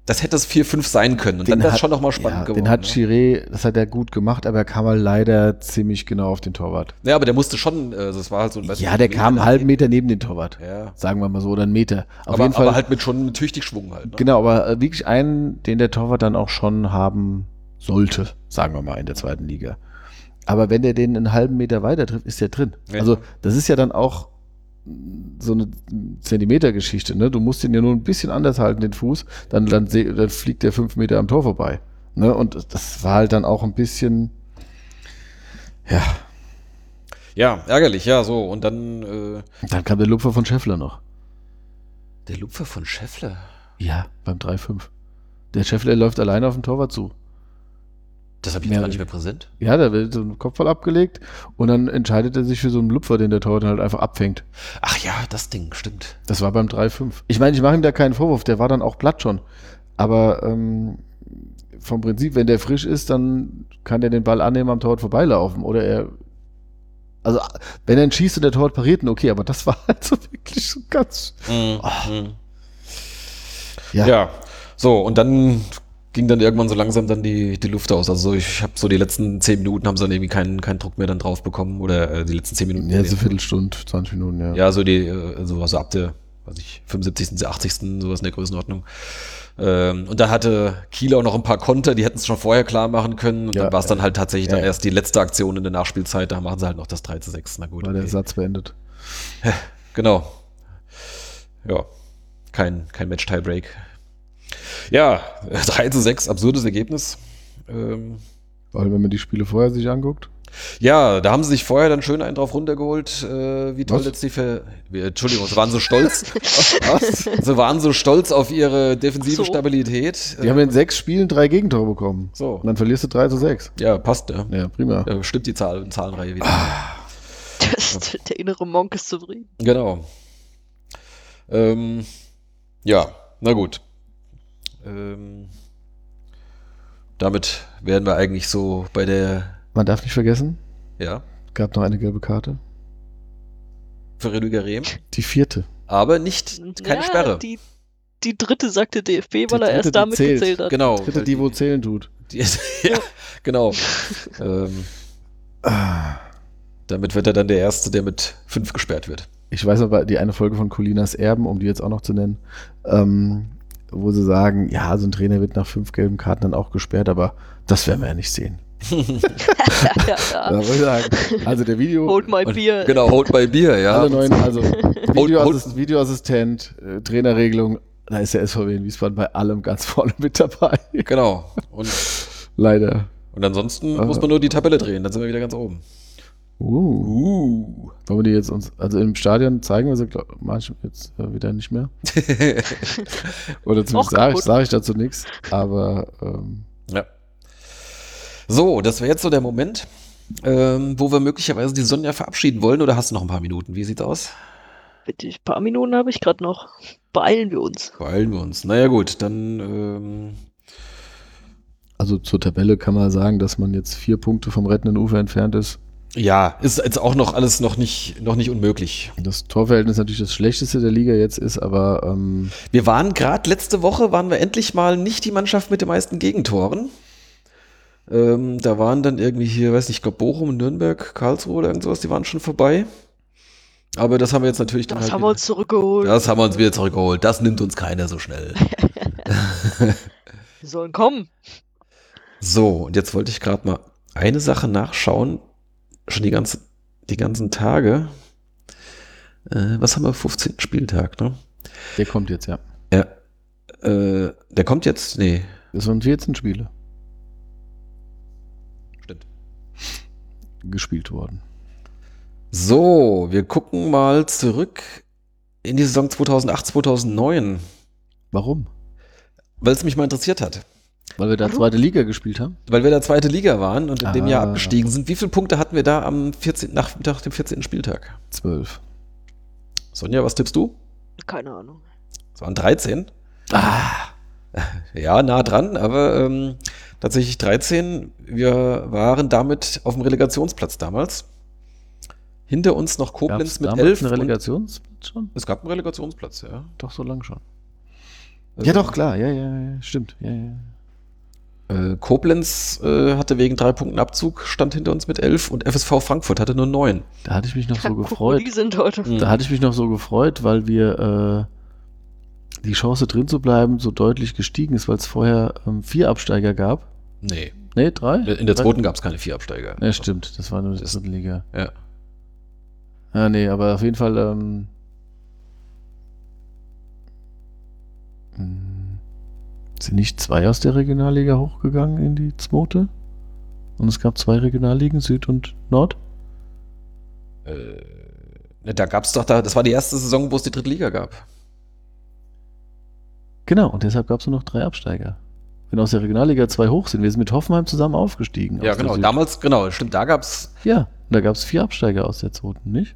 Das hätte es 4-5 sein können und dann wäre es schon nochmal spannend ja, geworden. Den hat ne? Chiré, das hat er gut gemacht, aber er kam halt leider ziemlich genau auf den Torwart. Ja, aber der musste schon, also es war halt so ein Ja, der kam einen halben Meter neben den Torwart. Ja. Sagen wir mal so, oder einen Meter. Auf aber, jeden Fall. aber halt mit schon tüchtig Schwung halt. Ne? Genau, aber äh, wirklich einen, den der Torwart dann auch schon haben sollte, sagen wir mal, in der zweiten Liga. Aber wenn der den einen halben Meter weiter trifft, ist der drin. Ja. Also, das ist ja dann auch so eine Zentimeter-Geschichte, ne? Du musst den ja nur ein bisschen anders halten, den Fuß, dann, dann, dann fliegt der fünf Meter am Tor vorbei. Ne? Und das- das war halt dann auch ein bisschen, ja, Ja, ärgerlich, ja, so. Und dann äh, dann kam der Lupfer von Scheffler noch. der Lupfer von Scheffler. Ja, beim 3-5. Der Scheffler läuft alleine auf den Torwart zu. Das habe ich Mehr gar nicht mehr präsent. Ja, da wird so ein Kopfball abgelegt und dann entscheidet er sich für so einen Lupfer, den der Torwart halt einfach abfängt. Ach ja, das Ding, stimmt. Das war beim 3-5. Ich meine, ich mache ihm da keinen Vorwurf, der war dann auch platt schon. Aber ähm, vom Prinzip, wenn der frisch ist, dann kann er den Ball annehmen, am Torwart vorbeilaufen. Oder er. Also, wenn er ihn schießt und der Torwart pariert, ihn, okay, aber das war halt so wirklich so ganz. Mhm. Ah. Mhm. Ja. Ja, so, und dann ging dann irgendwann so langsam dann die, die Luft aus. Also ich habe so die letzten zehn Minuten haben sie dann irgendwie keinen, keinen Druck mehr dann drauf bekommen. Oder äh, die letzten zehn Minuten. Ja, so Viertelstunde, 20 Minuten, ja. Ja, so die, äh, so also ab der, weiß ich, 75., 80., sowas in der Größenordnung. Ähm, und da hatte Kiel auch noch ein paar Konter, die hätten es schon vorher klar machen können. Und Ja, dann war es dann halt tatsächlich ja, dann ja. erst die letzte Aktion in der Nachspielzeit. Da machen sie halt noch das 3 zu 6. Na gut. War der okay. Satz beendet. Genau. Ja, kein, kein Match-Tiebreak. Ja, 3 zu 6, absurdes Ergebnis. Ähm, Weil, wenn man die Spiele vorher sich anguckt, ja, da haben sie sich vorher dann schön einen drauf runtergeholt, äh, wie toll Was? jetzt die Ver wie- Entschuldigung, sie waren so stolz. Was? Sie waren so stolz auf ihre defensive So. Stabilität. die haben in sechs Spielen drei Gegentore bekommen. So. Und dann verlierst du 3 zu 6. Ja, passt, ja. Ja, prima. ja stimmt die Zahl, Zahlenreihe wieder. Das, der innere Monk ist zufrieden. Genau. Ähm, ja, na gut. Ähm, damit wären wir eigentlich so bei der, Man darf nicht vergessen, ja, gab noch eine gelbe Karte. für Rüdiger Rehm. Die vierte. Aber nicht, keine Ja, Sperre. Die, die dritte sagte DFB, weil Die er dritte, erst die damit zählt. gezählt hat. Genau. Dritte, weil die wo zählen tut. die, ja, genau. ähm, damit wird er dann der Erste, der mit fünf gesperrt wird. Ich weiß aber, die eine Folge von Colinas Erben, um die jetzt auch noch zu nennen, ähm, wo sie sagen, ja, so ein Trainer wird nach fünf gelben Karten dann auch gesperrt, aber das werden wir ja nicht sehen. ja, ja, sagen, also der Video, Hold my beer. genau, hold by Bier, ja. alle neuen, also Videoassist, Videoassistent, äh, Trainerregelung, da ist der SVW in Wiesbaden bei allem ganz vorne mit dabei. Genau. Und, Leider. und ansonsten muss man nur die Tabelle drehen, dann sind wir wieder ganz oben. Uh. Uh. Wollen wir die jetzt uns, also im Stadion zeigen wir sie, glaub, manchmal jetzt äh, wieder nicht mehr. Oder zumindest sage ich, sag ich dazu nichts, aber ähm, Ja. So, das wäre jetzt so der Moment, ähm, wo wir möglicherweise die Sonja verabschieden wollen. Oder hast du noch ein paar Minuten? Wie sieht's aus? Bitte, ein paar Minuten habe ich gerade noch. Beeilen wir uns. Beeilen wir uns. Naja, gut, dann. Ähm, Also zur Tabelle kann man sagen, dass man jetzt vier Punkte vom rettenden Ufer entfernt ist. Ja, ist jetzt auch noch alles noch nicht, noch nicht unmöglich. Das Torverhältnis natürlich das schlechteste der Liga jetzt ist, aber ähm, Wir waren gerade letzte Woche, waren wir endlich mal nicht die Mannschaft mit den meisten Gegentoren. Ähm, da waren dann irgendwie hier, weiß nicht, ich glaube Bochum, Nürnberg, Karlsruhe oder irgend sowas, die waren schon vorbei. Aber das haben wir jetzt natürlich dann Das halt haben wir uns zurückgeholt. Das haben wir uns wieder zurückgeholt. Das nimmt uns keiner so schnell. Wir sollen kommen. So, und jetzt wollte ich gerade mal eine Sache nachschauen. Schon die, ganze, die ganzen Tage. Äh, was haben wir? 15. Spieltag, ne? der kommt jetzt, ja. Ja. Äh, der kommt jetzt? Nee. Das waren 14 Spiele Stimmt. gespielt worden. So, wir gucken mal zurück in die Saison 2008, 2009, Warum? weil es mich mal interessiert hat. Weil wir da Hallo? zweite Liga gespielt haben. Weil wir da zweite Liga waren und in dem Ah. Jahr abgestiegen sind. Wie viele Punkte hatten wir da am 14. nach, nach dem 14. Spieltag? Zwölf. Sonja, was tippst du? Keine Ahnung. Es waren 13. Ah, Ja, nah dran, aber ähm, tatsächlich 13. Wir waren damit auf dem Relegationsplatz damals. Hinter uns noch Koblenz gab's mit damals 11. einen Relegationsplatz schon? Es gab einen Relegationsplatz, ja. Doch, so lang schon. Also, ja, doch, klar. Ja, ja, ja, stimmt. Ja, ja. Äh, Koblenz äh, hatte wegen drei Punkten Abzug, stand hinter uns mit 11 und FSV Frankfurt hatte nur 9. Da hatte ich mich noch so gefreut. Die sind heute. Mhm. Da hatte ich mich noch so gefreut, weil wir äh, die Chance drin zu bleiben so deutlich gestiegen ist, weil es vorher ähm, vier Absteiger gab. Nee. Nee, drei? In der zweiten gab es keine vier Absteiger. Ja, stimmt. Das war nur die Das- dritte Liga. Ja. Ja, nee, aber auf jeden Fall ähm, mh, sind nicht zwei aus der Regionalliga hochgegangen in die zweite? Und es gab zwei Regionalligen, Süd und Nord? Äh, ne, da gab es doch, da, das war die erste Saison, wo es die dritte Liga gab. Genau, und deshalb gab es nur noch drei Absteiger. Wenn aus der Regionalliga zwei hoch sind, wir sind mit Hoffenheim zusammen aufgestiegen. Ja, genau. Damals, genau, stimmt, da gab es. Ja, da gab es vier Absteiger aus der zweiten, nicht?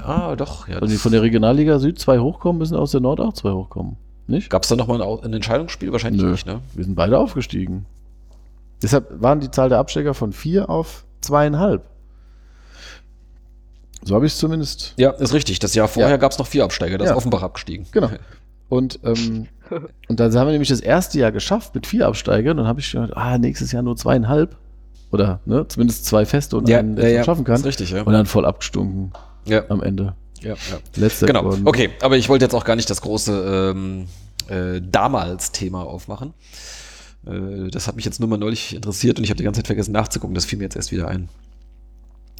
Ah, doch. Ja, Wenn die von der Regionalliga Süd zwei hochkommen, müssen aus der Nord auch zwei hochkommen. Nicht? gab es da nochmal ein, Entscheidungsspiel? Wahrscheinlich Nö. nicht, ne? Wir sind beide aufgestiegen. Deshalb waren die Zahl der Absteiger von vier auf zweieinhalb. So habe ich es zumindest. Ja, ist richtig. Das Jahr vorher Ja. gab es noch vier Absteiger. Da ist Ja. Offenbach abgestiegen. Genau. Und, ähm, und dann haben wir nämlich das erste Jahr geschafft mit vier Absteigern. Dann habe ich gedacht, ah, nächstes Jahr nur zweieinhalb. Oder ne, zumindest zwei feste und Ja, einen, der ja, schaffen kann. Ist richtig, ja. Und dann voll abgestunken Ja, am Ende. ja, ja. Letzter Genau. geworden. Okay, aber ich wollte jetzt auch gar nicht das große ähm, äh, damals-Thema aufmachen. Äh, das hat mich jetzt nur mal neulich interessiert und ich habe die ganze Zeit vergessen nachzugucken. Das fiel mir jetzt erst wieder ein.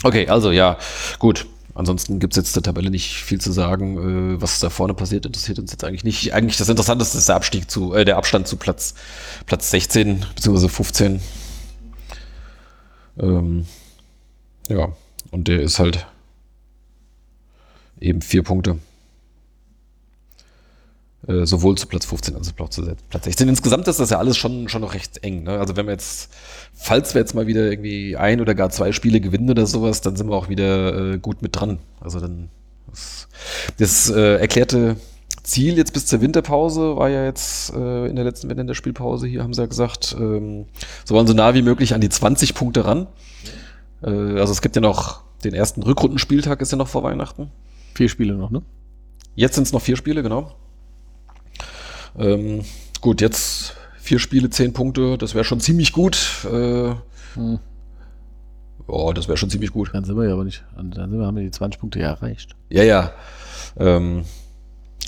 Okay, also ja, gut. Ansonsten gibt es jetzt der Tabelle nicht viel zu sagen. Äh, was da vorne passiert, interessiert uns jetzt eigentlich nicht. Eigentlich das Interessanteste ist der Abstieg zu, äh, der Abstand zu Platz, Platz 16 bzw. 15. Ähm, ja, und der ist halt eben vier Punkte. Äh, sowohl zu Platz 15 als auch zu Platz 16. Insgesamt ist das ja alles schon, schon noch recht eng. Ne? Also wenn wir jetzt, falls wir jetzt mal wieder irgendwie ein oder gar zwei Spiele gewinnen oder sowas, dann sind wir auch wieder äh, gut mit dran. Also dann das, das äh, erklärte Ziel jetzt bis zur Winterpause war ja jetzt äh, in der letzten in der Spielpause hier, haben sie ja gesagt, ähm, so wollen so nah wie möglich an die 20 Punkte ran. Äh, also es gibt ja noch den ersten Rückrundenspieltag ist ja noch vor Weihnachten. Vier Spiele noch, ne? Jetzt sind es noch vier Spiele, genau. Ähm, gut, jetzt vier Spiele, zehn Punkte, das wäre schon ziemlich gut. Äh, Hm. oh, das wäre schon ziemlich gut. Dann sind wir ja aber nicht. Dann sind wir, haben wir die 20 Punkte ja erreicht. Ja, ja. Ähm,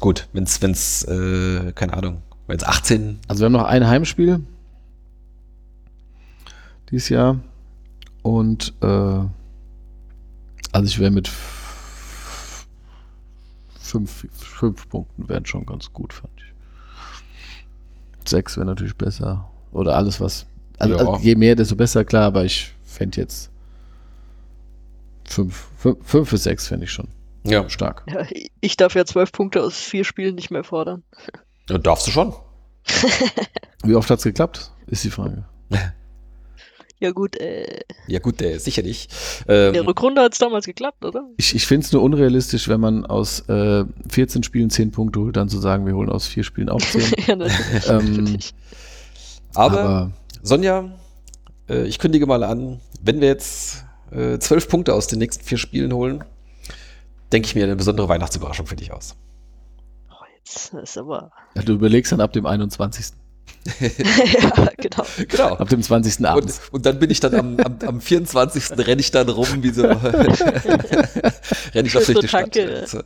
gut, wenn es, wenn's, äh, keine Ahnung, wenn es 18, Also wir haben noch ein Heimspiel dieses Jahr und äh, also ich wäre mit fünf, fünf Punkten wären schon ganz gut, fand ich. Sechs wäre natürlich besser. Oder alles, was. Also, Ja. also je mehr, desto besser, klar, aber ich fände jetzt fünf, fünf, fünf bis sechs fände ich schon ja, stark. Ja, ich darf ja zwölf Punkte aus vier Spielen nicht mehr fordern. ja, darfst du schon. Wie oft hat es geklappt, ist die Frage. Ja gut, äh, Ja, gut, der sicher nicht. Ähm, in der Rückrunde hat es damals geklappt, oder? Ich, ich finde es nur unrealistisch, wenn man aus äh, 14 Spielen 10 Punkte holt, dann zu sagen, wir holen aus vier Spielen auch 10. ja, natürlich. ähm, natürlich. aber, Sonja, äh, ich kündige mal an, wenn wir jetzt äh, zwölf Punkte aus den nächsten vier Spielen holen, denke ich mir eine besondere Weihnachtsüberraschung für dich aus. Oh, jetzt das ist aber. ja, du überlegst dann ab dem 21. ja, genau. Genau. Ab dem 20. Und, abends. und dann bin ich dann am, am, am 24. renne ich dann rum, wie so. renne ich noch durch die Stadt. Tanke. So,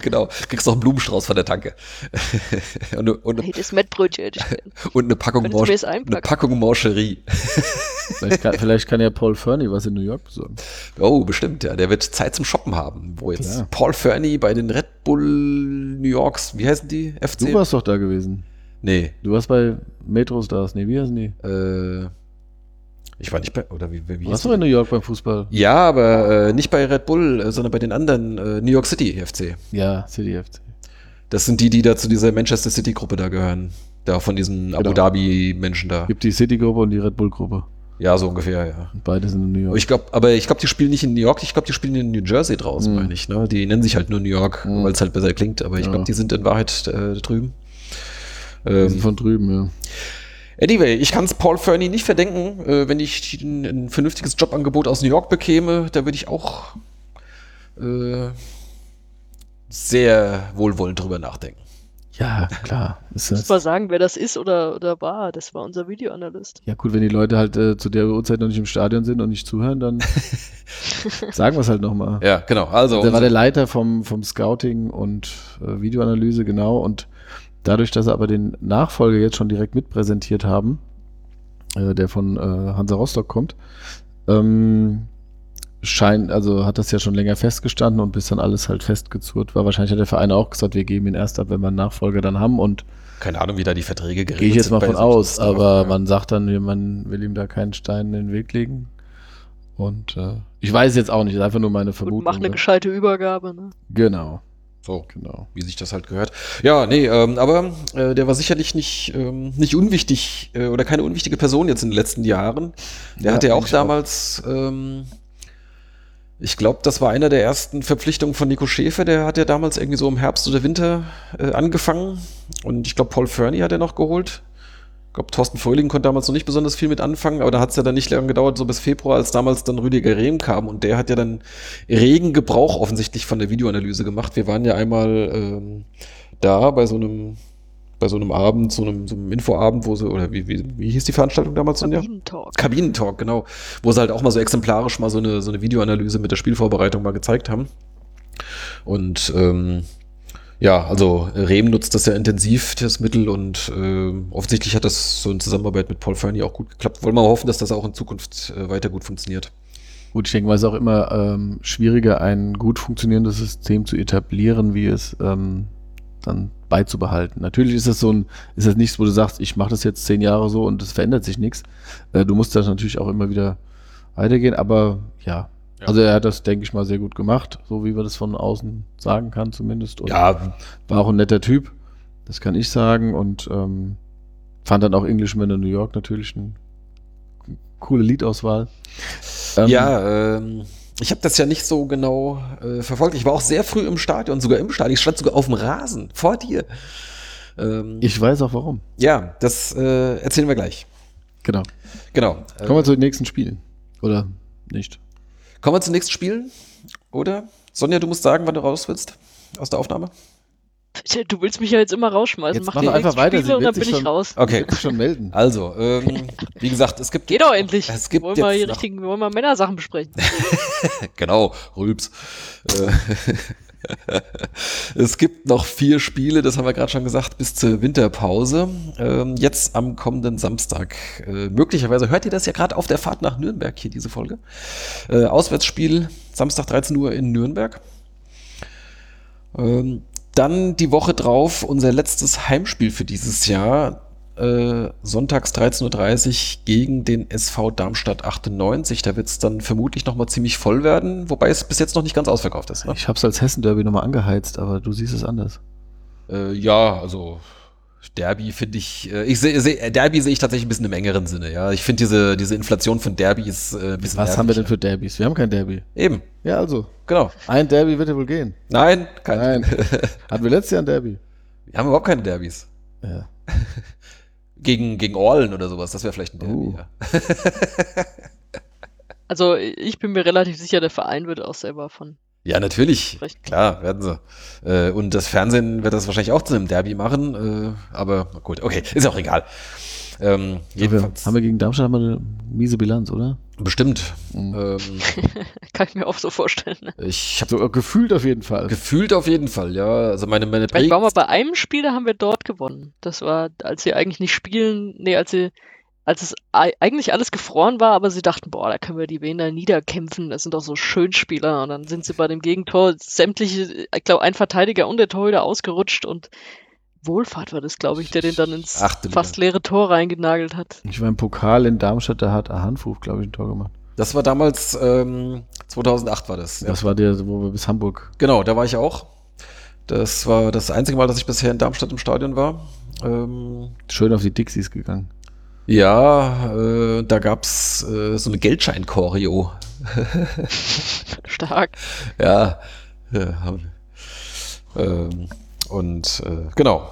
Genau. Kriegst noch einen Blumenstrauß von der Tanke. und, eine, und, Hey, das Mettbrötchen und eine Packung Manche- eine? Packung Mancherie. Vielleicht kann, vielleicht kann ja Paul Fernie was in New York besorgen. Oh, bestimmt, ja. Der wird Zeit zum Shoppen haben. Wo jetzt Klar. Paul Fernie bei den Red Bull New Yorks, wie heißen die? FC? Du warst doch da gewesen. Nee. Du warst bei Metro Stars. Nee, wie heißen die? Äh, ich war nicht bei. Oder wie, wie Du warst doch in New York beim Fußball. Ja, aber äh, nicht bei Red Bull, äh, sondern bei den anderen äh, New York City FC. Ja, City FC. Das sind die, die da zu dieser Manchester City Gruppe da gehören. Da von diesen Abu Genau. Dhabi-Menschen da. Gibt die City-Gruppe und die Red Bull-Gruppe. Ja, so ungefähr, ja. Beide sind in New York. Ich glaube, aber ich glaube, die spielen nicht in New York, ich glaube, die spielen in New Jersey draußen, Mhm. meine ich. Ne? Die nennen sich halt nur New York, Mhm. weil es halt besser klingt, aber ich Ja. glaube, die sind in Wahrheit äh, drüben. Ähm, von drüben, ja. anyway, ich kann es Paul Fernie nicht verdenken. Äh, wenn ich ein, ein vernünftiges Jobangebot aus New York bekäme, da würde ich auch äh, sehr wohlwollend drüber nachdenken. Ja, klar. Ist Muss mal sagen, wer das ist oder, oder war. Das war unser Videoanalyst. ja gut, wenn die Leute halt äh, zu der Uhrzeit noch nicht im Stadion sind und nicht zuhören, dann sagen wir es halt nochmal. Ja, genau. Also, Der war der Leiter vom, vom Scouting und äh, Videoanalyse, genau. Und dadurch, dass sie aber den Nachfolger jetzt schon direkt mitpräsentiert haben, äh, der von äh, Hansa Rostock kommt, ähm, scheint, also hat das ja schon länger festgestanden und bis dann alles halt festgezurrt war. Wahrscheinlich hat der Verein auch gesagt, wir geben ihn erst ab, wenn wir einen Nachfolger dann haben und keine Ahnung, wie da die Verträge geregelt gehe ich jetzt sind mal von aus, aber ja. man sagt dann, man will ihm da keinen Stein in den Weg legen. Und äh, ich weiß jetzt auch nicht, ist einfach nur meine Und Vermutung. mach eine ne? gescheite Übergabe. Ne? Genau, So, genau. wie sich das halt gehört. Ja, nee, ähm, aber äh, der war sicherlich nicht, ähm, nicht unwichtig äh, oder keine unwichtige Person jetzt in den letzten Jahren. Der Ja, hatte ja auch eigentlich auch. damals, ähm, ich glaube, das war einer der ersten Verpflichtungen von Nico Schäfer. Der hat ja damals irgendwie so im Herbst oder Winter äh, angefangen. Und ich glaube, Paul Fernie hat er noch geholt. Ich glaube, Thorsten Fröhling konnte damals noch nicht besonders viel mit anfangen, aber da hat es ja dann nicht lange gedauert, so bis Februar, als damals dann Rüdiger Rehm kam und der hat ja dann regen Gebrauch offensichtlich von der Videoanalyse gemacht. Wir waren ja einmal ähm, da bei so einem bei so einem Abend, so einem, so einem Infoabend, wo sie, oder wie, wie, wie hieß die Veranstaltung damals? Kabinentalk. Kabinentalk, genau. Wo sie halt auch mal so exemplarisch mal so eine, so eine Videoanalyse mit der Spielvorbereitung mal gezeigt haben. Und ähm, ja, also Rehm nutzt das ja intensiv, das Mittel, und äh, offensichtlich hat das so in Zusammenarbeit mit Paul Fernie auch gut geklappt. Wollen wir mal hoffen, dass das auch in Zukunft äh, weiter gut funktioniert. Gut, ich denke mal, es ist auch immer ähm, schwieriger, ein gut funktionierendes System zu etablieren, wie es ähm, dann beizubehalten. Natürlich ist das so ein, ist das nichts, wo du sagst, ich mache das jetzt zehn Jahre so und es verändert sich nichts. Äh, du musst das natürlich auch immer wieder weitergehen, aber ja. Ja. Also er hat das, denke ich mal, sehr gut gemacht, so wie man das von außen sagen kann zumindest. Und Ja, war auch ein netter Typ, das kann ich sagen. Und ähm, fand dann auch Englishman in New York natürlich eine coole Liedauswahl. Ähm, ja, ähm, ich habe das ja nicht so genau äh, verfolgt. Ich war auch sehr früh im Stadion, sogar im Stadion. Ich stand sogar auf dem Rasen vor dir. Ähm, Ich weiß auch warum. ja, das äh, erzählen wir gleich. Genau. Genau. Äh, Kommen wir zu den nächsten Spielen. Oder nicht? Kommen wir zu den nächsten Spielen, oder? Sonja, du musst sagen, wann du raus willst aus der Aufnahme. Du willst mich ja jetzt immer rausschmeißen. Jetzt Mach doch einfach weiter, Spiele und dann bin sich ich schon- raus. Okay. Wird sich schon melden. Also, ähm, wie gesagt, es gibt. Geh doch endlich. Es gibt wollen wir richtigen, wollen wir Männersachen besprechen. Genau, Rülps. Es gibt noch vier Spiele, das haben wir gerade schon gesagt, bis zur Winterpause. Ähm, jetzt am kommenden Samstag. Äh, möglicherweise hört ihr das ja gerade auf der Fahrt nach Nürnberg hier, diese Folge. Äh, Auswärtsspiel Samstag 13 Uhr in Nürnberg. Ähm, dann die Woche drauf unser letztes Heimspiel für dieses Jahr. Äh, sonntags 13.30 Uhr gegen den SV Darmstadt 98. Da wird es dann vermutlich nochmal ziemlich voll werden, wobei es bis jetzt noch nicht ganz ausverkauft ist. Ne? Ich hab's als Hessen-Derby nochmal angeheizt, aber du siehst es anders. Äh, ja, also Derby finde ich, äh, ich sehe, seh, Derby sehe ich tatsächlich ein bisschen im engeren Sinne. Ja, ich finde diese, diese Inflation von Derby ist äh, ein bisschen. Was haben wir denn nervig, für Derbys? Wir haben kein Derby. Eben, Ja, also. genau. Ein Derby wird ja wohl gehen. Nein, kein. Nein. Hatten wir letztes Jahr ein Derby? Wir haben überhaupt keine Derbys. Ja. Gegen, gegen Orlen oder sowas, das wäre vielleicht ein Derby. Uh. Ja. Also ich bin mir relativ sicher, der Verein wird auch selber von. Ja, natürlich. Recht. Klar, werden sie. Äh, und das Fernsehen wird das wahrscheinlich auch zu einem Derby machen. Äh, aber gut, okay, ist auch egal. Ähm, Haben wir, haben wir gegen Darmstadt wir eine miese Bilanz, oder? Bestimmt. Mhm. Ähm, Kann ich mir auch so vorstellen. Ne? ich habe So äh, gefühlt auf jeden Fall. gefühlt auf jeden Fall, ja. Also meine, meine Ich war mal bei einem Spiel, da haben wir dort gewonnen. Das war, als sie eigentlich nicht spielen, nee, als sie, als es ei- eigentlich alles gefroren war, aber sie dachten, boah, da können wir die Wiener niederkämpfen, das sind doch so Schönspieler. Und dann sind sie bei dem Gegentor sämtliche, ich glaube, ein Verteidiger und der Torhüter ausgerutscht und Wohlfahrt war das, glaube ich, der den dann ins Achte fast leere Tor reingenagelt hat. Ich war im Pokal in Darmstadt, da hat Hanfruf, glaube ich, ein Tor gemacht. Das war damals, ähm, 2008 war das. Ja. Das war der, wo wir bis Hamburg. Genau, da war ich auch. Das war das einzige Mal, dass ich bisher in Darmstadt im Stadion war. Ähm, Schön auf die Dixies gegangen. ja, äh, da gab's äh, so eine Geldschein-Choreo. Stark. Ja. ja haben- ähm, und äh, genau,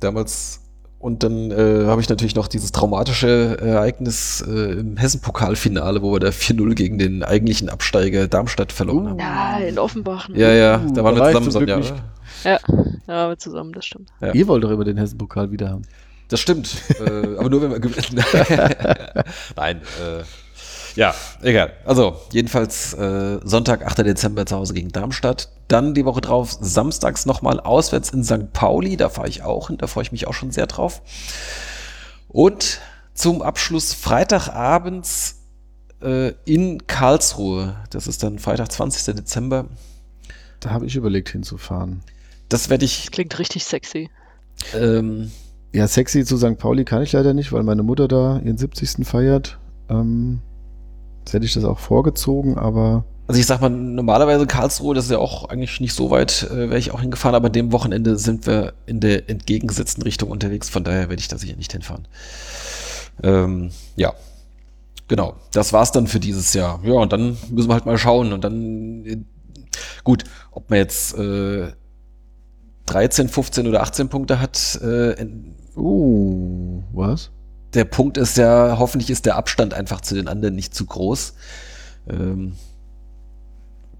damals. Und dann äh, habe ich natürlich noch dieses traumatische Ereignis äh, im Hessen-Pokalfinale, wo wir da 4-0 gegen den eigentlichen Absteiger Darmstadt verloren haben. Ja, in Offenbach. ne? Ja, ja, Uh, da waren wir zusammen, zum Glück Sonja. nicht. Ja, da waren wir zusammen, das stimmt. Ja. Ihr wollt doch immer den Hessen-Pokal wieder haben. Das stimmt. äh, aber nur wenn wir gewinnen. Nein. Äh, ja, egal. Also, jedenfalls äh, Sonntag, 8. Dezember zu Hause gegen Darmstadt. Dann die Woche drauf, samstags nochmal auswärts in St. Pauli. Da fahre ich auch hin. Da freue ich mich auch schon sehr drauf. Und zum Abschluss Freitagabends äh, in Karlsruhe. Das ist dann Freitag, 20. Dezember. Da habe ich überlegt hinzufahren. Das werde ich. Das klingt richtig sexy. Ähm, Ja, sexy zu St. Pauli kann ich leider nicht, weil meine Mutter da ihren 70. feiert. Ähm, hätte ich das auch vorgezogen, aber Also ich sag mal, normalerweise Karlsruhe, das ist ja auch eigentlich nicht so weit, äh, wäre ich auch hingefahren, aber dem Wochenende sind wir in der entgegengesetzten Richtung unterwegs, von daher werde ich da sicher nicht hinfahren. Ähm, ja, genau, das war's dann für dieses Jahr. Ja, und dann müssen wir halt mal schauen und dann, äh, gut, ob man jetzt äh, 13, 15 oder 18 Punkte hat, äh, in- uh, was? Der Punkt ist ja, hoffentlich ist der Abstand einfach zu den anderen nicht zu groß. Ähm,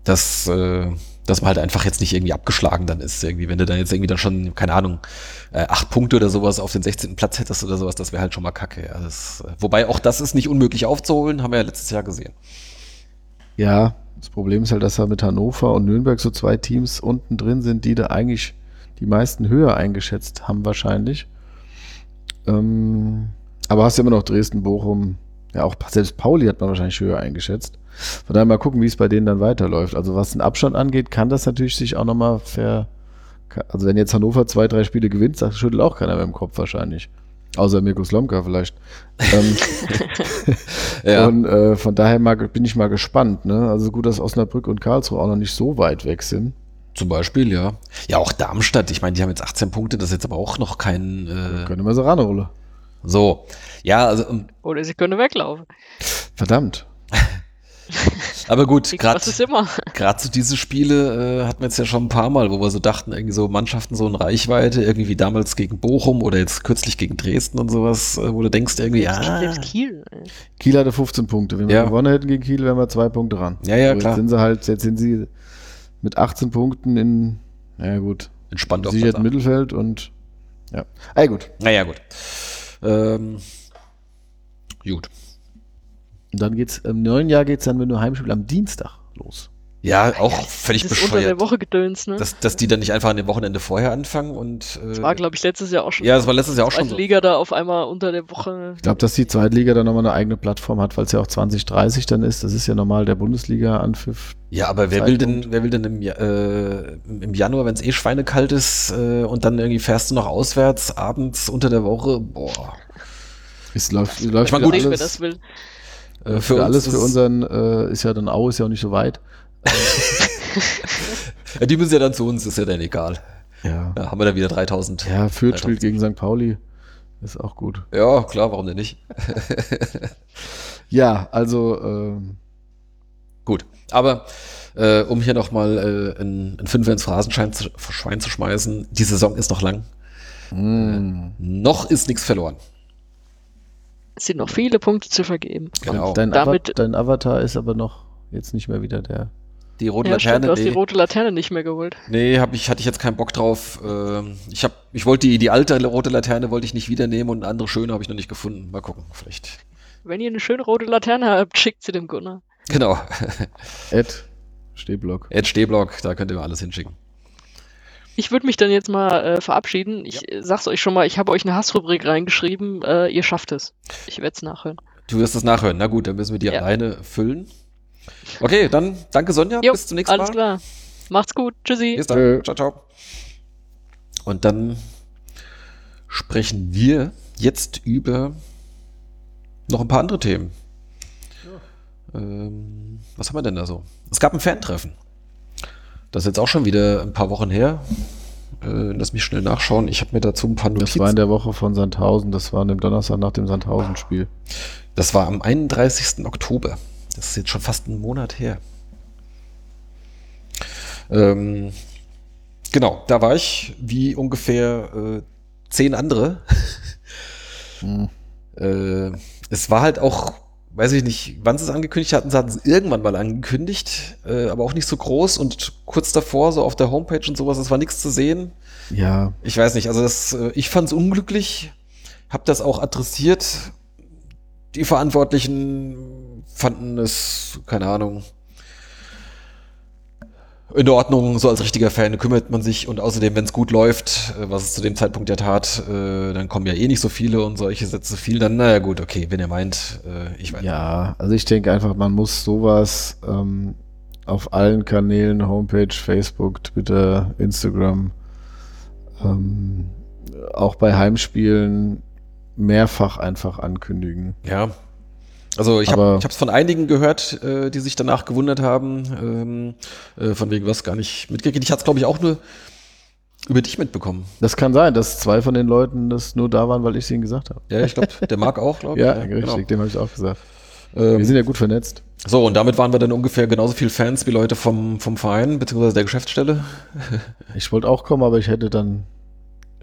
dass, äh, dass man halt einfach jetzt nicht irgendwie abgeschlagen dann ist. Irgendwie, wenn du dann jetzt irgendwie dann schon, keine Ahnung, äh, acht Punkte oder sowas auf den 16. Platz hättest oder sowas, das wäre halt schon mal kacke. Ja, das, äh, wobei auch das ist nicht unmöglich aufzuholen, haben wir ja letztes Jahr gesehen. Ja, das Problem ist halt, dass da mit Hannover und Nürnberg so zwei Teams unten drin sind, die da eigentlich die meisten höher eingeschätzt haben wahrscheinlich. Ähm, aber hast ja immer noch Dresden, Bochum, ja auch selbst Pauli hat man wahrscheinlich höher eingeschätzt. Von daher mal gucken, wie es bei denen dann weiterläuft. Also was den Abstand angeht, kann das natürlich sich auch nochmal ver... Also wenn jetzt Hannover zwei, drei Spiele gewinnt, sagt, schüttelt auch keiner mehr im Kopf wahrscheinlich. Außer Mirko Slomka vielleicht. ähm, Ja, und äh, von daher mal, bin ich mal gespannt. Ne? Also gut, dass Osnabrück und Karlsruhe auch noch nicht so weit weg sind. zum Beispiel, ja. Ja, auch Darmstadt, ich meine, die haben jetzt 18 Punkte, das ist jetzt aber auch noch kein äh, Können wir so ranholen. So. Ja, also, ähm, Oder sie können weglaufen. Verdammt. aber gut, gerade so diese Spiele äh, hatten wir jetzt ja schon ein paar Mal, wo wir so dachten, irgendwie so Mannschaften so in Reichweite, irgendwie wie damals gegen Bochum oder jetzt kürzlich gegen Dresden und sowas, äh, wo du denkst irgendwie, ja, Selbst Kiel. ey. Kiel hatte 15 Punkte. Wenn wir Ja. gewonnen hätten gegen Kiel, wären wir zwei Punkte ran. Ja, ja, So, klar. Jetzt sind sie halt, jetzt sind sie mit 18 Punkten in, naja gut, entspannt auf. Mittelfeld und ja. Ey, gut. Naja, gut. Ähm, gut. Und dann geht's, im neuen Jahr geht's dann, wenn du Heimspiel am Dienstag los. Ja, auch völlig Das ist unter der bescheuert. Woche gedöns, ne? Das Dass, dass die dann nicht einfach an dem Wochenende vorher anfangen und. Äh, war, glaube ich, letztes Jahr auch schon. ja, das war letztes Jahr auch schon Zweite so. Liga da auf einmal unter der Woche. Ich glaube, dass die Zweitliga dann nochmal eine eigene Plattform hat, weil es ja auch 2030 dann ist. Das ist ja normal der Bundesliga-Anpfiff. Ja, aber wer will denn, wer will denn im, Ja- äh, im Januar, wenn es eh schweinekalt ist äh, und dann irgendwie fährst du noch auswärts abends unter der Woche? Boah. Es läuft, läuft Ich mein, für gut, Nicht, wer alles, das will. Äh, für, alles ist- für unseren, äh, ist ja dann Au, ist ja auch nicht so weit. Ja, die müssen ja dann zu uns, ist ja dann egal. Ja. Ja, haben wir da wieder 3000. Ja, Fürth 3000. spielt gegen St. Pauli. Ist auch gut. Ja, klar, warum denn nicht? Ja, also, ähm, Gut. Aber äh, um hier nochmal äh, ein, ein Fünfer ins Phrasenschwein zu, Schwein zu schmeißen, die Saison ist noch lang. mh. Noch ist nichts verloren. Es sind noch viele Punkte zu vergeben. Genau. Und dein, Damit- Ava dein Avatar ist aber noch jetzt nicht mehr wieder der. Die rote Ja, stimmt, Laterne, du hast die nee, rote Laterne nicht mehr geholt. nee hab ich, hatte ich jetzt keinen Bock drauf. Ähm, ich, hab, ich wollte die, die alte rote Laterne wollte ich nicht wieder nehmen und eine andere schöne habe ich noch nicht gefunden. Mal gucken, vielleicht. Wenn ihr eine schöne rote Laterne habt, schickt sie dem Gunnar. Genau. Ed Stehblock. Ed Stehblock, da könnt ihr mir alles hinschicken. Ich würde mich dann jetzt mal äh, verabschieden. Ich äh, sag's euch schon mal, ich habe euch eine Hassrubrik reingeschrieben. Äh, ihr schafft es. Ich werde es nachhören. Du wirst es nachhören. Na gut, dann müssen wir die Ja. alleine füllen. Okay, dann danke Sonja. Jo, Bis zum nächsten alles Mal. klar. Macht's gut. Tschüssi. Bis dann. Tschö. Ciao, ciao. Und dann sprechen wir jetzt über noch ein paar andere Themen. Ähm, was haben wir denn da so? Es gab ein Fan-Treffen. Das ist jetzt auch schon wieder ein paar Wochen her. Äh, lass mich schnell nachschauen. Ich habe mir dazu ein paar Das Notizen. war in der Woche von Sandhausen. Das war an dem Donnerstag nach dem Sandhausen-Spiel. Das war am 31. Oktober. Das ist jetzt schon fast einen Monat her. Ähm, genau, da war ich wie ungefähr äh, zehn andere. Hm. äh, es war halt auch, weiß ich nicht, wann sie es angekündigt hatten, sie hatten es irgendwann mal angekündigt, äh, aber auch nicht so groß und kurz davor, so auf der Homepage und sowas, es war nichts zu sehen. Ja, Ich weiß nicht, also das, äh, ich fand es unglücklich, habe das auch adressiert. Die Verantwortlichen fanden es, keine Ahnung, in Ordnung, so als richtiger Fan kümmert man sich und außerdem, wenn es gut läuft, äh, was es zu dem Zeitpunkt ja tat, äh, dann kommen ja eh nicht so viele und solche Sätze viel, dann naja gut, okay, wenn ihr meint, äh, ich weiß ja. Also ich denke einfach, man muss sowas ähm, auf allen Kanälen, Homepage, Facebook, Twitter, Instagram, ähm, auch bei Heimspielen mehrfach einfach ankündigen. Ja. Also ich habe es von einigen gehört, äh, die sich danach gewundert haben, ähm, äh, von wegen was gar nicht mitgekriegt. Ich hatte es, glaube ich, auch nur über dich mitbekommen. Das kann sein, dass zwei von den Leuten das nur da waren, weil ich es ihnen gesagt habe. Ja, ich glaube, der Marc auch, glaube ich. Ja, richtig, genau. dem habe ich auch gesagt. Ähm, Wir sind ja gut vernetzt. so, und damit waren wir dann ungefähr genauso viel Fans wie Leute vom, vom Verein, beziehungsweise der Geschäftsstelle. Ich wollte auch kommen, aber ich hätte dann,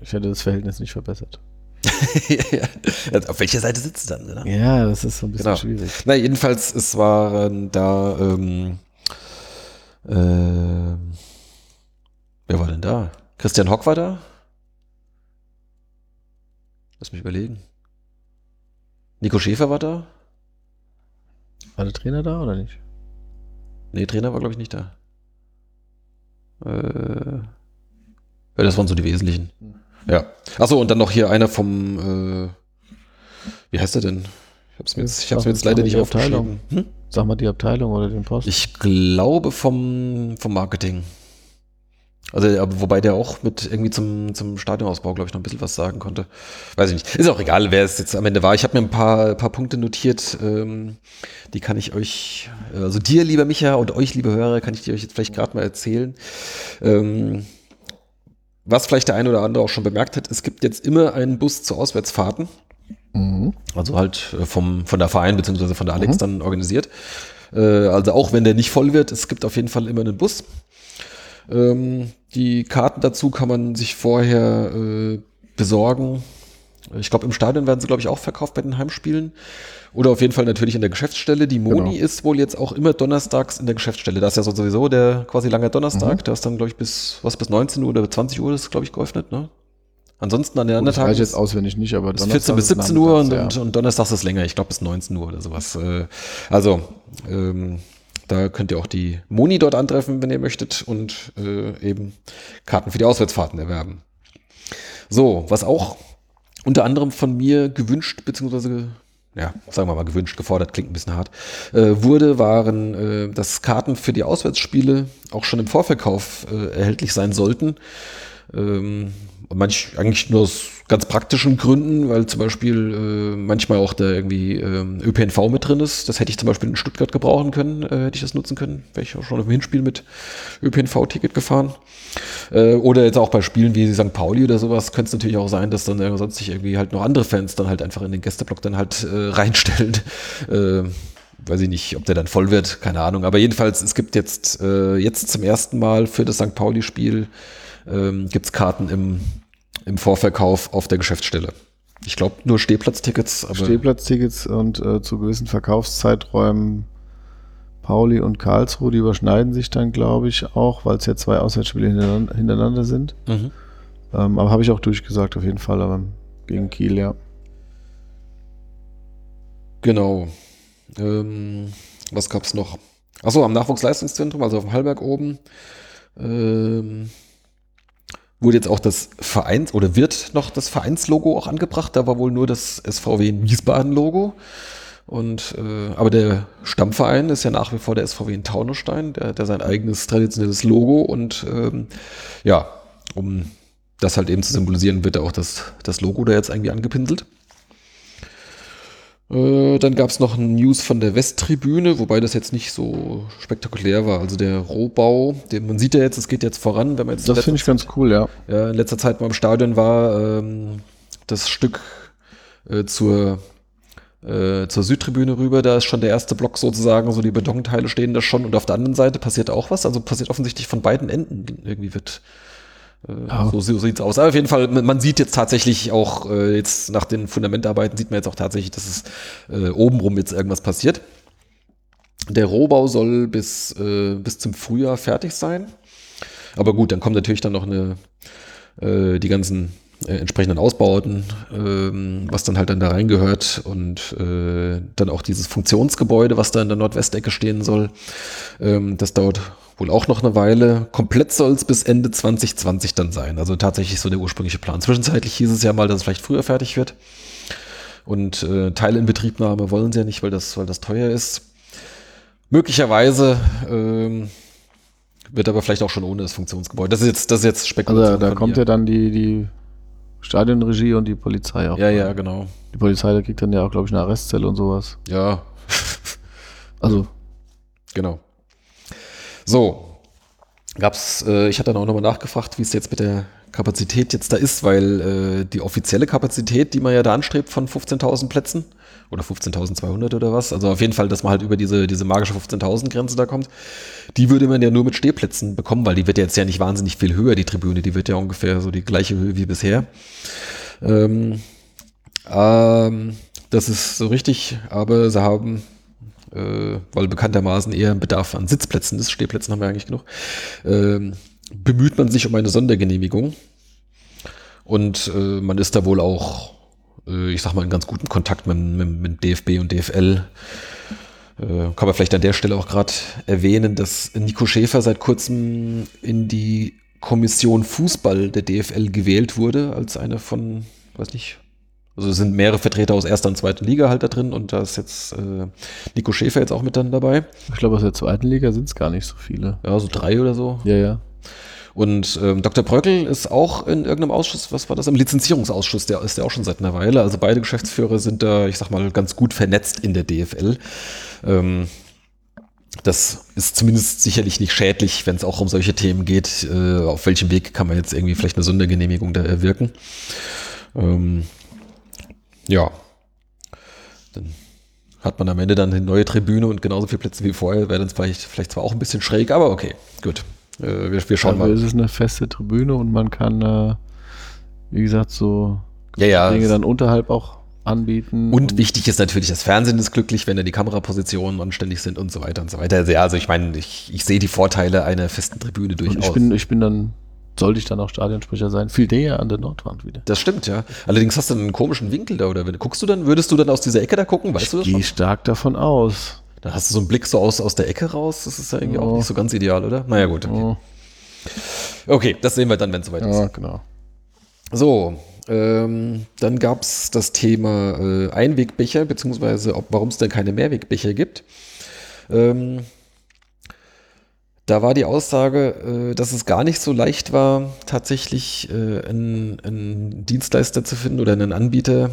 ich hätte das Verhältnis nicht verbessert. Auf welcher Seite sitzt du dann? Oder? Ja, das ist so ein bisschen Genau. schwierig. Na, jedenfalls, es waren da, ähm, ähm, wer war denn da? Christian Hock war da? Lass mich überlegen. Nico Schäfer war da? War der Trainer da oder nicht? Nee, Trainer war, glaube ich, nicht da. Äh, ja, das waren so die wesentlichen. Ja. Achso, und dann noch hier einer vom, äh, wie heißt er denn? Ich hab's mir jetzt, ich hab's mir jetzt leider nicht aufgeschrieben. Hm? Sag mal die Abteilung oder den Post. Ich glaube vom, vom Marketing. Also, wobei der auch mit irgendwie zum, zum Stadionausbau, glaube ich, noch ein bisschen was sagen konnte. Weiß ich nicht. Ist auch egal, wer es jetzt am Ende war. Ich habe mir ein paar, paar Punkte notiert, ähm, die kann ich euch, also dir, lieber Micha, und euch, liebe Hörer, kann ich die euch jetzt vielleicht gerade mal erzählen. Ähm, was vielleicht der eine oder andere auch schon bemerkt hat, es gibt jetzt immer einen Bus zu Auswärtsfahrten. Mhm. Also halt äh, vom, von der Verein bzw. von der Alex Mhm. dann organisiert. Äh, also auch wenn der nicht voll wird, es gibt auf jeden Fall immer einen Bus. Ähm, die Karten dazu kann man sich vorher äh, besorgen. Ich glaube, im Stadion werden sie, glaube ich, auch verkauft bei den Heimspielen. Oder auf jeden Fall natürlich in der Geschäftsstelle. Die Moni Genau. ist wohl jetzt auch immer donnerstags in der Geschäftsstelle. Das ist ja so sowieso der quasi lange Donnerstag. Mhm. Da ist dann, glaube ich, bis, was, bis 19 Uhr oder 20 Uhr ist, glaube ich, geöffnet, ne? Ansonsten an den anderen Tagen ich jetzt auswendig nicht, aber bis 14 bis 17 Uhr und, nachmittags, und, und donnerstags ist es länger. Ich glaube bis 19 Uhr oder sowas. Äh, Also, ähm, da könnt ihr auch die Moni dort antreffen, wenn ihr möchtet und äh, eben Karten für die Auswärtsfahrten erwerben. So, was auch unter anderem von mir gewünscht, beziehungsweise, ja, sagen wir mal gewünscht, gefordert, klingt ein bisschen hart, äh, wurde, waren, äh, dass Karten für die Auswärtsspiele auch schon im Vorverkauf äh, erhältlich sein sollten. Ähm, manch, eigentlich nur aus ganz praktischen Gründen, weil zum Beispiel äh, manchmal auch da irgendwie ähm, ÖPNV mit drin ist. Das hätte ich zum Beispiel in Stuttgart gebrauchen können, äh, hätte ich das nutzen können. Wäre ich auch schon im Hinspiel mit ÖPNV-Ticket gefahren. Äh, oder jetzt auch bei Spielen wie St. Pauli oder sowas, könnte es natürlich auch sein, dass dann äh, sonst sich irgendwie halt noch andere Fans dann halt einfach in den Gästeblock dann halt äh, reinstellen. Äh, weiß ich nicht, ob der dann voll wird, keine Ahnung. Aber jedenfalls, es gibt jetzt, äh, jetzt zum ersten Mal für das St. Pauli-Spiel ähm, gibt es Karten im, im Vorverkauf auf der Geschäftsstelle. Ich glaube nur Stehplatztickets, Stehplatztickets und äh, zu gewissen Verkaufszeiträumen Pauli und Karlsruhe, die überschneiden sich dann, glaube ich, auch, weil es ja zwei Auswärtsspiele hintereinander, hintereinander sind. Mhm. Ähm, aber habe ich auch durchgesagt, auf jeden Fall, aber gegen Kiel, ja. Genau. Ähm, was gab's noch? Achso, am Nachwuchsleistungszentrum, also auf dem Hallberg oben, ähm, wurde jetzt auch das Vereins- oder wird noch das Vereinslogo auch angebracht. Da war wohl nur das SVW Wiesbaden-Logo. Und äh, aber der Stammverein ist ja nach wie vor der SVW in Taunusstein, der, der sein eigenes traditionelles Logo und ähm, ja, um das halt eben zu symbolisieren, wird da auch das, das Logo da jetzt irgendwie angepinselt. Äh, dann gab es noch ein News von der Westtribüne, wobei das jetzt nicht so spektakulär war. Also der Rohbau, den, man sieht ja jetzt, es geht jetzt voran, wenn man jetzt Das finde ich ganz cool, ja. ja, in letzter Zeit mal im Stadion war, ähm, das Stück äh, zur, äh, zur Südtribüne rüber, da ist schon der erste Block sozusagen, so die Betonteile stehen da schon und auf der anderen Seite passiert auch was, also passiert offensichtlich von beiden Enden irgendwie wird Ja. so, so sieht's aus. Aber auf jeden Fall, man man sieht jetzt tatsächlich auch, äh, jetzt nach den Fundamentarbeiten sieht man jetzt auch tatsächlich, dass es äh, obenrum jetzt irgendwas passiert. Der Rohbau soll bis, äh, bis zum Frühjahr fertig sein. Aber gut, dann kommt natürlich dann noch eine, äh, die ganzen äh, entsprechenden Ausbauten, ähm, was dann halt dann da reingehört und äh, dann auch dieses Funktionsgebäude, was da in der Nordwestecke stehen soll. Ähm, das dauert wohl auch noch eine Weile. Komplett soll es bis Ende 2020 dann sein. Also tatsächlich so der ursprüngliche Plan. Zwischenzeitlich hieß es ja mal, dass es vielleicht früher fertig wird. Und äh, Teilinbetriebnahme wollen sie ja nicht, weil das, weil das teuer ist. Möglicherweise ähm, wird aber vielleicht auch schon ohne das Funktionsgebäude. Das ist jetzt, das ist jetzt Spekulation. Also da kommt mir. ja dann die, die Stadionregie und die Polizei auch. Ja, ja, genau. Die Polizei, da kriegt dann ja auch, glaube ich, eine Arrestzelle und sowas. Ja, Also, genau. So. Gab's, äh, ich hatte dann auch nochmal nachgefragt, wie es jetzt mit der Kapazität jetzt da ist, weil äh, die offizielle Kapazität, die man ja da anstrebt von 15.000 Plätzen oder 15.200 oder was, also auf jeden Fall, dass man halt über diese, diese magische 15.000 Grenze da kommt, die würde man ja nur mit Stehplätzen bekommen, weil die wird ja jetzt ja nicht wahnsinnig viel höher, die Tribüne, die wird ja ungefähr so die gleiche Höhe wie bisher. Ähm, ähm, das ist so richtig, aber sie haben äh, weil bekanntermaßen eher ein Bedarf an Sitzplätzen ist, Stehplätzen haben wir eigentlich genug, ähm, bemüht man sich um eine Sondergenehmigung. Und äh, man ist da wohl auch, äh, ich sag mal, in ganz gutem Kontakt mit, mit, mit DFB und DFL. Äh, kann man vielleicht an der Stelle auch gerade erwähnen, dass Nico Schäfer seit kurzem in die Kommission Fußball der DFL gewählt wurde, als einer von, weiß nicht, also es sind mehrere Vertreter aus erster und zweiter Liga halt da drin und da ist jetzt äh, Nico Schäfer jetzt auch mit dann dabei. ich glaube, aus der zweiten Liga sind es gar nicht so viele. Ja, so drei oder so. Ja, ja. Und ähm, Dr. Bröckel ist auch in irgendeinem Ausschuss, was war das? Im Lizenzierungsausschuss, der ist ja auch schon seit einer Weile. Also beide Geschäftsführer sind da, ich sag mal, ganz gut vernetzt in der DFL. Ähm, das ist zumindest sicherlich nicht schädlich, wenn es auch um solche Themen geht. Äh, auf welchem Weg kann man jetzt irgendwie vielleicht eine Sondergenehmigung da erwirken? Ähm, ja. Dann hat man am Ende dann eine neue Tribüne und genauso viele Plätze wie vorher. Wäre dann vielleicht, vielleicht zwar auch ein bisschen schräg, aber okay, gut. Äh, wir, wir schauen Aber mal. es ist eine feste Tribüne und man kann, äh, wie gesagt, so Ja, ja. Dinge dann unterhalb auch anbieten. Und wichtig ist natürlich, das Fernsehen ist glücklich, wenn da die Kamerapositionen anständig sind und so weiter und so weiter. Also, ja, also ich meine, ich, ich sehe die Vorteile einer festen Tribüne Und durchaus. ich bin, ich bin dann, sollte ich dann auch Stadionsprecher sein, viel näher an der Nordwand wieder. das stimmt, ja. Allerdings hast du einen komischen Winkel da, oder guckst du dann, würdest du dann aus dieser Ecke da gucken, weißt du das ich gehe stark davon aus. Da hast du so einen Blick so aus, aus der Ecke raus, das ist ja irgendwie auch Ja. nicht so ganz ideal, oder? Naja, gut. Okay, Ja, okay das sehen wir dann, wenn es soweit ist. ja genau. So, ähm, dann gab es das Thema äh, Einwegbecher, beziehungsweise warum es denn keine Mehrwegbecher gibt. Ähm, da war die Aussage, äh, dass es gar nicht so leicht war, tatsächlich äh, einen, einen Dienstleister zu finden oder einen Anbieter,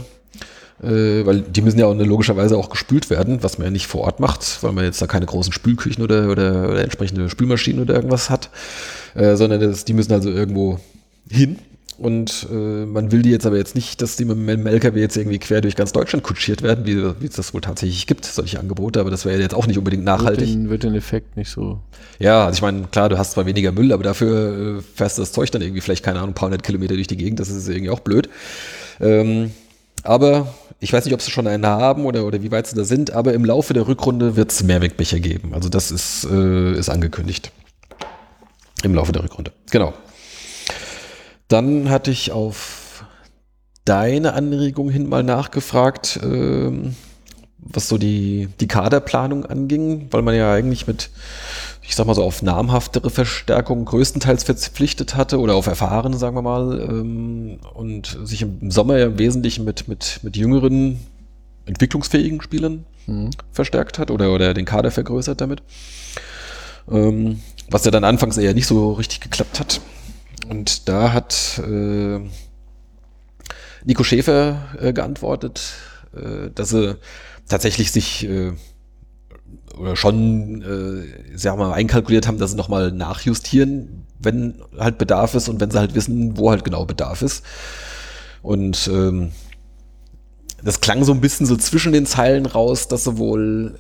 äh, weil die müssen ja auch logischerweise auch gespült werden, was man ja nicht vor Ort macht, weil man jetzt da keine großen Spülküchen oder, oder, oder entsprechende Spülmaschinen oder irgendwas hat, sondern das, die müssen also irgendwo hin. Und äh, man will die jetzt aber jetzt nicht, dass die mit dem LKW jetzt irgendwie quer durch ganz Deutschland kutschiert werden, wie, wie es das wohl tatsächlich gibt, solche Angebote, aber das wäre jetzt auch nicht unbedingt Wird nachhaltig. den, wird den Effekt nicht so. Ja, also ich meine, klar, du hast zwar weniger Müll, aber dafür äh, fährst du das Zeug dann irgendwie vielleicht, keine Ahnung, ein paar hundert Kilometer durch die Gegend, das ist irgendwie auch blöd. Ähm, aber ich weiß nicht, ob sie schon einen haben oder, oder wie weit sie da sind, aber im Laufe der Rückrunde wird es Mehrwegbecher geben. Also das ist, äh, ist angekündigt. Im Laufe der Rückrunde. Genau. Dann hatte ich auf deine Anregung hin mal nachgefragt, ähm, was so die, die Kaderplanung anging, weil man ja eigentlich mit, ich sag mal so, auf namhaftere Verstärkung größtenteils verpflichtet hatte oder auf erfahrene, sagen wir mal, ähm, und sich im Sommer ja im Wesentlichen mit, mit, mit jüngeren, entwicklungsfähigen Spielern Hm. verstärkt hat oder, oder den Kader vergrößert damit. Ähm, was ja dann anfangs eher nicht so richtig geklappt hat. Und da hat äh, Nico Schäfer äh, geantwortet, äh, dass sie tatsächlich sich äh, oder schon, äh, sagen wir mal, einkalkuliert haben, dass sie nochmal nachjustieren, wenn halt Bedarf ist und wenn sie halt wissen, wo halt genau Bedarf ist. Und ähm, das klang so ein bisschen so zwischen den Zeilen raus, dass sie wohl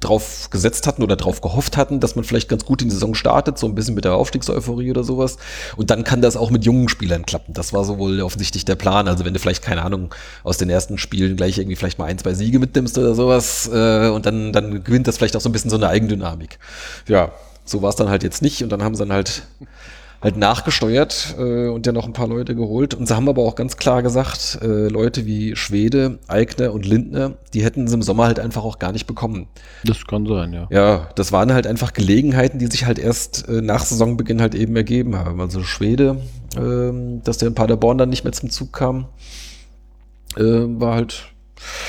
drauf gesetzt hatten oder drauf gehofft hatten, dass man vielleicht ganz gut in die Saison startet, so ein bisschen mit der Aufstiegseuphorie oder sowas. Und dann kann das auch mit jungen Spielern klappen. Das war so wohl offensichtlich der Plan. Also wenn du vielleicht, keine Ahnung, aus den ersten Spielen gleich irgendwie vielleicht mal ein, zwei Siege mitnimmst oder sowas, äh, und dann, dann gewinnt das vielleicht auch so ein bisschen so eine Eigendynamik. Ja, so war es dann halt jetzt nicht. Und dann haben sie dann halt halt nachgesteuert äh, und ja noch ein paar Leute geholt. Und sie haben aber auch ganz klar gesagt, äh, Leute wie Schwede, Eigner und Lindner, die hätten sie im Sommer halt einfach auch gar nicht bekommen. Das kann sein, ja. Ja, das waren halt einfach Gelegenheiten, die sich halt erst äh, nach Saisonbeginn halt eben ergeben haben. Also Schwede, ähm, dass der in Paderborn dann nicht mehr zum Zug kam, äh, war halt,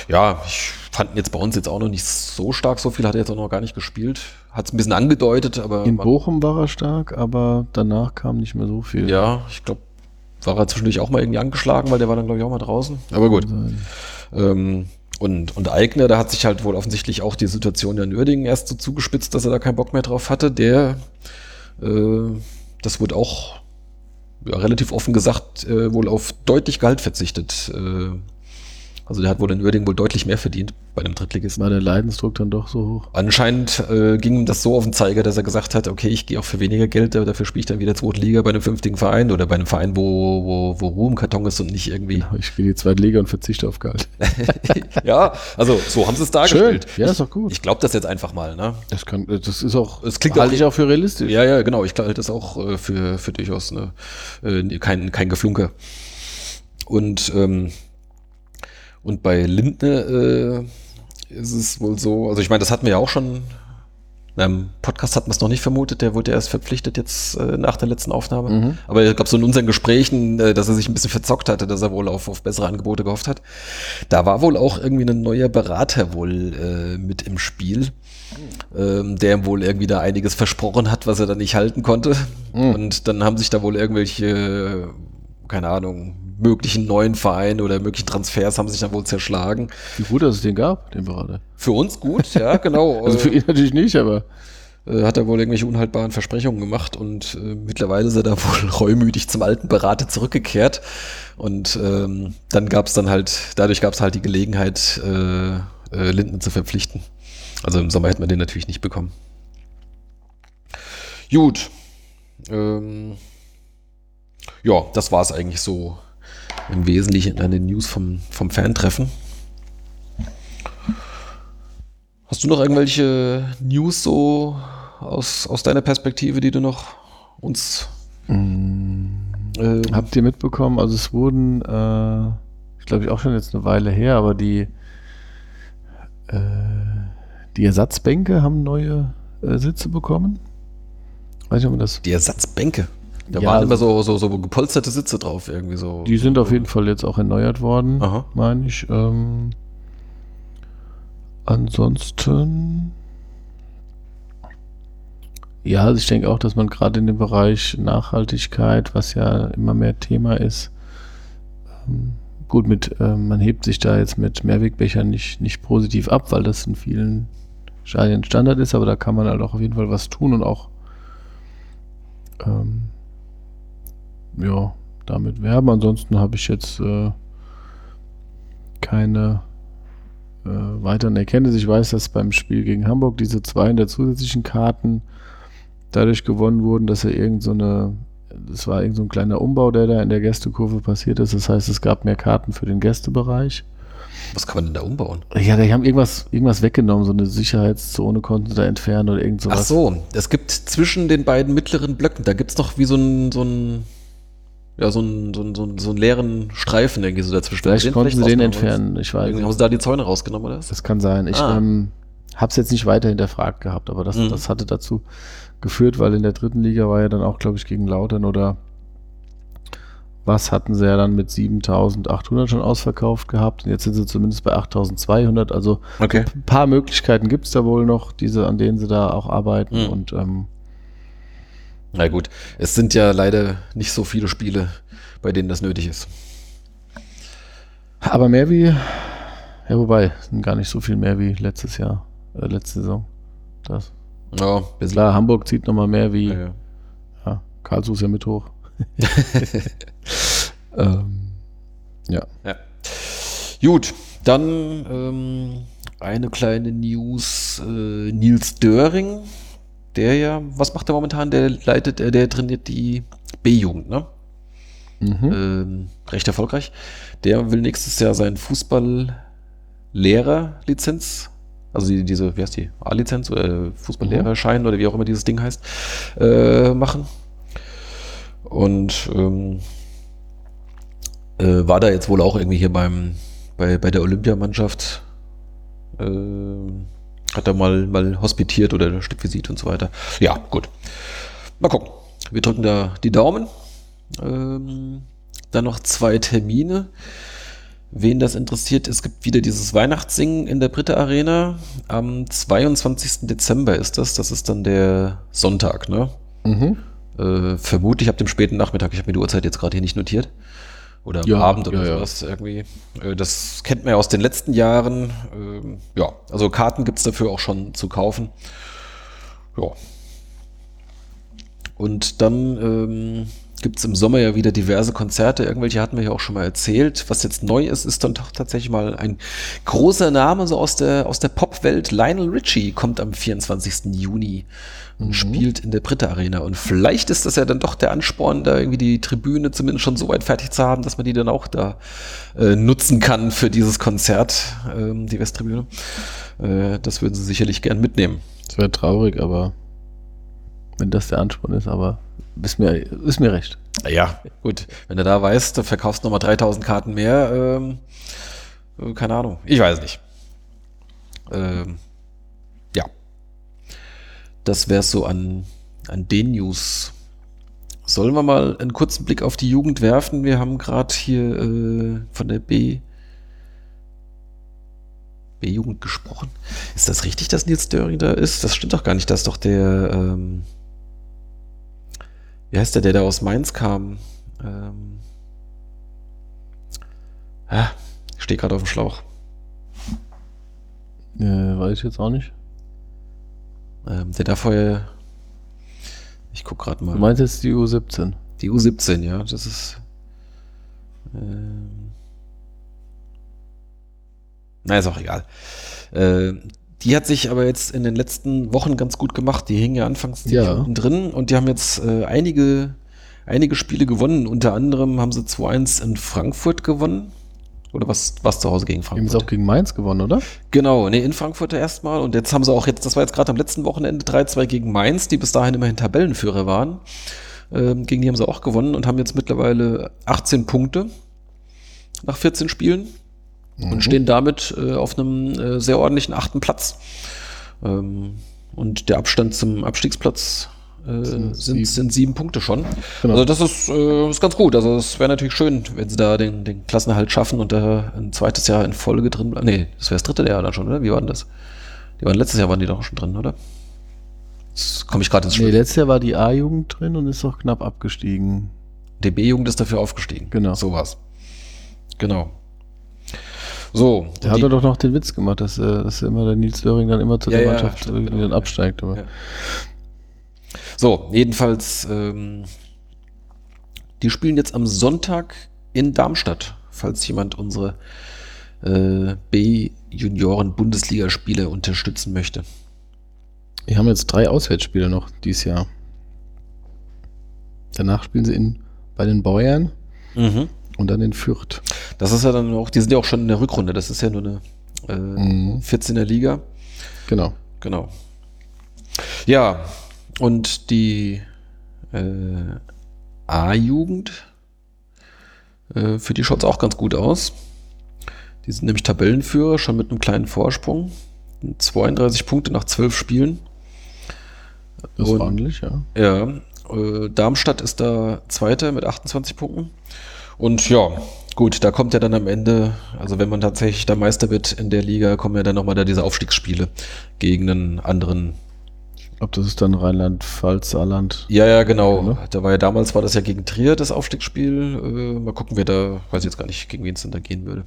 ja, ich fand ihn jetzt bei uns jetzt auch noch nicht so stark, so viel hat er jetzt auch noch gar nicht gespielt. Hat es ein bisschen angedeutet, aber. In Bochum war er stark, aber danach kam nicht mehr so viel. Ja, ich glaube, war er zwischendurch auch mal irgendwie angeschlagen, weil der war dann, glaube ich, auch mal draußen. Aber gut. Ähm, und, und Eigner, da hat sich halt wohl offensichtlich auch die Situation in Uerdingen erst so zugespitzt, dass er da keinen Bock mehr drauf hatte. Der, äh, das wurde auch ja, relativ offen gesagt, äh, wohl auf deutlich Gehalt verzichtet. Äh, also der hat wohl in Uerdingen wohl deutlich mehr verdient bei einem Drittligisten. War der Leidensdruck dann doch so hoch? Anscheinend äh, ging ihm das so auf den Zeiger, dass er gesagt hat, okay, ich gehe auch für weniger Geld, aber dafür spiele ich dann wieder zweite Liga bei einem fünftigen Verein oder bei einem Verein, wo, wo, wo Ruhe im Karton ist und nicht irgendwie. Ich gehe in die zweite Liga und verzichte auf Gehalt. ja, also so haben sie es dargestellt. Ja, ist doch gut. Ich glaube das jetzt einfach mal, ne? Das, kann, das ist auch, Es klingt halte auch- ich auch für realistisch. Ja, ja, genau. Ich halte das auch äh, für, für durchaus ne, äh, kein, kein Geflunker. Und, ähm, und bei Lindner äh, ist es wohl so, also ich meine, das hatten wir ja auch schon, einem Podcast hatten wir es noch nicht vermutet, der wurde ja erst verpflichtet jetzt äh, nach der letzten Aufnahme. Mhm. Aber ich glaube, so in unseren Gesprächen, äh, dass er sich ein bisschen verzockt hatte, dass er wohl auf, auf bessere Angebote gehofft hat. Da war wohl auch irgendwie ein neuer Berater wohl äh, mit im Spiel, ähm, der ihm wohl irgendwie da einiges versprochen hat, was er dann nicht halten konnte. Mhm. Und dann haben sich da wohl irgendwelche, keine Ahnung, möglichen neuen Vereine oder möglichen Transfers haben sich dann wohl zerschlagen. Wie gut, dass es den gab, den Berater. Für uns gut, ja, genau. Also für ihn natürlich nicht, aber äh, hat er wohl irgendwelche unhaltbaren Versprechungen gemacht und äh, mittlerweile ist er da wohl reumütig zum alten Berater zurückgekehrt. Und ähm, dann gab es dann halt, dadurch gab es halt die Gelegenheit, äh, äh, Linden zu verpflichten. Also im Sommer hätten wir den natürlich nicht bekommen. Gut. Ähm, ja, das war es eigentlich so im Wesentlichen an den News vom, vom Fan-Treffen. Hast du noch irgendwelche News so aus, aus deiner Perspektive, die du noch uns äh, habt ihr mitbekommen, also es wurden, äh, ich glaube ich auch schon jetzt eine Weile her, aber die, äh, die Ersatzbänke haben neue äh, Sitze bekommen. Weiß nicht, ob man das. die Ersatzbänke? Da Ja, waren also- immer so, so, so gepolsterte Sitze drauf, irgendwie so. Die sind auf jeden Fall jetzt auch erneuert worden, meine ich. Ähm, ansonsten. Ja, also ich denke auch, dass man gerade in dem Bereich Nachhaltigkeit, was ja immer mehr Thema ist, ähm, gut mit, ähm, man hebt sich da jetzt mit Mehrwegbechern nicht, nicht positiv ab, weil das in vielen Stadien Standard ist, aber da kann man halt auch auf jeden Fall was tun und auch ähm, ja, damit werben. Ansonsten habe ich jetzt äh, keine äh, weiteren Erkenntnisse. Ich weiß, dass beim Spiel gegen Hamburg diese 200 zusätzlichen Karten dadurch gewonnen wurden, dass er irgend so eine, das war irgend so ein kleiner Umbau, der da in der Gästekurve passiert ist. Das heißt, es gab mehr Karten für den Gästebereich. Was kann man denn da umbauen? Ja, die haben irgendwas, irgendwas weggenommen, so eine Sicherheitszone konnten sie da entfernen oder irgend sowas. Ach so, es gibt zwischen den beiden mittleren Blöcken, da gibt's noch wie so ein, so ein, ja, so ein, so ein, so ein, so einen leeren Streifen irgendwie so dazwischen. Vielleicht Den konnten sie den entfernen, ich weiß Irgendwie Haben sie da die Zäune rausgenommen, oder was? Das kann sein. Ich Ah. ähm, habe es jetzt nicht weiter hinterfragt gehabt, aber das, Mhm. das hatte dazu geführt, weil in der dritten Liga war ja dann auch, glaube ich, gegen Lautern oder was hatten sie ja dann mit 7800 schon ausverkauft gehabt und jetzt sind sie zumindest bei 8200. Also Okay. ein paar Möglichkeiten gibt es da wohl noch, diese, an denen sie da auch arbeiten Mhm. und ähm, Na gut, es sind ja leider nicht so viele Spiele, bei denen das nötig ist. aber mehr wie Ja, wobei, sind gar nicht so viel mehr wie letztes Jahr, äh, letzte Saison. Das. Ja. Klar, Hamburg zieht nochmal mehr wie, Ja, ja, ja. Karlsruhe ist ja mit hoch. ähm, ja. Ja. Gut, dann ähm, eine kleine News. Äh, Nils Döring, der ja, was macht er momentan? Der leitet, äh, der trainiert die B-Jugend, ne? Mhm. Ähm, recht erfolgreich. Der will nächstes Jahr seinen Fußball-Lehrer-Lizenz, also die, diese, wie heißt die, A-Lizenz oder Fußballlehrerschein oder wie auch immer dieses Ding heißt, äh, machen. Und ähm, äh, war da jetzt wohl auch irgendwie hier beim, bei, bei der Olympiamannschaft, äh, hat er mal, mal hospitiert oder Stippvisit und so weiter. Ja, gut. Mal gucken. Wir drücken da die Daumen. Ähm, dann noch zwei Termine. Wen das interessiert, es gibt wieder dieses Weihnachtssingen in der Britta Arena. Am 22. Dezember ist das. Das ist dann der Sonntag, ne? Mhm. Äh, vermutlich ab dem späten Nachmittag. Ich habe mir die Uhrzeit jetzt gerade hier nicht notiert. Oder am Ja, Abend oder ja, ja. sowas irgendwie. Äh, das kennt man ja aus den letzten Jahren. Ähm, ja, also Karten gibt's dafür auch schon zu kaufen. Ja. Und dann ähm, gibt's im Sommer ja wieder diverse Konzerte. Irgendwelche hatten wir ja auch schon mal erzählt. Was jetzt neu ist, ist dann doch tatsächlich mal ein großer Name so aus der, aus der Popwelt. Lionel Richie kommt am 24. Juni und Mhm. spielt in der Britta Arena. Und vielleicht ist das ja dann doch der Ansporn, da irgendwie die Tribüne zumindest schon so weit fertig zu haben, dass man die dann auch da äh, nutzen kann für dieses Konzert, ähm, die Westtribüne. Äh, das würden sie sicherlich gern mitnehmen. Das wäre traurig, aber wenn das der Ansporn ist, aber ist mir, ist mir recht. Ja, gut. Wenn du da weißt, du verkaufst nochmal 3000 Karten mehr, ähm, äh, keine Ahnung. Ich weiß nicht. Ähm, ja. Das wäre so an, an den News. Sollen wir mal einen kurzen Blick auf die Jugend werfen? Wir haben gerade hier äh, von der B. B-Jugend gesprochen. Ist das richtig, dass Nils Döring da ist? Das stimmt doch gar nicht. Das ist doch der, ähm, wie heißt der, der da aus Mainz kam? Ähm, ah, ich stehe gerade auf dem Schlauch. Äh, weiß ich jetzt auch nicht. Ähm, der da vorher, ich guck gerade mal. Du meinst jetzt die U17? Die U17, ja, das ist. Ähm, na, ist auch egal. Äh, die hat sich aber jetzt in den letzten Wochen ganz gut gemacht. Die hingen ja anfangs ziemlich Ja. unten drin und die haben jetzt äh, einige, einige Spiele gewonnen. Unter anderem haben sie 2-1 in Frankfurt gewonnen. Oder was, was zu Hause gegen Die haben Frankfurt? auch gegen Mainz gewonnen, oder? Genau, nee, in Frankfurt erstmal. Und jetzt haben sie auch jetzt, das war jetzt gerade am letzten Wochenende 3-2 gegen Mainz, die bis dahin immerhin Tabellenführer waren. Ähm, gegen die haben sie auch gewonnen und haben jetzt mittlerweile 18 Punkte nach 14 Spielen und stehen damit äh, auf einem äh, sehr ordentlichen achten Platz. Ähm, und der Abstand zum Abstiegsplatz äh, Sind sieben. sind sieben Punkte schon. Genau. Also das ist, äh, ist ganz gut. Also es wäre natürlich schön, wenn sie da den, den Klassenerhalt schaffen und da ein zweites Jahr in Folge drin bleiben. Nee, das wäre das dritte Jahr dann schon, oder? Wie war denn das? Die waren letztes Jahr waren die doch schon drin, oder? Jetzt komme ich gerade ins Nee, Spiel. letztes Jahr war die A-Jugend drin und ist auch knapp abgestiegen. Die B-Jugend ist dafür aufgestiegen. Genau. So war's. Genau. So. Da hat er doch noch den Witz gemacht, dass, äh, dass immer der Nils Döring dann immer zu Ja, der ja, Mannschaft stimmt, genau. dann absteigt. Aber Ja. So, jedenfalls, ähm, die spielen jetzt am Sonntag in Darmstadt, falls jemand unsere äh, B-Junioren-Bundesligaspiele unterstützen möchte. Wir haben jetzt drei Auswärtsspiele noch dieses Jahr. Danach spielen sie in, bei den Bayern und dann in Fürth. Das ist ja dann auch, die sind ja auch schon in der Rückrunde, das ist ja nur eine äh, Mhm. 14er Liga. Genau. Genau. Ja, und die äh, A-Jugend, äh, für die schaut es auch ganz gut aus. Die sind nämlich Tabellenführer, schon mit einem kleinen Vorsprung. 32 Punkte nach 12 Spielen. Das ist ordentlich, ja. Ja, äh, Darmstadt ist da Zweiter mit 28 Punkten. Und ja, gut, da kommt ja dann am Ende, also wenn man tatsächlich da Meister wird in der Liga, kommen ja dann nochmal da diese Aufstiegsspiele gegen einen anderen. Ich glaube, das ist dann Rheinland-Pfalz, Saarland. Ja, ja, genau. Ja, ne? Da war ja damals, war das ja gegen Trier, das Aufstiegsspiel. Äh, mal gucken, wer da, weiß ich jetzt gar nicht, gegen wen es denn da gehen würde.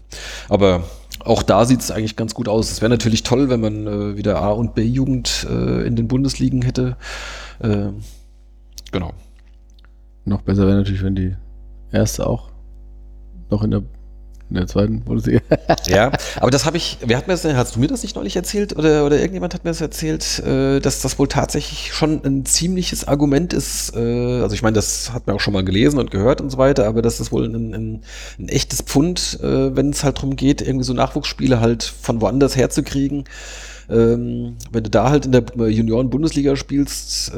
Aber auch da sieht es eigentlich ganz gut aus. Es wäre natürlich toll, wenn man äh, wieder A- und B-Jugend äh, in den Bundesligen hätte. Äh, genau. Noch besser wäre natürlich, wenn die erste auch noch in der, in der zweiten Bundesliga. Ja, aber das habe ich, wer hat mir das denn, hast du mir das nicht neulich erzählt oder, oder irgendjemand hat mir das erzählt, äh, dass das wohl tatsächlich schon ein ziemliches Argument ist. Äh, also ich meine, das hat man auch schon mal gelesen und gehört und so weiter, aber das ist wohl ein, ein, ein echtes Pfund, äh, wenn es halt darum geht, irgendwie so Nachwuchsspiele halt von woanders herzukriegen. Ähm, wenn du da halt in der Junioren-Bundesliga spielst,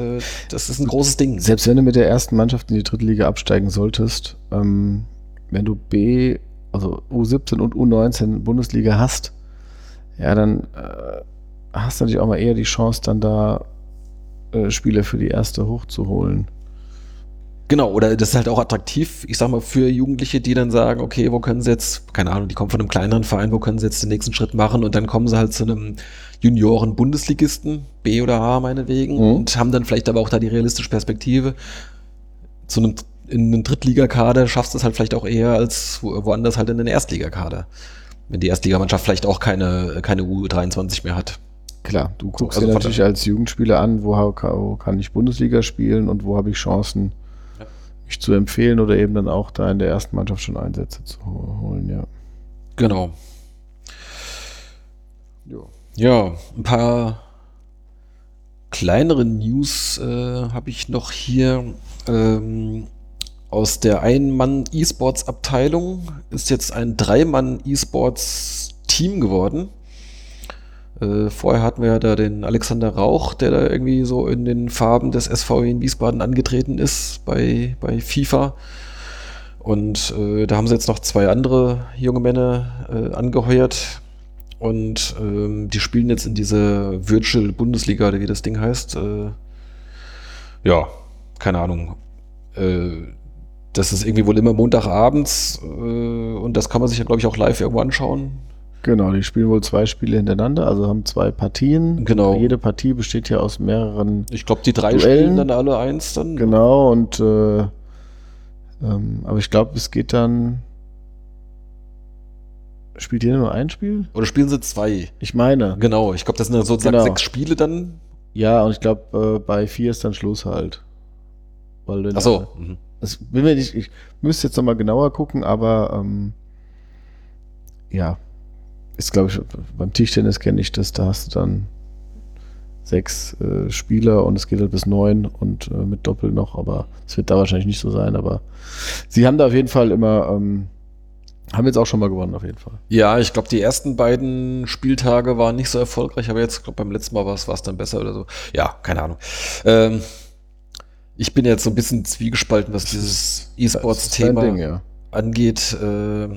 das ist ein großes Ding. Selbst wenn du mit der ersten Mannschaft in die dritte Liga absteigen solltest, ähm, wenn du B, also U17 und U19 Bundesliga hast, ja, dann äh, hast du natürlich auch mal eher die Chance, dann da äh, Spieler für die erste hochzuholen. Genau, oder das ist halt auch attraktiv, ich sag mal, für Jugendliche, die dann sagen, okay, wo können sie jetzt, keine Ahnung, die kommen von einem kleineren Verein, wo können sie jetzt den nächsten Schritt machen und dann kommen sie halt zu einem Junioren-Bundesligisten, B oder A meinetwegen, Mhm. und haben dann vielleicht aber auch da die realistische Perspektive. Zu einem, in einem Drittligakader schaffst du es halt vielleicht auch eher als wo, woanders halt in den Erstligakader. Wenn die Erstligamannschaft vielleicht auch keine, keine U23 mehr hat. Klar, du guckst also dir natürlich als Jugendspieler an, wo, kann ich Bundesliga spielen und wo habe ich Chancen, Ja. mich zu empfehlen oder eben dann auch da in der ersten Mannschaft schon Einsätze zu holen, ja. Genau. Ja, ein paar kleinere News äh, habe ich noch hier. Ähm, aus der Ein-Mann-E-Sports-Abteilung ist jetzt ein Drei-Mann-E-Sports-Team geworden. Äh, vorher hatten wir ja da den Alexander Rauch, der da irgendwie so in den Farben des SVW in Wiesbaden angetreten ist bei, bei FIFA. Und äh, da haben sie jetzt noch zwei andere junge Männer äh, angeheuert. Und ähm, die spielen jetzt in diese Virtual Bundesliga, wie das Ding heißt. Äh, ja, keine Ahnung. Das ist irgendwie wohl immer Montagabends äh, und das kann man sich ja, glaube ich, auch live irgendwo anschauen. Genau, die spielen wohl zwei Spiele hintereinander, also haben zwei Partien. Genau. Jede Partie besteht ja aus mehreren, Ich glaube, die drei Duellen. spielen dann alle eins dann. genau, und äh, ähm, aber ich glaube, es geht dann. Spielt jeder nur ein Spiel? Oder spielen sie zwei? Ich meine. Genau, ich glaube, das sind dann sozusagen Genau. sechs Spiele dann. Ja, und ich glaube, äh, bei vier ist dann Schluss halt. Weil Ach so. Mhm. Das bin mir nicht, ich müsste jetzt nochmal genauer gucken, aber ähm, ja, ist glaube ich, beim Tischtennis kenne ich das, da hast du dann sechs äh, Spieler und es geht halt bis neun und äh, mit Doppel noch, aber es wird da wahrscheinlich nicht so sein, aber sie haben da auf jeden Fall immer, ähm, haben jetzt auch schon mal gewonnen, auf jeden Fall. Ja, ich glaube, die ersten beiden Spieltage waren nicht so erfolgreich, aber jetzt, glaube beim letzten Mal war es dann besser oder so. Ja, keine Ahnung. Ähm, ich bin jetzt so ein bisschen zwiegespalten, was dieses E-Sports-Thema ja. angeht. Äh,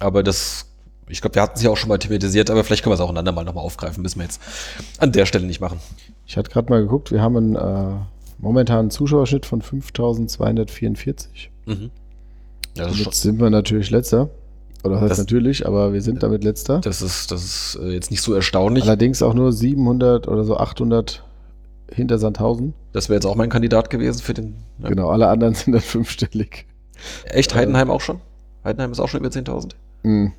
aber das, ich glaube, wir hatten es ja auch schon mal thematisiert, aber vielleicht können wir es auch ein andermal nochmal aufgreifen. Müssen wir jetzt an der Stelle nicht machen. Ich hatte gerade mal geguckt, wir haben einen äh, momentanen Zuschauerschnitt von 5244. Mhm. Ja, das jetzt sind wir natürlich letzter. Oder das heißt Das- natürlich, aber wir sind damit letzter. das ist, das ist äh, jetzt nicht so erstaunlich. Allerdings auch nur 700 oder so 800 hinter Sandhausen. Das wäre jetzt auch mein Kandidat gewesen für den. Ja. Genau, alle anderen sind dann fünfstellig. Echt, Heidenheim auch schon? Heidenheim ist auch schon über 10.000. Hm.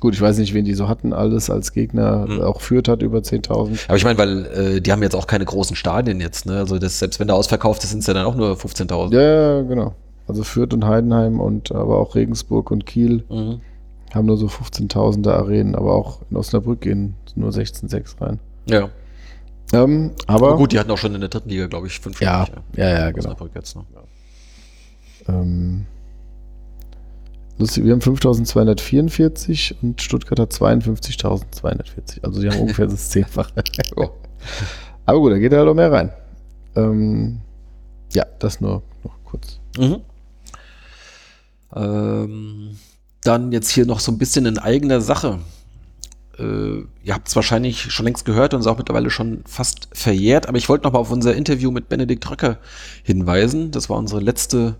Gut, ich weiß nicht, wen die so hatten, alles als Gegner. Hm. Auch Fürth hat über 10.000. Aber ich meine, weil äh, die haben jetzt auch keine großen Stadien jetzt, ne? Also das, selbst wenn der ausverkauft ist, sind es ja dann auch nur 15.000. Ja, ja, genau. Also Fürth und Heidenheim und aber auch Regensburg und Kiel Mhm. haben nur so 15.000er Arenen, aber auch in Osnabrück gehen nur 16,6 rein. Ja. Ähm, aber Aber gut, die hatten auch schon in der dritten Liga, glaube ich, fünf. ja, Stück, ja, ja, genau. Jetzt, ne? Ähm, lustig, wir haben 5244 und Stuttgart hat 52.240. Also die haben ungefähr das Zehnfache. Ja. Aber gut, da geht halt auch mehr rein. Ähm, ja, das nur noch kurz. Mhm. Ähm, dann jetzt hier noch so ein bisschen in eigener Sache. Äh, ihr habt es wahrscheinlich schon längst gehört und ist auch mittlerweile schon fast verjährt, aber ich wollte noch mal auf unser Interview mit Benedikt Röcker hinweisen. Das war unsere letzte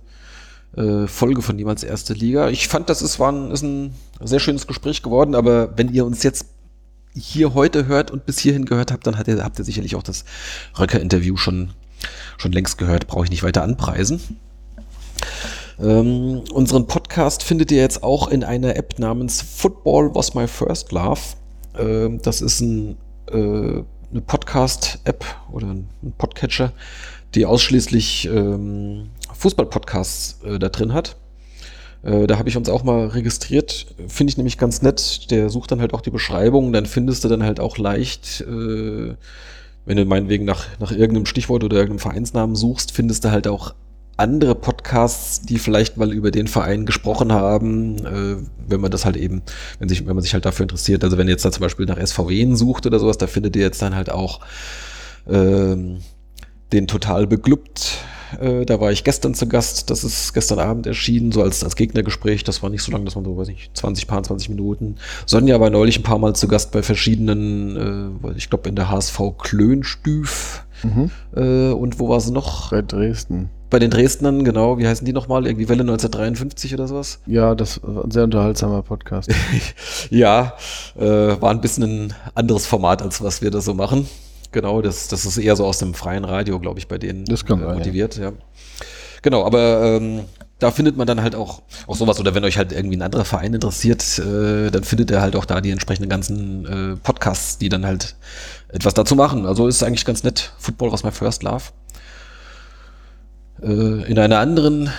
äh, Folge von Niemals Erste Liga. Ich fand, das ist, war ein, ist ein sehr schönes Gespräch geworden, aber wenn ihr uns jetzt hier heute hört und bis hierhin gehört habt, dann hat ihr, habt ihr sicherlich auch das Röcker-Interview schon, schon längst gehört. Brauche ich nicht weiter anpreisen. Ähm, unseren Podcast findet ihr jetzt auch in einer App namens Football Was My First Love. Ähm, das ist ein, äh, eine Podcast-App oder ein Podcatcher, die ausschließlich ähm, Fußball-Podcasts äh, da drin hat. Äh, da habe ich uns auch mal registriert. Finde ich nämlich ganz nett. Der sucht dann halt auch die Beschreibung. Dann findest du dann halt auch leicht, äh, wenn du meinetwegen nach, nach irgendeinem Stichwort oder irgendeinem Vereinsnamen suchst, findest du halt auch andere Podcasts, die vielleicht mal über den Verein gesprochen haben, äh, wenn man das halt eben, wenn, sich, wenn man sich halt dafür interessiert. Also wenn ihr jetzt da zum Beispiel nach SVW sucht oder sowas, da findet ihr jetzt dann halt auch ähm, den total beglückt äh, da war ich gestern zu Gast. Das ist gestern Abend erschienen, so als, als Gegnergespräch. Das war nicht so lang, dass man so, weiß ich, 20, paar 20 Minuten. Sonja war neulich ein paar Mal zu Gast bei verschiedenen, äh, ich glaube in der HSV Klönstüf. Mhm. Äh, und wo war sie noch? Bei Dresden. Bei den Dresdnern, genau. Wie heißen die nochmal? Irgendwie Welle 1953 oder sowas? Ja, das war ein sehr unterhaltsamer Podcast. ja, äh, war ein bisschen ein anderes Format, als was wir da so machen. Genau, das, das ist eher so aus dem freien Radio, glaube ich, bei denen das kann äh, motiviert, ja. ja. Genau, aber ähm, da findet man dann halt auch, auch sowas, oder wenn euch halt irgendwie ein anderer Verein interessiert, äh, dann findet ihr halt auch da die entsprechenden ganzen äh, Podcasts, die dann halt etwas dazu machen. Also ist eigentlich ganz nett. Football was my first love. Äh, in einer anderen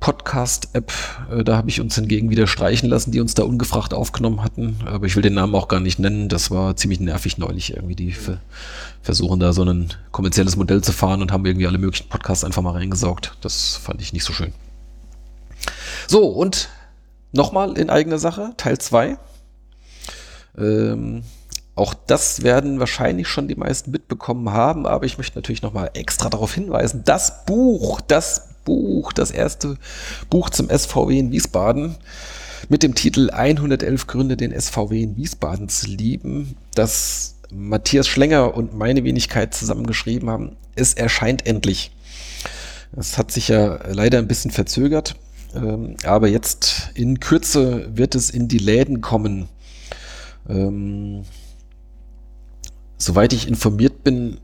Podcast-App. Äh, da habe ich uns hingegen wieder streichen lassen, die uns da ungefragt aufgenommen hatten. Aber ich will den Namen auch gar nicht nennen. Das war ziemlich nervig neulich irgendwie. Die versuchen da so ein kommerzielles Modell zu fahren und haben irgendwie alle möglichen Podcasts einfach mal reingesaugt. Das fand ich nicht so schön. So, und nochmal in eigener Sache, Teil 2. Ähm, auch das werden wahrscheinlich schon die meisten mitbekommen haben, aber ich möchte natürlich nochmal extra darauf hinweisen, das Buch, das Buch, das erste Buch zum SVW in Wiesbaden mit dem Titel 111 Gründe, den SVW in Wiesbaden zu lieben, das Matthias Schlenger und meine Wenigkeit zusammengeschrieben haben. Es erscheint endlich. Es hat sich ja leider ein bisschen verzögert, ähm, aber jetzt in Kürze wird es in die Läden kommen. Ähm, soweit ich informiert bin,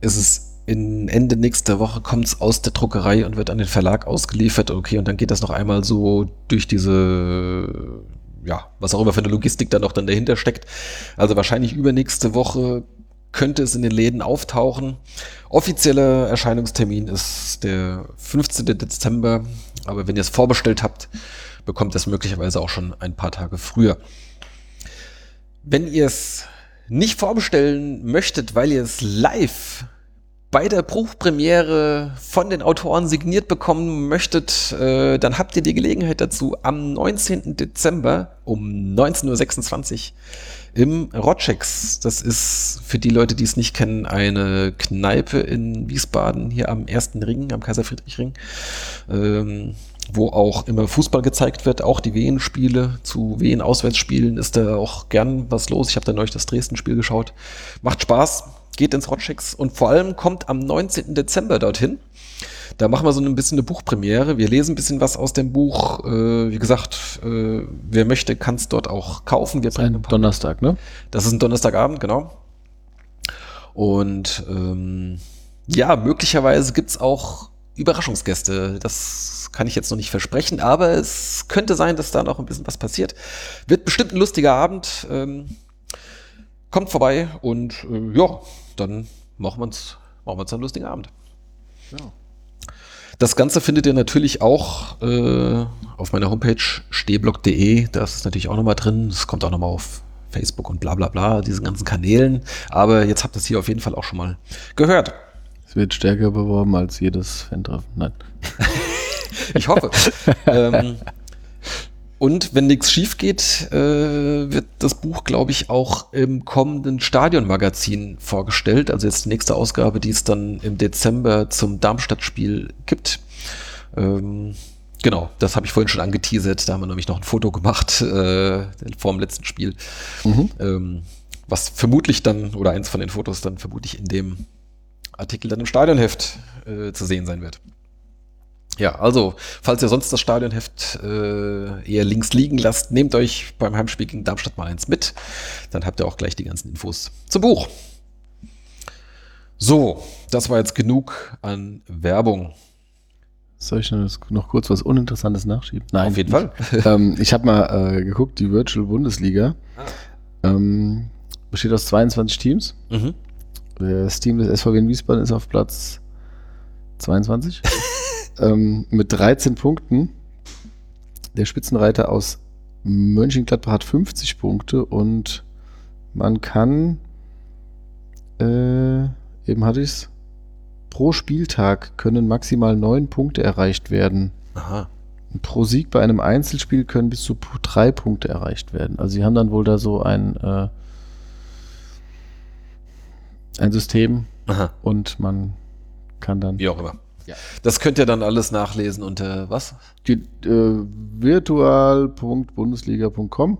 ist es in Ende nächster Woche kommt es aus der Druckerei und wird an den Verlag ausgeliefert. Okay, und dann geht das noch einmal so durch diese, ja, was auch immer für eine Logistik da noch dann dahinter steckt. Also wahrscheinlich übernächste Woche könnte es in den Läden auftauchen. Offizieller Erscheinungstermin ist der 15. Dezember, aber wenn ihr es vorbestellt habt, bekommt ihr es möglicherweise auch schon ein paar Tage früher. Wenn ihr es nicht vorbestellen möchtet, weil ihr es live bei der Buchpremiere von den Autoren signiert bekommen möchtet, äh, dann habt ihr die Gelegenheit dazu am 19. Dezember um 19.26 Uhr im Rotchex. Das ist für die Leute, die es nicht kennen, eine Kneipe in Wiesbaden, hier am ersten Ring, am Kaiser-Friedrich-Ring, ähm, wo auch immer Fußball gezeigt wird, auch die Wehen-Spiele. Zu Wehen-Auswärtsspielen ist da auch gern was los. Ich habe da neulich das Dresden-Spiel geschaut. Macht Spaß geht ins Hotchicks und vor allem kommt am 19. Dezember dorthin. Da machen wir so ein bisschen eine Buchpremiere. Wir lesen ein bisschen was aus dem Buch. Äh, wie gesagt, äh, wer möchte, kann es dort auch kaufen. Wir das ist ein Donnerstag, ne? Das ist ein Donnerstagabend, genau. Und ähm, ja, möglicherweise gibt es auch Überraschungsgäste. Das kann ich jetzt noch nicht versprechen, aber es könnte sein, dass da noch ein bisschen was passiert. Wird bestimmt ein lustiger Abend. Ähm, kommt vorbei und äh, ja, dann machen wir uns machen wir uns einen lustigen Abend. Ja. Das Ganze findet ihr natürlich auch äh, auf meiner Homepage stehblock.de. Das ist natürlich auch nochmal drin. Es kommt auch nochmal auf Facebook und bla bla bla, diesen ganzen Kanälen. Aber jetzt habt ihr es hier auf jeden Fall auch schon mal gehört. Es wird stärker beworben als jedes Fan-Treffen. Nein. ich hoffe. ähm, und wenn nichts schief geht, äh, wird das Buch, glaube ich, auch im kommenden Stadionmagazin vorgestellt. Also jetzt die nächste Ausgabe, die es dann im Dezember zum Darmstadt-Spiel gibt. Ähm, genau, das habe ich vorhin schon angeteasert. Da haben wir nämlich noch ein Foto gemacht äh, vor dem letzten Spiel. Mhm. Ähm, was vermutlich dann, oder eins von den Fotos dann vermutlich in dem Artikel dann im Stadionheft äh, zu sehen sein wird. Ja, also, falls ihr sonst das Stadionheft äh, eher links liegen lasst, nehmt euch beim Heimspiel gegen Darmstadt mal eins mit. Dann habt ihr auch gleich die ganzen Infos zum Buch. So, das war jetzt genug an Werbung. Soll ich noch kurz was Uninteressantes nachschieben? Nein. Auf jeden Fall. ähm, ich habe mal äh, geguckt, die Virtual Bundesliga ähm, besteht aus 22 Teams. Mhm. Das Team des SVW in Wiesbaden ist auf Platz 22 ähm, mit 13 Punkten. Der Spitzenreiter aus Mönchengladbach hat 50 Punkte und man kann, äh, eben hatte ich es, pro Spieltag können maximal 9 Punkte erreicht werden. Aha. Und pro Sieg bei einem Einzelspiel können bis zu drei Punkte erreicht werden. Also sie haben dann wohl da so ein, äh, ein System Aha. und man kann dann Wie auch immer. Ja. Das könnt ihr dann alles nachlesen unter was? die, äh, virtual.bundesliga.com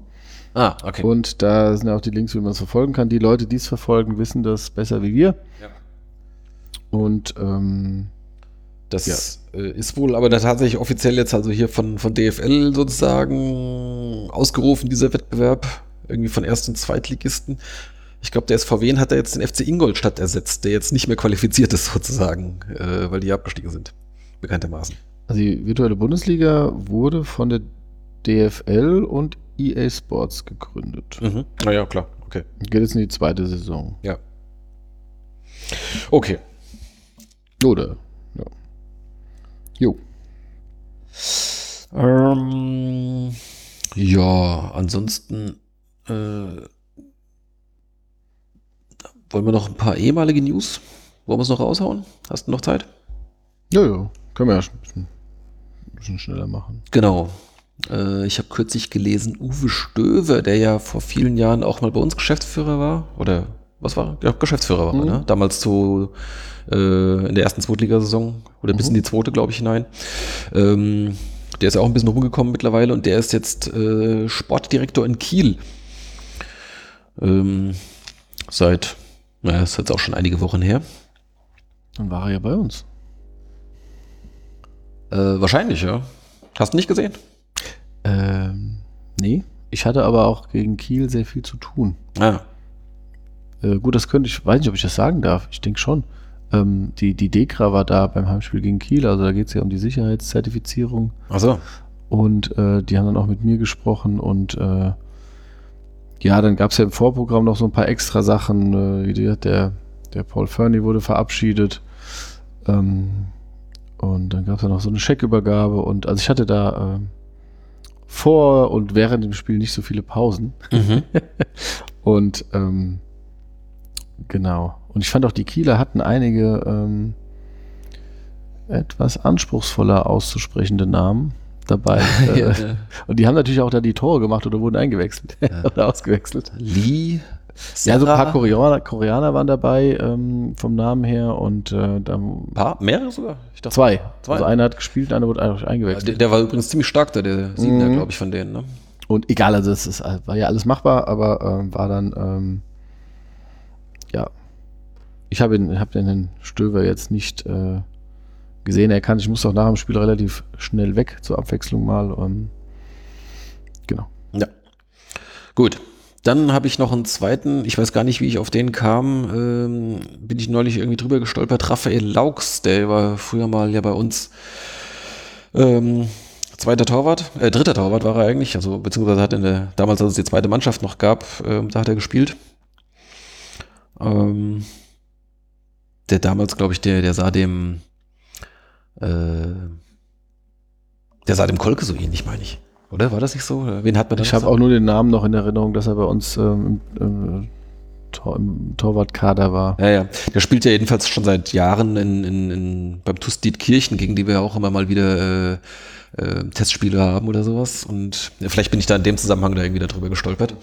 Ah, okay. und da sind auch die Links, wie man es verfolgen kann. Die Leute, die es verfolgen, wissen das besser wie wir. Ja. Und ähm, Das äh, ist wohl aber da tatsächlich offiziell jetzt also hier von, von DFL sozusagen ausgerufen, dieser Wettbewerb. Irgendwie von Erst- und Zweitligisten. Ich glaube, der SVW hat da jetzt den FC Ingolstadt ersetzt, der jetzt nicht mehr qualifiziert ist sozusagen, äh, weil die abgestiegen sind. Bekanntermaßen. also die virtuelle Bundesliga wurde von der DFL und EA Sports gegründet. Mhm. Naja, klar. Okay. Geht jetzt in die zweite Saison. Ja. Okay. Oder? Ja. Jo. Ähm, ja, ansonsten äh, wollen wir noch ein paar ehemalige News? Wollen wir es noch raushauen? Hast du noch Zeit? Ja, ja. Können wir ja schon ein bisschen, ein bisschen schneller machen. Genau. Äh, ich habe kürzlich gelesen, Uwe Stöver, der ja vor vielen Jahren auch mal bei uns Geschäftsführer war, oder was war? er? Ja, Geschäftsführer war, er, Mhm. ne? Damals zu äh, in der ersten Zweitligasaison oder bis in die zweite, glaube ich, hinein. Ähm, der ist ja auch ein bisschen rumgekommen mittlerweile und der ist jetzt äh, Sportdirektor in Kiel. Ähm, seit, naja, ist jetzt auch schon einige Wochen her. Dann war er ja bei uns. Äh, wahrscheinlich, ja. Hast du nicht gesehen? Ähm, nee. Ich hatte aber auch gegen Kiel sehr viel zu tun. Ah, Äh, gut, das könnte ich, weiß nicht, ob ich das sagen darf. Ich denke schon. Ähm, die, die Dekra war da beim Heimspiel gegen Kiel, also da geht es ja um die Sicherheitszertifizierung. also. Und äh, die haben dann auch mit mir gesprochen und äh, ja, dann gab es ja im Vorprogramm noch so ein paar extra Sachen. Äh, wie die, der, der Paul Fernie wurde verabschiedet. Ähm, und dann gab es ja noch so eine Scheckübergabe. Und also ich hatte da ähm, vor und während dem Spiel nicht so viele Pausen. Mhm. Und ähm, genau. Und ich fand auch, die Kieler hatten einige ähm, etwas anspruchsvoller auszusprechende Namen dabei. Äh, ja, Und die haben natürlich auch da die Tore gemacht oder wurden eingewechselt oder ausgewechselt. Lee. Ja, so ein paar Koreaner, Koreaner waren dabei ähm, vom Namen her und äh, dann paar, mehrere sogar? Ich dachte, zwei. Zwei. Also einer hat gespielt, einer wurde einfach der, eingewechselt. der war übrigens ziemlich stark da, der Siebener, Mhm. glaube ich, von denen. Ne? Und egal, also es ist, war ja alles machbar, aber ähm, war dann, ähm, ja, ich habe ihn, hab den Stöver jetzt nicht äh, gesehen, erkannt. Ich musste auch nach dem Spiel relativ schnell weg, zur Abwechslung mal. Ähm, genau. Ja. Gut. Dann habe ich noch einen zweiten, ich weiß gar nicht, wie ich auf den kam, ähm, bin ich neulich irgendwie drüber gestolpert, Raphael Laux, der war früher mal ja bei uns ähm, zweiter Torwart, äh, dritter Torwart war er eigentlich, also beziehungsweise hat in der, damals, als es die zweite Mannschaft noch gab, ähm, da hat er gespielt. Ähm, der damals, glaube ich, der, der sah dem, äh, der sah dem Kolke so ähnlich, meine ich. Oder? War das nicht so? Wen hat man Ich habe auch nur den Namen noch in Erinnerung, dass er bei uns ähm, im, im, Tor, im Torwartkader war. Ja, ja. Der spielt ja jedenfalls schon seit Jahren in, in, in, beim TuS Dietkirchen, gegen die wir auch immer mal wieder äh, äh, Testspiele haben oder sowas. Und ja, vielleicht bin ich da in dem Zusammenhang da irgendwie darüber gestolpert.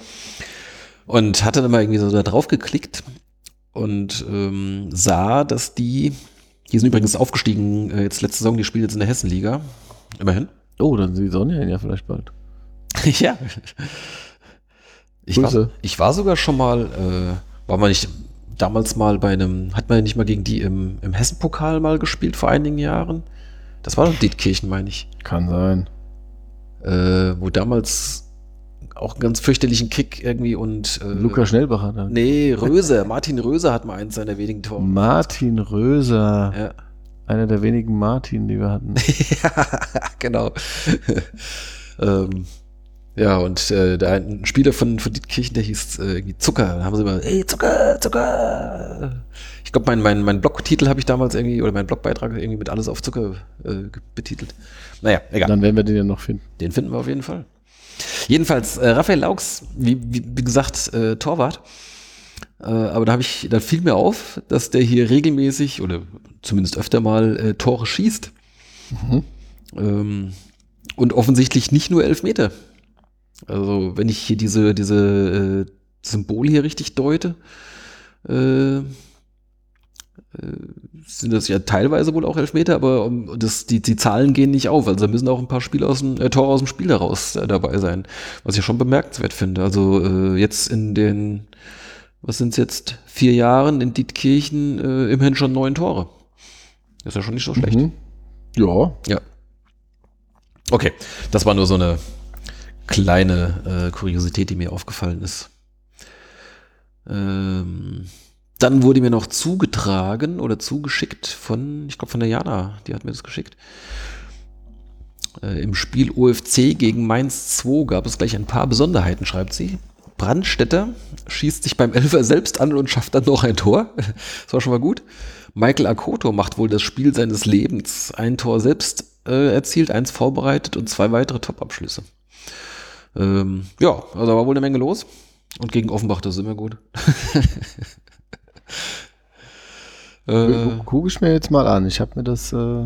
Und hatte dann mal irgendwie so da drauf geklickt und ähm, sah, dass die, die sind übrigens aufgestiegen äh, jetzt letzte Saison, die spielen jetzt in der Hessenliga. Immerhin. Oh, dann sieht Sonja ja vielleicht bald. ja. Ich war, ich war sogar schon mal, äh, war man nicht damals mal bei einem, hat man ja nicht mal gegen die im, im Hessen-Pokal mal gespielt vor einigen Jahren? Das war doch Dietkirchen, meine ich. Kann sein. Äh, wo damals auch einen ganz fürchterlichen Kick irgendwie und äh, Luca Schnellbacher dann. Nee, Röser, Martin Röser hat mal eins seiner wenigen Tore. Martin Röser. Ja. einer der wenigen Martin, die wir hatten. ja, genau. ähm, ja, und äh, da ein Spieler von, von Dietkirchen, der hieß äh, irgendwie Zucker. Da haben sie immer, ey, Zucker, Zucker. Ich glaube, mein, mein, mein Blogtitel habe ich damals irgendwie, oder mein Blogbeitrag irgendwie mit alles auf Zucker äh, betitelt. Naja, egal. Dann werden wir den ja noch finden. Den finden wir auf jeden Fall. Jedenfalls, äh, Raphael Laux, wie, wie, wie gesagt, äh, Torwart. Äh, aber da habe ich, da fiel mir auf, dass der hier regelmäßig oder zumindest öfter mal äh, Tore schießt. Mhm. Ähm, und offensichtlich nicht nur Elfmeter. Also, wenn ich hier diese, diese äh, Symbole hier richtig deute, äh, äh, sind das ja teilweise wohl auch Elfmeter, aber um, das, die, die Zahlen gehen nicht auf. Also da müssen auch ein paar Spiele aus dem, äh, Tore aus dem Spiel heraus äh, dabei sein. Was ich schon bemerkenswert finde. Also äh, jetzt in den, was sind es jetzt, vier Jahren in Dietkirchen äh, immerhin schon neun Tore. Das ist ja schon nicht so schlecht. Mhm. Ja. Ja. Okay, das war nur so eine kleine äh, Kuriosität, die mir aufgefallen ist. Ähm, dann wurde mir noch zugetragen oder zugeschickt von, ich glaube von der Jana, die hat mir das geschickt. Äh, Im Spiel OFC gegen Mainz 2 gab es gleich ein paar Besonderheiten, schreibt sie. Brandstätter schießt sich beim Elfer selbst an und schafft dann noch ein Tor. Das war schon mal gut. Michael Akoto macht wohl das Spiel seines Lebens. Ein Tor selbst äh, erzielt, eins vorbereitet und zwei weitere Top-Abschlüsse. Ähm, ja, also da war wohl eine Menge los. Und gegen Offenbach, das ist immer gut. äh, Gucke ich mir jetzt mal an. Ich habe mir das. Äh,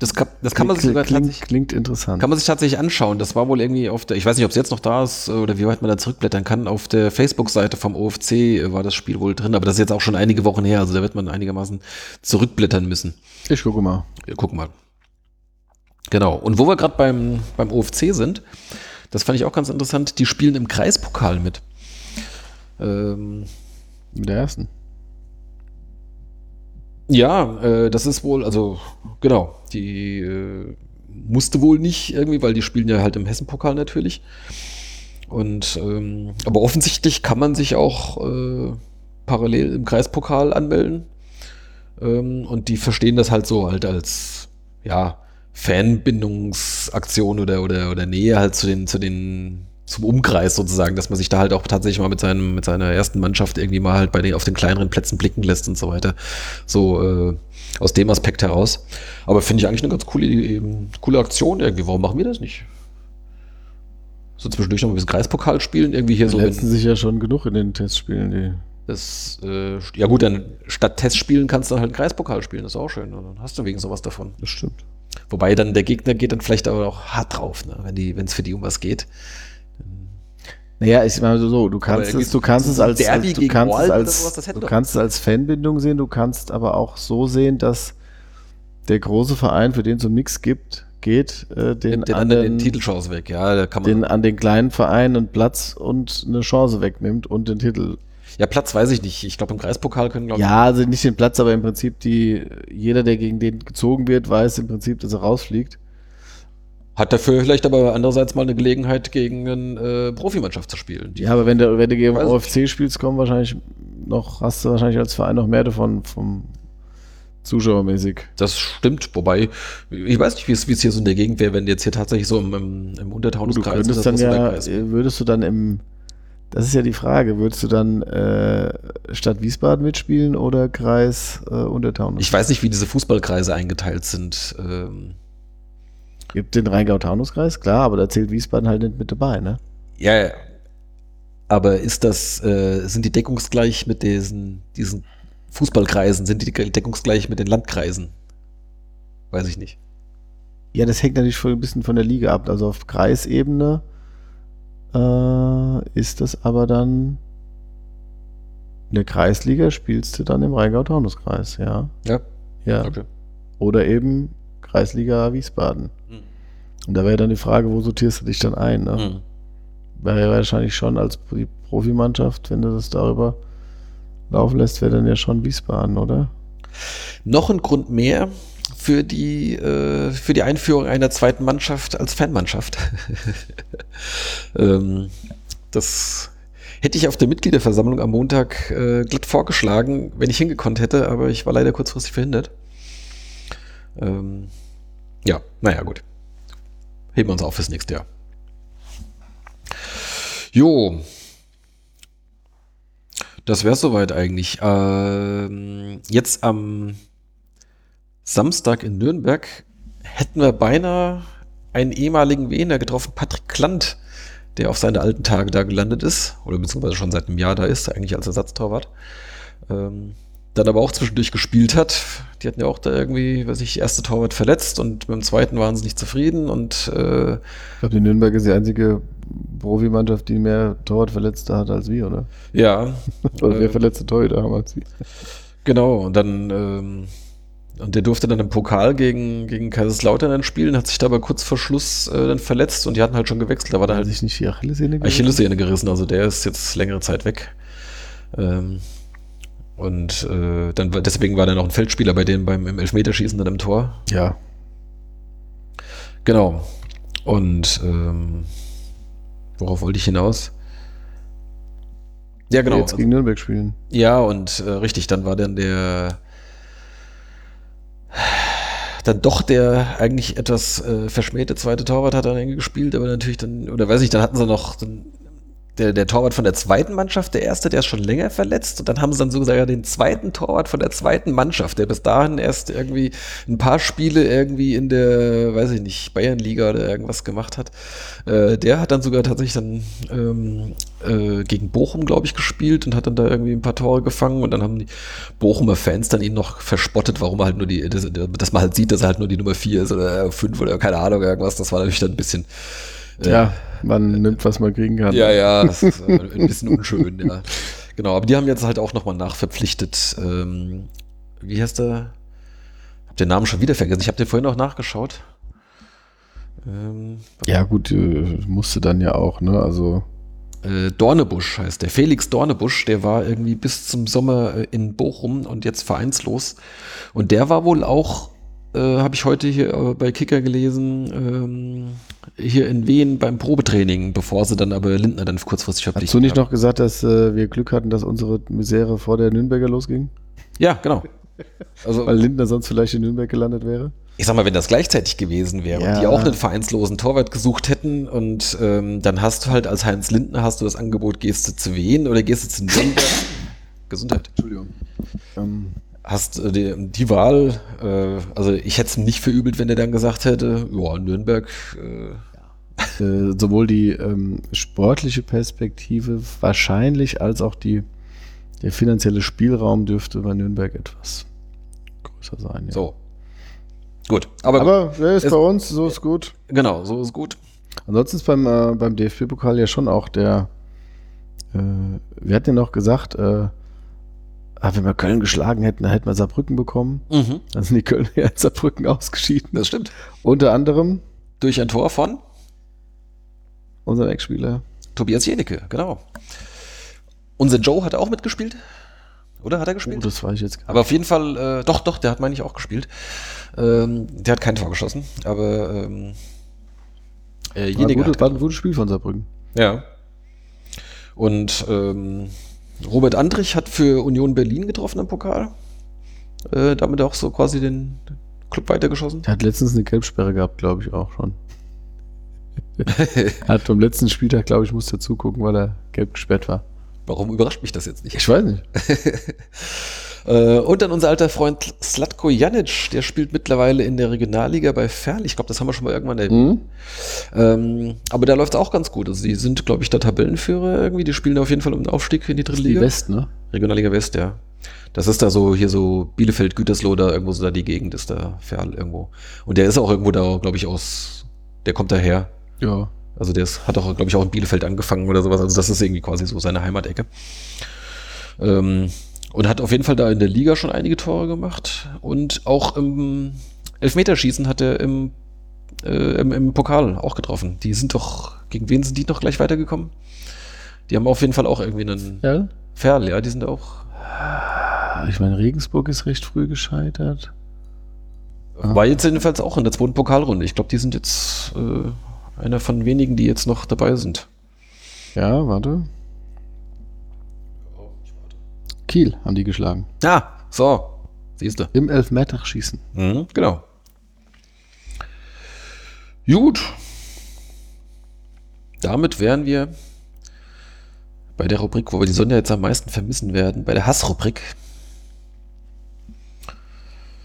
das kann, das kann man sich sogar klingt, tatsächlich, klingt interessant. kann man sich tatsächlich anschauen. Das war wohl irgendwie auf der, ich weiß nicht, ob es jetzt noch da ist äh, oder wie weit man da zurückblättern kann. Auf der Facebook-Seite vom OFC war das Spiel wohl drin, aber das ist jetzt auch schon einige Wochen her, also da wird man einigermaßen zurückblättern müssen. ich gucke mal. Ja, guck mal. Genau. Und wo wir gerade beim, beim OFC sind, das fand ich auch ganz interessant, die spielen im Kreispokal mit. Ähm, Mit der ersten. Ja, äh, das ist wohl, also genau, die äh, musste wohl nicht irgendwie, weil die spielen ja halt im Hessenpokal natürlich. Und ähm, aber offensichtlich kann man sich auch äh, parallel im Kreispokal anmelden. Ähm, und die verstehen das halt so halt als ja Fanbindungsaktion oder oder oder Nähe halt zu den zu den zum Umkreis sozusagen, dass man sich da halt auch tatsächlich mal mit seinem mit seiner ersten Mannschaft irgendwie mal halt bei den auf den kleineren Plätzen blicken lässt und so weiter. So äh, aus dem Aspekt heraus. Aber finde ich eigentlich eine ganz coole ähm, coole Aktion irgendwie. Warum machen wir das nicht? So zwischendurch noch ein bisschen Kreispokal spielen, irgendwie hier so. letzten sich ja schon genug in den Testspielen. Die Das, äh, ja gut, dann statt Testspielen kannst du halt einen Kreispokal spielen, das ist auch schön. Und dann hast du wegen sowas davon. das stimmt. Wobei dann der Gegner geht dann vielleicht aber auch hart drauf, ne? wenn es für die um was geht. Naja, ich meine so, du kannst es, du kannst es als, als du kannst es Walden oder als, sowas, du kannst es als Fanbindung sehen, du kannst aber auch so sehen, dass der große Verein, für den es um nichts gibt, geht, äh, den, Nimmt den an anderen den, den Titelchance weg, ja, da kann man. den an den kleinen Verein einen Platz und eine Chance wegnimmt und den Titel. ja, Platz weiß ich nicht. Ich glaube, im Kreispokal können, glaube Ja, also nicht den Platz, aber im Prinzip die, jeder, der gegen den gezogen wird, weiß im Prinzip, dass er rausfliegt. Hat dafür vielleicht aber andererseits mal eine Gelegenheit, gegen eine äh, Profimannschaft zu spielen. Die Ja, aber wenn du, wenn du gegen OFC spielst, kommen wahrscheinlich noch, hast du wahrscheinlich als Verein noch mehr davon vom Zuschauermäßig. Das stimmt, wobei, ich weiß nicht, wie es hier so in der Gegend wäre, wenn jetzt hier tatsächlich so im, im, im Du Untertaunuskreis oder dann ja, würdest du dann im, das ist ja die Frage, würdest du dann äh, Stadt Wiesbaden mitspielen oder Kreis äh, Untertaunus? Ich weiß nicht, wie diese Fußballkreise eingeteilt sind. Ähm, Gibt den Rheingau-Taunus-Kreis, klar, aber da zählt Wiesbaden halt nicht mit dabei, ne? ja, ja. aber ist das, äh, sind die deckungsgleich mit diesen, diesen Fußballkreisen? Sind die deckungsgleich mit den Landkreisen? Weiß ich nicht. Ja, das hängt natürlich ein bisschen von der Liga ab. Also auf Kreisebene äh, ist das aber dann in der Kreisliga spielst du dann im Rheingau-Taunus-Kreis, ja. Ja, Ja. okay. Oder eben Kreisliga Wiesbaden. Und da wäre dann die Frage, wo sortierst du dich dann ein? Ne? Hm. Wäre wahrscheinlich schon als Profimannschaft, wenn du das darüber laufen lässt, wäre dann ja schon Wiesbaden, oder? Noch ein Grund mehr für die, äh, für die Einführung einer zweiten Mannschaft als Fanmannschaft. ähm, das hätte ich auf der Mitgliederversammlung am Montag äh, glatt vorgeschlagen, wenn ich hingekonnt hätte, aber ich war leider kurzfristig verhindert. Ähm, ja, naja, gut. Heben wir uns auf fürs nächste Jahr. Jo. Das wäre soweit eigentlich. Ähm, jetzt am Samstag in Nürnberg hätten wir beinahe einen ehemaligen Wiener getroffen, Patrick Klant, der auf seine alten Tage da gelandet ist, oder beziehungsweise schon seit einem Jahr da ist, eigentlich als Ersatztorwart. Ähm, dann aber auch zwischendurch gespielt hat. Die hatten ja auch da irgendwie, weiß ich, erste Torwart verletzt und mit dem zweiten waren sie nicht zufrieden und äh, Ich glaube, die Nürnberg ist die einzige Profimannschaft, die mehr Torwartverletzte hat als wir, oder? ja, Oder Äh, wer verletzte Torhüter haben als wir. genau. Und dann ähm, und der durfte dann im Pokal gegen, gegen Kaiserslautern dann spielen, hat sich da aber kurz vor Schluss äh, dann verletzt und die hatten halt schon gewechselt. Da war da Hat halt sich nicht die Achillessehne gerissen? Achillessehne gerissen, also der ist jetzt längere Zeit weg. Ähm, und äh, dann deswegen war dann noch ein Feldspieler bei denen beim im Elfmeterschießen dann im Tor. Ja. Genau. Und ähm, worauf wollte ich hinaus? Ja, genau. Jetzt gegen Nürnberg spielen. Ja, und äh, richtig, dann war dann der dann doch der eigentlich etwas äh, verschmähte zweite Torwart hat dann gespielt, aber natürlich dann, oder weiß ich, dann hatten sie noch dann, der, der Torwart von der zweiten Mannschaft, der erste, der ist schon länger verletzt und dann haben sie dann sogar den zweiten Torwart von der zweiten Mannschaft, der bis dahin erst irgendwie ein paar Spiele irgendwie in der, weiß ich nicht, Bayernliga oder irgendwas gemacht hat. Äh, der hat dann sogar tatsächlich dann ähm, äh, gegen Bochum, glaube ich, gespielt und hat dann da irgendwie ein paar Tore gefangen und dann haben die Bochumer Fans dann ihn noch verspottet, warum er halt nur die, dass, dass man halt sieht, dass er halt nur die Nummer 4 ist oder 5 oder keine Ahnung, irgendwas. Das war natürlich dann ein bisschen. Äh, Ja, man nimmt, was man kriegen kann. ja, ja, das ist äh, ein bisschen unschön, ja. Genau, aber die haben jetzt halt auch nochmal nachverpflichtet. Ähm, wie heißt der? Hab den Namen schon wieder vergessen. Ich habe den vorhin noch nachgeschaut. Ähm, Ja, gut, äh, musste dann ja auch, ne? Also, äh, Dornebusch heißt der. Felix Dornebusch, der war irgendwie bis zum Sommer äh, in Bochum und jetzt vereinslos. Und der war wohl auch, äh, habe ich heute hier äh, bei Kicker gelesen, ähm, hier in Wien beim Probetraining, bevor sie dann aber Lindner dann kurzfristig hast verpflichtet du nicht haben. noch gesagt, dass äh, wir Glück hatten, dass unsere Misere vor der Nürnberger losging? Ja, genau. Also, Weil Lindner sonst vielleicht in Nürnberg gelandet wäre? ich sag mal, wenn das gleichzeitig gewesen wäre Ja. und die auch einen vereinslosen Torwart gesucht hätten und ähm, dann hast du halt als Heinz Lindner hast du das Angebot, gehst du zu Wien oder gehst du zu Nürnberg? Gesundheit. Entschuldigung. Ähm, Hast äh, die, die Wahl, äh, also ich hätte es nicht verübelt, wenn er dann gesagt hätte, ja, Nürnberg, äh, äh, sowohl die ähm, sportliche Perspektive wahrscheinlich als auch die, der finanzielle Spielraum dürfte bei Nürnberg etwas größer sein. Ja. so. Gut, aber, Aber wer ist Es- bei uns? So ist gut. genau, so ist gut. Ansonsten ist beim, äh, beim DFB-Pokal ja schon auch der, äh, wir hatten ja noch gesagt, äh, ah, wenn wir Köln geschlagen hätten, dann hätten wir Saarbrücken bekommen. Mhm, Dann sind die Kölner ja in Saarbrücken ausgeschieden. das stimmt. Unter anderem Durch ein Tor von unser Ex-Spieler. Tobias Jenecke, genau. Unser Joe hat auch mitgespielt, oder? Hat er Oh, gespielt? das weiß ich jetzt gar Aber auf jeden Fall, äh, doch, doch, der hat, meine ich, auch gespielt. Ähm, der hat kein Tor geschossen, aber ähm, äh, War, ein Jenecke gutes, war ein gutes Spiel von Saarbrücken. Ja. Und ähm, Robert Andrich hat für Union Berlin getroffen im Pokal. Äh, damit auch so quasi den Club weitergeschossen. Der hat letztens eine Gelbsperre gehabt, glaube ich, auch schon. hat beim letzten Spieltag, glaube ich, musste er zugucken, weil er gelb gesperrt war. Warum überrascht mich das jetzt nicht? Ich weiß nicht. Äh, und dann unser alter Freund Slatko Janic, der spielt mittlerweile in der Regionalliga bei Ferl. Ich glaube, das haben wir schon mal irgendwann erwähnt. Mhm. Ähm, aber da läuft es auch ganz gut. Also die sind, glaube ich, der Tabellenführer irgendwie. Die spielen auf jeden Fall um den Aufstieg in die dritte Die Liga. West, ne? Regionalliga West, ja. Das ist da so, hier so Bielefeld, Gütersloh, da irgendwo so da die Gegend ist da Ferl irgendwo. Und der ist auch irgendwo da, glaube ich, aus, der kommt daher. Ja. Also der ist, hat auch, glaube ich, auch in Bielefeld angefangen oder sowas. Also das ist irgendwie quasi so seine Heimatecke. Ähm, und hat auf jeden Fall da in der Liga schon einige Tore gemacht. Und auch im Elfmeterschießen hat er im, äh, im, im Pokal auch getroffen. Die sind doch, gegen wen sind die noch gleich weitergekommen? Die haben auf jeden Fall auch irgendwie einen Ja? Ferl, ja, die sind auch Ich meine, Regensburg ist recht früh gescheitert. Ah. War jetzt jedenfalls auch in der zweiten Pokalrunde. Ich glaube, die sind jetzt äh, einer von wenigen, die jetzt noch dabei sind. Ja, warte. Kiel haben die geschlagen. Ah, so. Siehst du. Im Elfmeterschießen. Mhm, genau. Gut. Damit wären wir bei der Rubrik, wo wir die Sonja jetzt am meisten vermissen werden, bei der Hassrubrik.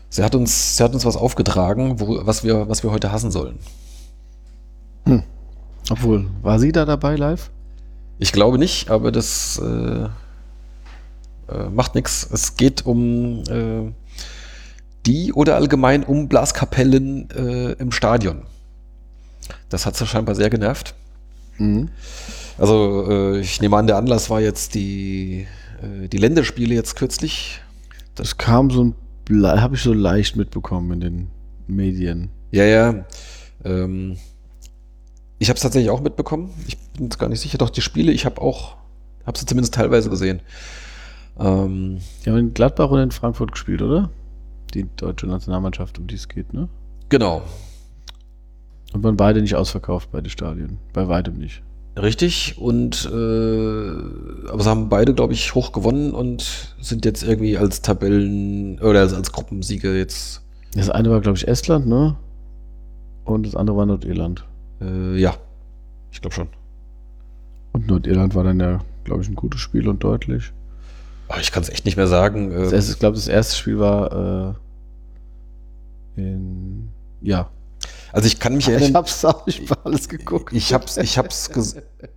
Sie hat uns, sie hat uns was aufgetragen, wo, was, wir, was wir heute hassen sollen. Obwohl, war sie da dabei live? Ich glaube nicht, aber das äh, äh, macht nichts. Es geht um äh, die oder allgemein um Blaskapellen äh, im Stadion. Das hat sie scheinbar sehr genervt. Mhm. Also äh, ich nehme an, der Anlass war jetzt die, äh, die Länderspiele jetzt kürzlich. Das kam so ein, habe ich so leicht mitbekommen in den Medien. Ja, ja. Ähm, ich habe es tatsächlich auch mitbekommen. Ich bin jetzt gar nicht sicher. Doch die Spiele, ich habe auch, habe sie zumindest teilweise gesehen. Ähm, Die haben in Gladbach und in Frankfurt gespielt, oder? Die deutsche Nationalmannschaft, um die es geht, ne? genau, Und waren beide nicht ausverkauft, beide Stadien. Bei weitem nicht. richtig. Und äh, aber sie haben beide, glaube ich, hoch gewonnen und sind jetzt irgendwie als Tabellen oder als, als Gruppensieger jetzt. Das eine war, glaube ich, Estland, ne? Und das andere war Nordirland. Äh, ja, ich glaube schon. Und Nordirland war dann ja, glaube ich, ein gutes Spiel und deutlich. Aber ich kann es echt nicht mehr sagen. Das Äh, erste, ich glaube, das erste Spiel war äh, in. Ja. also ich kann mich erinnern. hab's auch nicht mal alles geguckt. Ich hab's, ich hab's,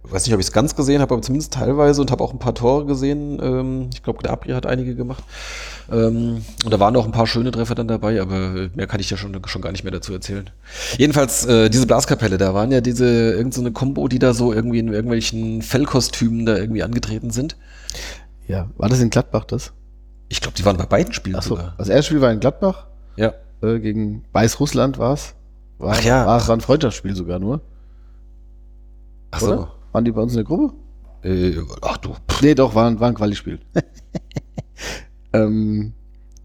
weiß nicht, ob ich es ganz gesehen habe, aber zumindest teilweise und habe auch ein paar Tore gesehen. Ähm, ich glaube, der Abri hat einige gemacht. Ähm, und da waren auch ein paar schöne Treffer dann dabei, aber mehr kann ich ja schon, schon gar nicht mehr dazu erzählen. Jedenfalls, äh, diese Blaskapelle, da waren ja diese, irgendeine so eine Combo, die da so irgendwie in irgendwelchen Fellkostümen da irgendwie angetreten sind. Ja, war das in Gladbach das? Ich glaube, die waren bei beiden Spielen Achso, sogar. das erste Spiel war in Gladbach. Ja. Äh, gegen Weißrussland war es. War, Ach ja. War, war ein Freundschaftsspiel sogar nur. Ach so. Waren die bei uns in der Gruppe? Äh, ach du. Pff. Nee, doch, war, ein- war ein Quali-Spiel. ähm,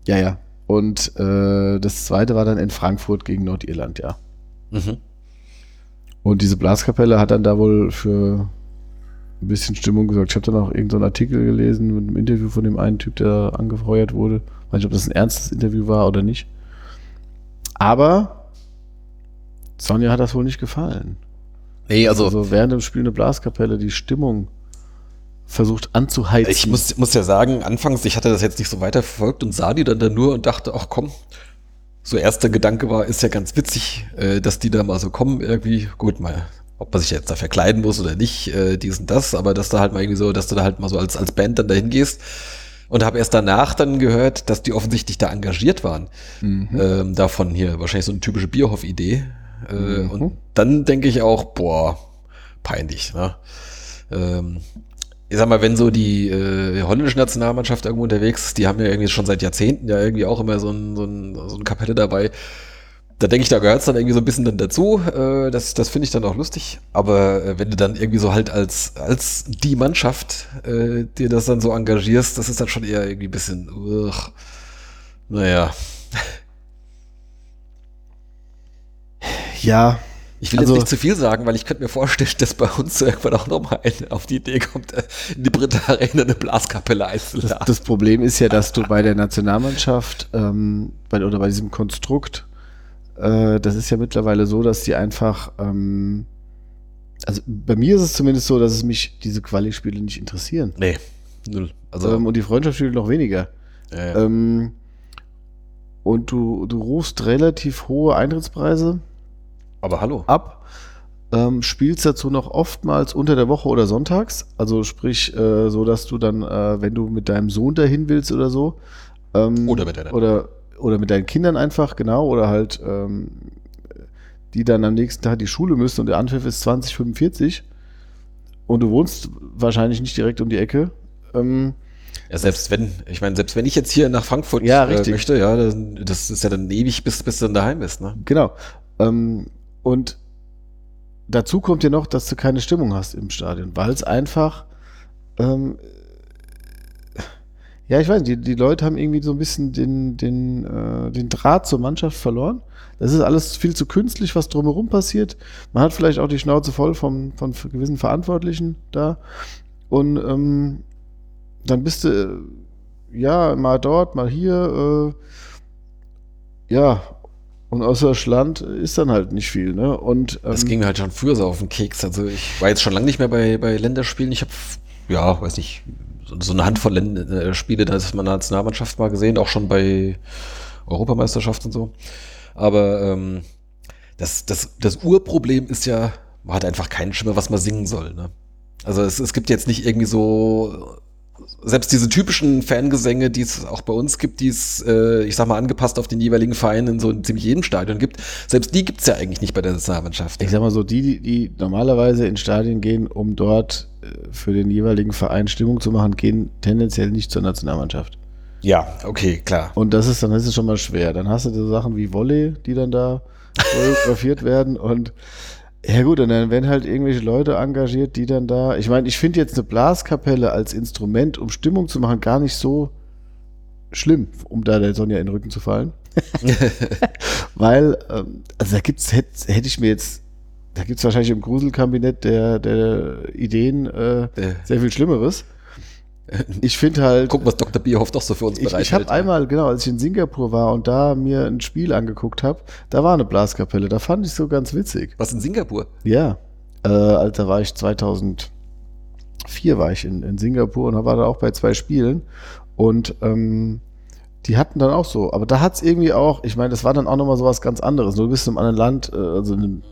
ja, ja. Und äh, das zweite war dann in Frankfurt gegen Nordirland, ja. Mhm. Und diese Blaskapelle hat dann da wohl für ein bisschen Stimmung gesorgt. Ich habe dann auch irgendeinen so Artikel gelesen mit einem Interview von dem einen Typ, der angefeuert wurde. Weiß nicht, ob das ein ernstes Interview war oder nicht. Aber Sonja hat das wohl nicht gefallen. Nee, also, Also während dem Spiel eine Blaskapelle die Stimmung versucht anzuheizen. Ich muss, muss ja sagen, anfangs, ich hatte das jetzt nicht so weiter verfolgt und sah die dann da nur und dachte, ach komm, so erster Gedanke war, ist ja ganz witzig, äh, dass die da mal so kommen irgendwie. Gut, mal, ob man sich jetzt da verkleiden muss oder nicht, äh, dies und das, aber dass da halt mal irgendwie so, dass du da halt mal so als, als Band dann dahin gehst. Und habe erst danach dann gehört, dass die offensichtlich da engagiert waren. Mhm. Ähm, davon hier wahrscheinlich so eine typische Bierhoff-Idee. Äh, Mhm. Und dann denke ich auch, boah, peinlich. Ne? Ähm, ich sag mal, wenn so die äh, holländische Nationalmannschaft irgendwo unterwegs ist, die haben ja irgendwie schon seit Jahrzehnten ja irgendwie auch immer so, ein, so, ein, so eine Kapelle dabei. Da denke ich, da gehört es dann irgendwie so ein bisschen dann dazu. Äh, das das finde ich dann auch lustig. Aber äh, wenn du dann irgendwie so halt als, als die Mannschaft äh, dir das dann so engagierst, das ist dann schon eher irgendwie ein bisschen, uch, naja. ja, Ich will Also- jetzt nicht zu viel sagen, weil ich könnte mir vorstellen, dass bei uns irgendwann auch nochmal auf die Idee kommt, äh, in die Britta Arena eine Blaskapelle einzuladen. das Problem ist ja, dass du bei der Nationalmannschaft ähm, bei, oder bei diesem Konstrukt, äh, das ist ja mittlerweile so, dass die einfach, ähm, also bei mir ist es zumindest so, dass es mich diese Quali-Spiele nicht interessieren. nee, null. Also, ähm, und die Freundschaftsspiele noch weniger. äh, Ähm, und du, du rufst relativ hohe Eintrittspreise aber hallo. ab, ähm, spielst dazu noch oftmals unter der Woche oder sonntags, also sprich äh, so, dass du dann, äh, wenn du mit deinem Sohn dahin willst oder so, ähm, Oder mit deiner- oder oder mit deinen Kindern einfach genau oder halt ähm, die dann am nächsten Tag die Schule müssen und der Anpfiff ist 2045 und du wohnst wahrscheinlich nicht direkt um die Ecke. Ähm, Ja, selbst wenn, ich meine, selbst wenn ich jetzt hier nach Frankfurt Ja, äh, richtig. möchte, ja, dann, das ist ja dann ewig, bis, bis du dann daheim bist, ne? Genau. Ähm, und dazu kommt ja noch, dass du keine Stimmung hast im Stadion, weil es einfach, ähm, ja, ich weiß die, die Leute haben irgendwie so ein bisschen den, den, äh, den Draht zur Mannschaft verloren. Das ist alles viel zu künstlich, was drumherum passiert. Man hat vielleicht auch die Schnauze voll vom, von gewissen Verantwortlichen da. Und ähm, dann bist du, äh, ja, mal dort, mal hier, äh, ja, Und außer Schland ist dann halt nicht viel, ne? Und ähm, Das ging mir halt schon früher so auf den Keks. Also ich war jetzt schon lange nicht mehr bei, bei Länderspielen. Ich habe, ja, weiß nicht, so, eine Handvoll äh, Spiele, da ist meine Nationalmannschaft mal gesehen, auch schon bei Europameisterschaft und so. Aber ähm, das, das, das Urproblem ist ja, man hat einfach keinen Schimmer, was man singen soll. Ne? Also es, es gibt jetzt nicht irgendwie so, selbst diese typischen Fangesänge, die es auch bei uns gibt, die es, äh, ich sag mal, angepasst auf den jeweiligen Verein in so in ziemlich jedem Stadion gibt, selbst die gibt's ja eigentlich nicht bei der Nationalmannschaft. ich sag mal so, die, die, die normalerweise in Stadien gehen, um dort äh, für den jeweiligen Verein Stimmung zu machen, gehen tendenziell nicht zur Nationalmannschaft. Ja, okay, klar. Und das ist dann ist schon mal schwer. Dann hast du so Sachen wie Volley, die dann da choreografiert werden und ja gut, und dann werden halt irgendwelche Leute engagiert, die dann da. Ich meine, ich finde jetzt eine Blaskapelle als Instrument, um Stimmung zu machen, gar nicht so schlimm, um da der Sonja in den Rücken zu fallen. Weil, ähm, also da gibt's, hätte hätt ich mir jetzt, da gibt's wahrscheinlich im Gruselkabinett der, der Ideen äh, Äh. sehr viel Schlimmeres. Ich finde halt. Gucken, was Dr. Bierhoff doch so für uns Ich, ich habe einmal, genau, als ich in Singapur war und da mir ein Spiel angeguckt habe, da war eine Blaskapelle. Da fand ich so ganz witzig. Was in Singapur? Ja, äh, also da war ich 2004 war ich in, in Singapur und war da auch bei zwei Spielen und ähm, die hatten dann auch so, aber da hat's irgendwie auch, ich meine, das war dann auch nochmal so was ganz anderes. Du bist in einem anderen Land, äh, also in, einem,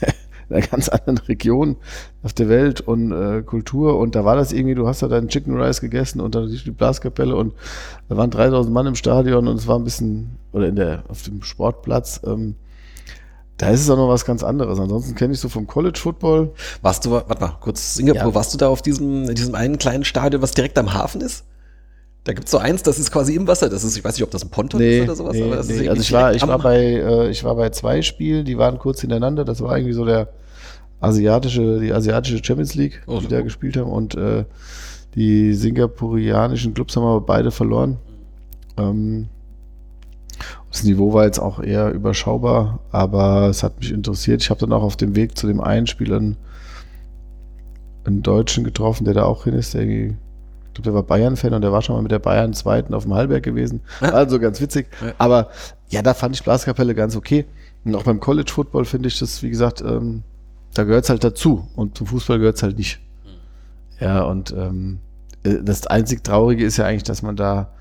in einer ganz anderen Region auf der Welt und äh, Kultur und da war das irgendwie, du hast da deinen Chicken Rice gegessen und dann die Blaskapelle und da waren 3000 Mann im Stadion und es war ein bisschen, oder in der, auf dem Sportplatz, ähm, da ist es auch noch was ganz anderes. Ansonsten kenne ich so vom College Football. Warst du, warte mal, kurz, Singapur, Ja. warst du da auf diesem, in diesem einen kleinen Stadion, was direkt am Hafen ist? Da gibt's so eins, das ist quasi im Wasser. Das ist, ich weiß nicht, ob das ein Ponton ist oder sowas, nee, aber das ist nee. irgendwie Also ich war, ich war bei, äh, ich war bei zwei Spielen, die waren kurz hintereinander. Das war irgendwie so der asiatische, die asiatische Champions League, Oh, die da gut. gespielt haben und äh, die singapurianischen Clubs haben aber beide verloren. Ähm, das Niveau war jetzt auch eher überschaubar, aber es hat mich interessiert. Ich habe dann auch auf dem Weg zu dem einen Spiel einen, einen Deutschen getroffen, der da auch hin ist, der irgendwie, ich glaube, der war Bayern-Fan und der war schon mal mit der Bayern zweiten auf dem Hallberg gewesen. Also ganz witzig. Aber ja, da fand ich Blaskapelle ganz okay. Und auch beim College Football finde ich das, wie gesagt, ähm, da gehört es halt dazu. Und zum Fußball gehört es halt nicht. Ja, und ähm, äh, das einzig Traurige ist ja eigentlich, dass man da,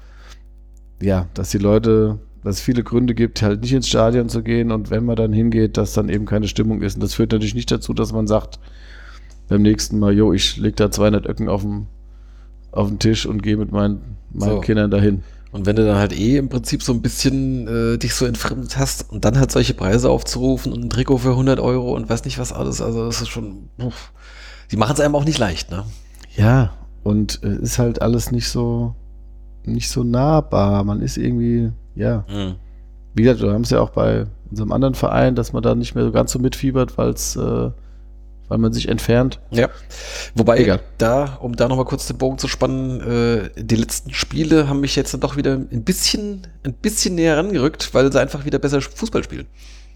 ja, dass die Leute, dass es viele Gründe gibt, halt nicht ins Stadion zu gehen und wenn man dann hingeht, dass dann eben keine Stimmung ist. Und das führt natürlich nicht dazu, dass man sagt, beim nächsten Mal, jo, ich leg da 200 Öcken auf dem, auf den Tisch und gehe mit meinen, meinen So. Kindern dahin. Und wenn du dann halt eh im Prinzip so ein bisschen äh, dich so entfremdet hast und dann halt solche Preise aufzurufen und ein Trikot für 100 Euro und weiß nicht was alles, also das ist schon, uff. die machen es einem auch nicht leicht, ne? Ja, und äh, ist halt alles nicht so, nicht so nahbar. Man ist irgendwie, ja, wie gesagt, wir haben es ja auch bei unserem anderen Verein, dass man da nicht mehr so ganz so mitfiebert, weil's, äh, weil man sich entfernt. Ja. Wobei, Egal. da, um da nochmal kurz den Bogen zu spannen, äh, die letzten Spiele haben mich jetzt dann doch wieder ein bisschen, ein bisschen näher rangerückt, weil sie einfach wieder besser Fußball spielen.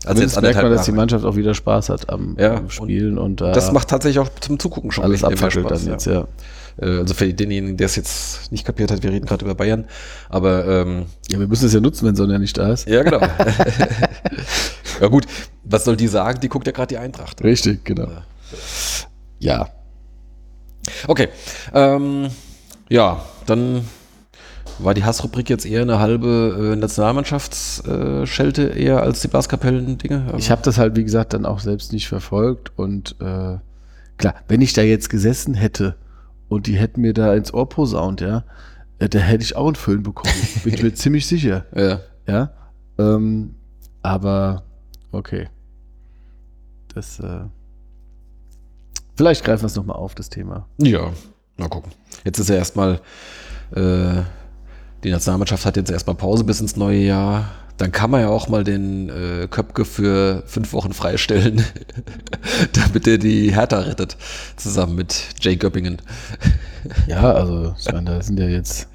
Also jetzt merkt man, dass die. Mannschaft auch wieder Spaß hat am, Ja, am Spielen und, äh, Das macht tatsächlich auch zum Zugucken schon alles abfackelt dann jetzt, ja. Äh, Also für denjenigen, der es jetzt nicht kapiert hat, wir reden gerade über Bayern, aber ähm, Ja, wir müssen es ja nutzen, wenn Sonja nicht da ist. ja genau. ja gut, was soll die sagen? Die guckt ja gerade die Eintracht. Richtig, genau. Ja. Ja. Okay, ähm, ja, dann war die Hassrubrik jetzt eher eine halbe äh, Nationalmannschaftsschelte eher als die Blaskapellen-Dinge. Ich habe das halt, wie gesagt, dann auch selbst nicht verfolgt und äh, klar, wenn ich da jetzt gesessen hätte und die hätten mir da ins Ohr posaunt, ja, äh, da hätte ich auch einen Föhn bekommen. Bin ich mir ziemlich sicher. ja. Ja. Ähm, aber okay. Das, äh, vielleicht greifen wir es nochmal auf, das Thema. Ja, mal gucken. Jetzt ist ja erstmal, äh, die Nationalmannschaft hat jetzt erstmal Pause bis ins neue Jahr. Dann kann man ja auch mal den äh, Köpke für fünf Wochen freistellen, damit er die Hertha rettet, zusammen mit Jay Göppingen. Ja, also, ich meine, da sind ja jetzt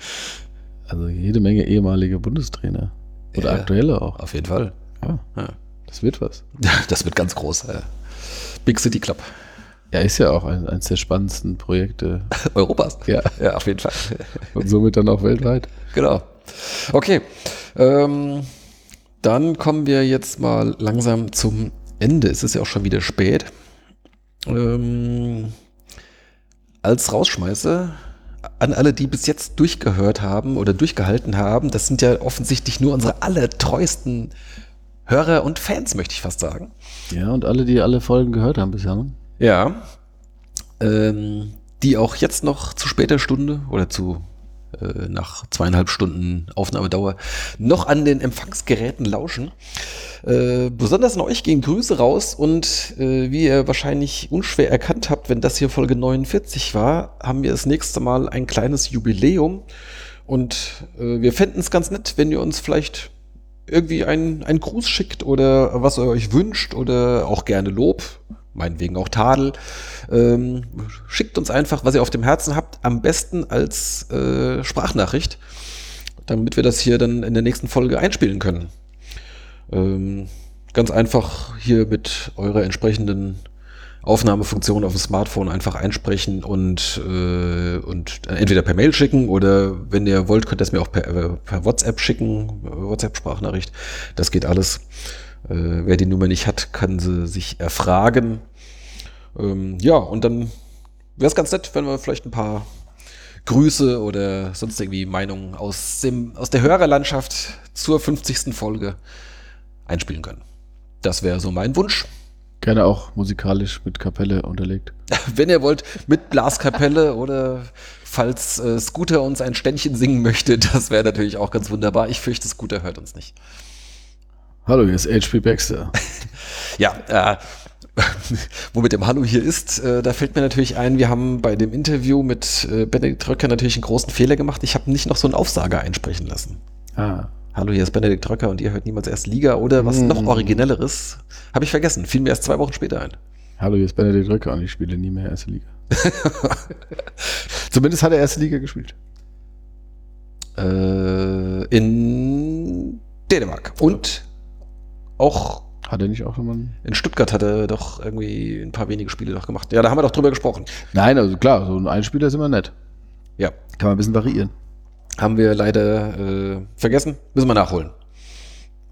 also jede Menge ehemalige Bundestrainer. Oder Ja. aktuelle auch. Auf jeden Fall. Ja, Ja. das wird was. Das wird ganz groß. Äh. Big City Club Ja, ist ja auch ein, eines der spannendsten Projekte. Europas. Ja. ja, auf jeden Fall. Und somit dann auch weltweit. Genau. Okay. Ähm, dann kommen wir jetzt mal langsam zum Ende. Es ist ja auch schon wieder spät. Ähm, als Rausschmeißer an alle, die bis jetzt durchgehört haben oder durchgehalten haben, das sind ja offensichtlich nur unsere allertreuesten Hörer und Fans, möchte ich fast sagen. Ja, und alle, die alle Folgen gehört haben bisher. Ja. Ähm, die auch jetzt noch zu später Stunde oder zu äh, nach zweieinhalb Stunden Aufnahmedauer noch an den Empfangsgeräten lauschen. Äh, besonders an euch gehen Grüße raus und äh, wie ihr wahrscheinlich unschwer erkannt habt, wenn das hier Folge 49 war, haben wir das nächste Mal ein kleines Jubiläum und äh, wir fänden es ganz nett, wenn ihr uns vielleicht irgendwie einen, einen Gruß schickt oder was ihr euch wünscht oder auch gerne Lob, meinetwegen auch Tadel. Ähm, schickt uns einfach, was ihr auf dem Herzen habt, am besten als äh, Sprachnachricht, damit wir das hier dann in der nächsten Folge einspielen können. Ähm, ganz einfach hier mit eurer entsprechenden Aufnahmefunktion auf dem Smartphone einfach einsprechen und, äh, und entweder per Mail schicken oder wenn ihr wollt, könnt ihr es mir auch per, äh, per WhatsApp schicken, WhatsApp-Sprachnachricht. Das geht alles. Äh, wer die Nummer nicht hat, kann sie sich erfragen. Ähm, ja, und dann wäre es ganz nett, wenn wir vielleicht ein paar Grüße oder sonst irgendwie Meinungen aus, dem, aus der Hörerlandschaft zur 50. Folge einspielen können. Das wäre so mein Wunsch. Gerne auch musikalisch mit Kapelle unterlegt. Wenn ihr wollt, mit Blaskapelle oder falls äh, Scooter uns ein Ständchen singen möchte, das wäre natürlich auch ganz wunderbar. Ich fürchte, Scooter hört uns nicht. Hallo, hier ist HP Baxter. ja, äh, wo mit dem Hallo hier ist, äh, da fällt mir natürlich ein, wir haben bei dem Interview mit äh, Benedikt Röcker natürlich einen großen Fehler gemacht. Ich habe nicht noch so einen Aufsager einsprechen lassen. Ah. Hallo, hier ist Benedikt Röcker und ihr hört niemals erst Liga oder was noch originelleres. Habe ich vergessen, fiel mir erst zwei Wochen später ein. Hallo, hier ist Benedikt Röcker und ich spiele nie mehr erste Liga. Zumindest hat er erste Liga gespielt. Äh, in Dänemark. Und auch Hat er nicht auch schon mal. in Stuttgart hat er doch irgendwie ein paar wenige Spiele noch gemacht. Ja, da haben wir doch drüber gesprochen. Nein, also klar, so ein Einspieler ist immer nett. Ja, Kann man ein bisschen variieren. haben wir leider äh, vergessen. Müssen wir nachholen.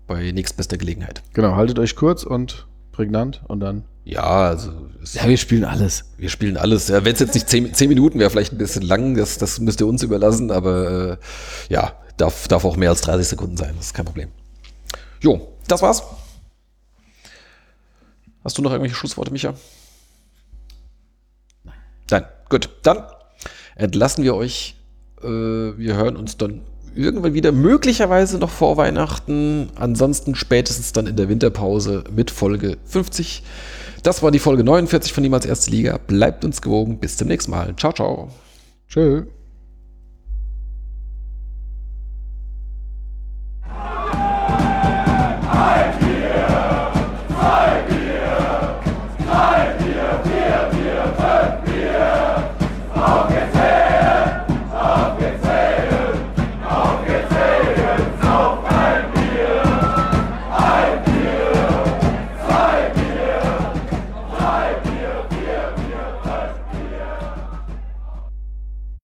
Bei nächstbester Gelegenheit. Genau, haltet euch kurz und prägnant und dann. Ja, also Ja, wir spielen alles. wir spielen alles. Ja, Wenn es jetzt nicht zehn, zehn Minuten wäre, vielleicht ein bisschen lang, das, das müsst ihr uns überlassen, aber äh, ja, darf, darf auch mehr als 30 Sekunden sein, das ist kein Problem. Jo, das war's. Hast du noch irgendwelche Schlussworte, Micha? Nein. Gut, dann entlassen wir euch. Äh, wir hören uns dann irgendwann wieder, möglicherweise noch vor Weihnachten, ansonsten spätestens dann in der Winterpause mit Folge 50. Das war die Folge 49 von Niemals Erste Liga. Bleibt uns gewogen. Bis zum nächsten Mal. Ciao, ciao. Tschö.